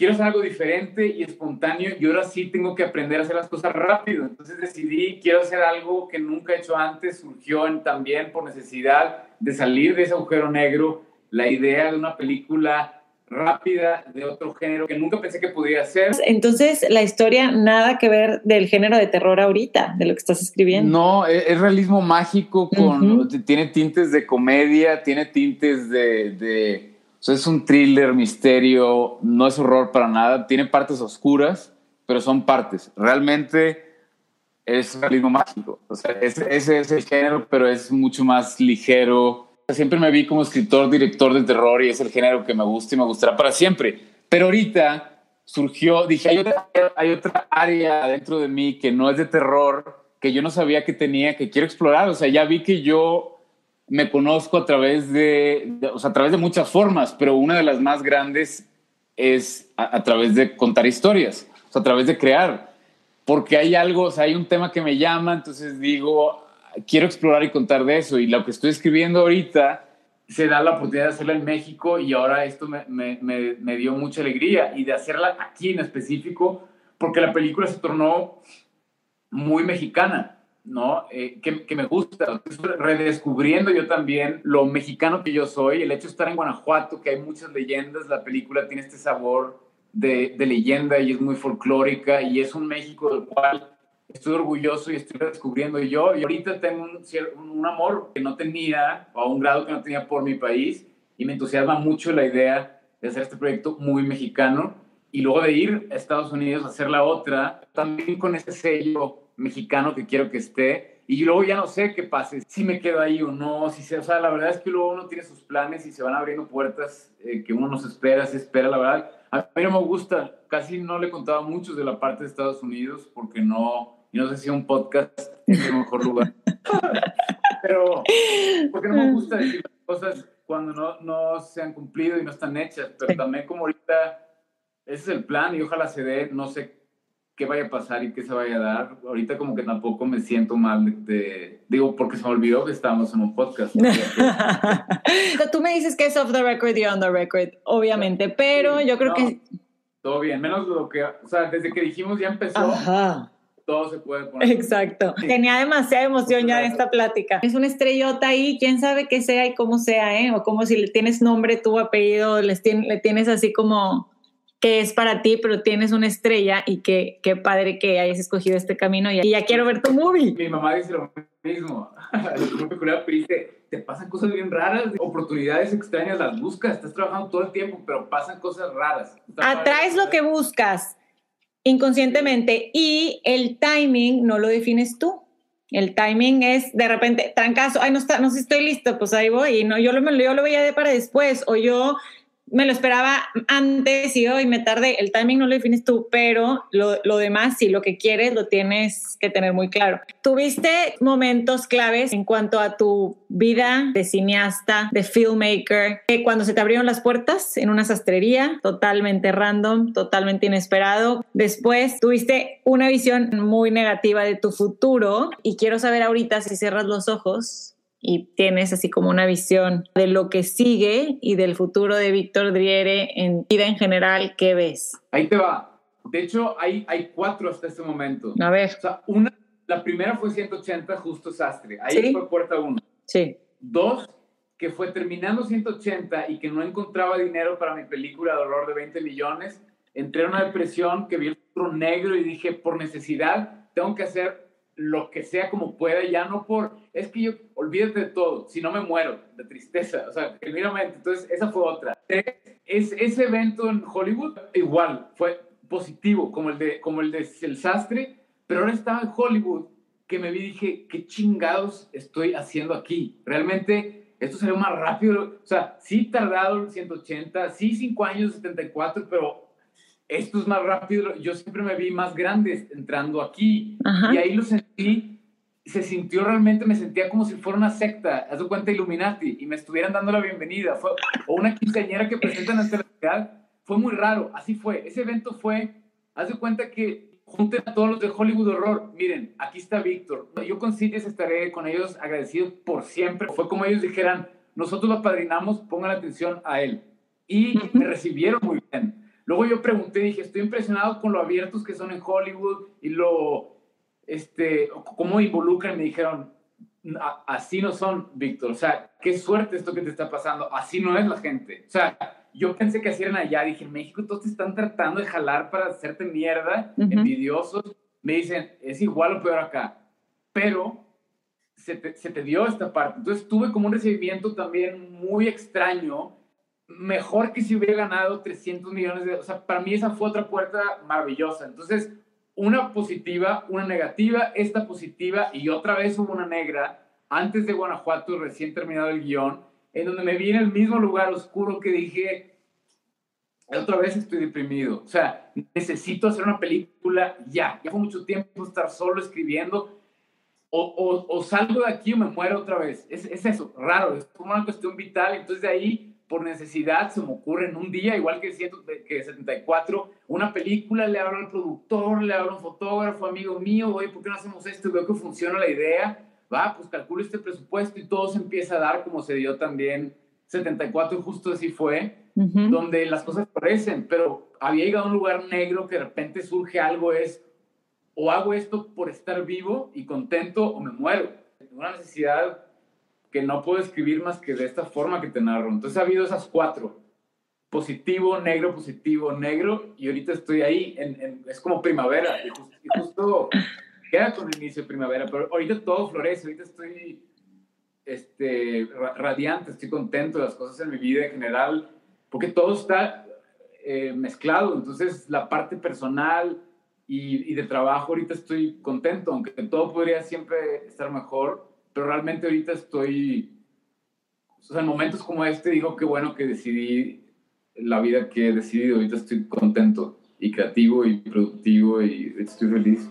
quiero hacer algo diferente y espontáneo y ahora sí tengo que aprender a hacer las cosas rápido. Entonces decidí, quiero hacer algo que nunca he hecho antes, surgió también por necesidad de salir de ese agujero negro, la idea de una película rápida de otro género que nunca pensé que pudiera ser. Entonces, la historia nada que ver del género de terror ahorita, de lo que estás escribiendo. No, es, realismo mágico, con, tiene tintes de comedia, tiene tintes de, de o sea, es un thriller, misterio, no es horror para nada, tiene partes oscuras, pero son partes. Realmente es realismo mágico. O sea, ese es el género, pero es mucho más ligero, Siempre me vi como escritor, director de terror y es el género que me gusta y me gustará para siempre. Pero ahorita surgió, dije, hay otra, hay otra área dentro de mí que no es de terror, que yo no sabía que tenía, que quiero explorar. O sea, ya vi que yo me conozco a través de, o sea, a través de muchas formas, pero una de las más grandes es a, a, través de contar historias, o sea, a través de crear, porque hay algo, o sea, hay un tema que me llama, entonces digo, quiero explorar y contar de eso. Y lo que estoy escribiendo ahorita se da la oportunidad de hacerla en México y ahora esto me, me, me, dio mucha alegría y de hacerla aquí en específico porque la película se tornó muy mexicana, ¿no? Eh, que, que, me gusta. Redescubriendo yo también lo mexicano que yo soy. El hecho de estar en Guanajuato, que hay muchas leyendas, la película tiene este sabor de, de leyenda y es muy folclórica y es un México del cual estoy orgulloso y estoy descubriendo yo. Y ahorita tengo un, un, amor que no tenía, o a un grado que no tenía por mi país, y me entusiasma mucho la idea de hacer este proyecto muy mexicano y luego de ir a Estados Unidos a hacer la otra, también con ese sello mexicano que quiero que esté. Y luego ya no sé qué pase, si me quedo ahí o no, si se, o sea, la verdad es que luego uno tiene sus planes y se van abriendo puertas eh, que uno no se espera, se espera, la verdad. A mí no me gusta, casi no le contaba mucho de la parte de Estados Unidos porque no, y no sé si un podcast es el mejor lugar. pero, porque no me gusta decir cosas cuando no, no se han cumplido y no están hechas, pero también como ahorita ese es el plan y ojalá se dé, no sé qué vaya a pasar y qué se vaya a dar. Ahorita como que tampoco me siento mal de, digo, porque se me olvidó que estábamos en un podcast. Tú me dices que es off the record y on the record, obviamente, pero yo creo que... Todo bien, menos lo que, o sea, desde que dijimos ya empezó. Ajá todo se puede poner. Exacto. Tenía demasiada emoción ya en esta plática. Es una estrellota ahí, quién sabe qué sea y cómo sea, ¿eh? O como si le tienes nombre, tu apellido, le tienes así como que es para ti, pero tienes una estrella y qué, qué padre que hayas escogido este camino y, ya quiero ver tu movie. Mi mamá dice lo mismo. dice, te pasan cosas bien raras, oportunidades extrañas las buscas, estás trabajando todo el tiempo, pero pasan cosas raras. Atraes lo que buscas inconscientemente y el timing no lo defines tú. El timing es de repente, trancazo, ay, no, está, no sé si estoy listo, pues ahí voy, y no, yo lo, yo lo veía de para después, o yo me lo esperaba antes y hoy me tardé. El timing no lo defines tú, pero lo, lo, demás, si lo que quieres, lo tienes que tener muy claro. ¿Tuviste momentos claves en cuanto a tu vida de cineasta, de filmmaker, cuando se te abrieron las puertas en una sastrería, totalmente random, totalmente inesperado? Después tuviste una visión muy negativa de tu futuro y quiero saber ahorita si cierras los ojos y tienes así como una visión de lo que sigue y del futuro de Víctor Driere en vida en general, ¿qué ves? Ahí te va. De hecho, hay, hay cuatro hasta este momento. A ver. O sea, una, la primera fue 180, justo Sastre. Ahí fue puerta uno. Sí. Dos, que fue terminando 180 y que no encontraba dinero para mi película de horror de 20 millones. Entré en una depresión que vi el futuro negro y dije, por necesidad, tengo que hacer lo que sea como pueda, ya no por, es que yo, olvídate de todo, si no me muero de tristeza, o sea, genuinamente, entonces esa fue otra. Es, ese evento en Hollywood igual, fue positivo, como el de, como el de El Sastre, pero ahora estaba en Hollywood, que me vi y dije, qué chingados estoy haciendo aquí, realmente esto sería más rápido, o sea, sí tardado 180, sí 5 años 74, pero esto es más rápido. Yo siempre me vi más grande entrando aquí. Y ahí lo sentí, se sintió realmente, me sentía como si fuera una secta, haz de cuenta Illuminati, y me estuvieran dando la bienvenida, fue, o una quinceañera que presentan ante la ciudad, fue muy raro, así fue, ese evento fue, haz de cuenta que junten a todos los de Hollywood Horror, miren, aquí está Víctor, yo con CITES estaré con ellos agradecido por siempre, fue como ellos dijeran, nosotros lo apadrinamos, pongan atención a él. Y me recibieron muy bien. Luego yo pregunté, dije, estoy impresionado con lo abiertos que son en Hollywood y lo, este, cómo involucran. Me dijeron, así no son, Víctor. O sea, qué suerte esto que te está pasando. Así no es la gente. O sea, yo pensé que así eran allá. Dije, en México todos te están tratando de jalar para hacerte mierda, envidiosos. Me dicen, es igual o peor acá. Pero se te, se te dio esta parte. Entonces tuve como un recibimiento también muy extraño mejor que si hubiera ganado 300 millones de... O sea, para mí esa fue otra puerta maravillosa. Entonces, una positiva, una negativa, esta positiva y otra vez hubo una negra antes de Guanajuato, recién terminado el guion, en donde me vi en el mismo lugar oscuro que dije, otra vez estoy deprimido. O sea, necesito hacer una película ya. Ya fue mucho tiempo estar solo escribiendo. O, o, salgo de aquí o me muero otra vez. Es, es eso, raro. Es como una cuestión vital. Entonces de ahí por necesidad se me ocurre en un día, igual que, que 74, una película, le hablo al productor, le hablo a un fotógrafo, amigo mío, oye, ¿por qué no hacemos esto? Veo que funciona la idea, va, pues calculo este presupuesto y todo se empieza a dar como se dio también 74, justo así fue, donde las cosas parecen, pero había llegado a un lugar negro que de repente surge algo, es o hago esto por estar vivo y contento o me muero. Una necesidad que no puedo escribir más que de esta forma que te narro. Entonces ha habido esas cuatro. Positivo, negro, positivo, negro. Y ahorita estoy ahí. En, es como primavera. Y, justo queda con el inicio de primavera. Pero ahorita todo florece. Ahorita estoy este, radiante, estoy contento de las cosas en mi vida en general. Porque todo está eh, mezclado. Entonces la parte personal y, y de trabajo ahorita estoy contento. Aunque todo podría siempre estar mejor pero realmente ahorita estoy, o sea, en momentos como este digo que bueno que decidí la vida que he decidido, ahorita estoy contento y creativo y productivo y estoy feliz.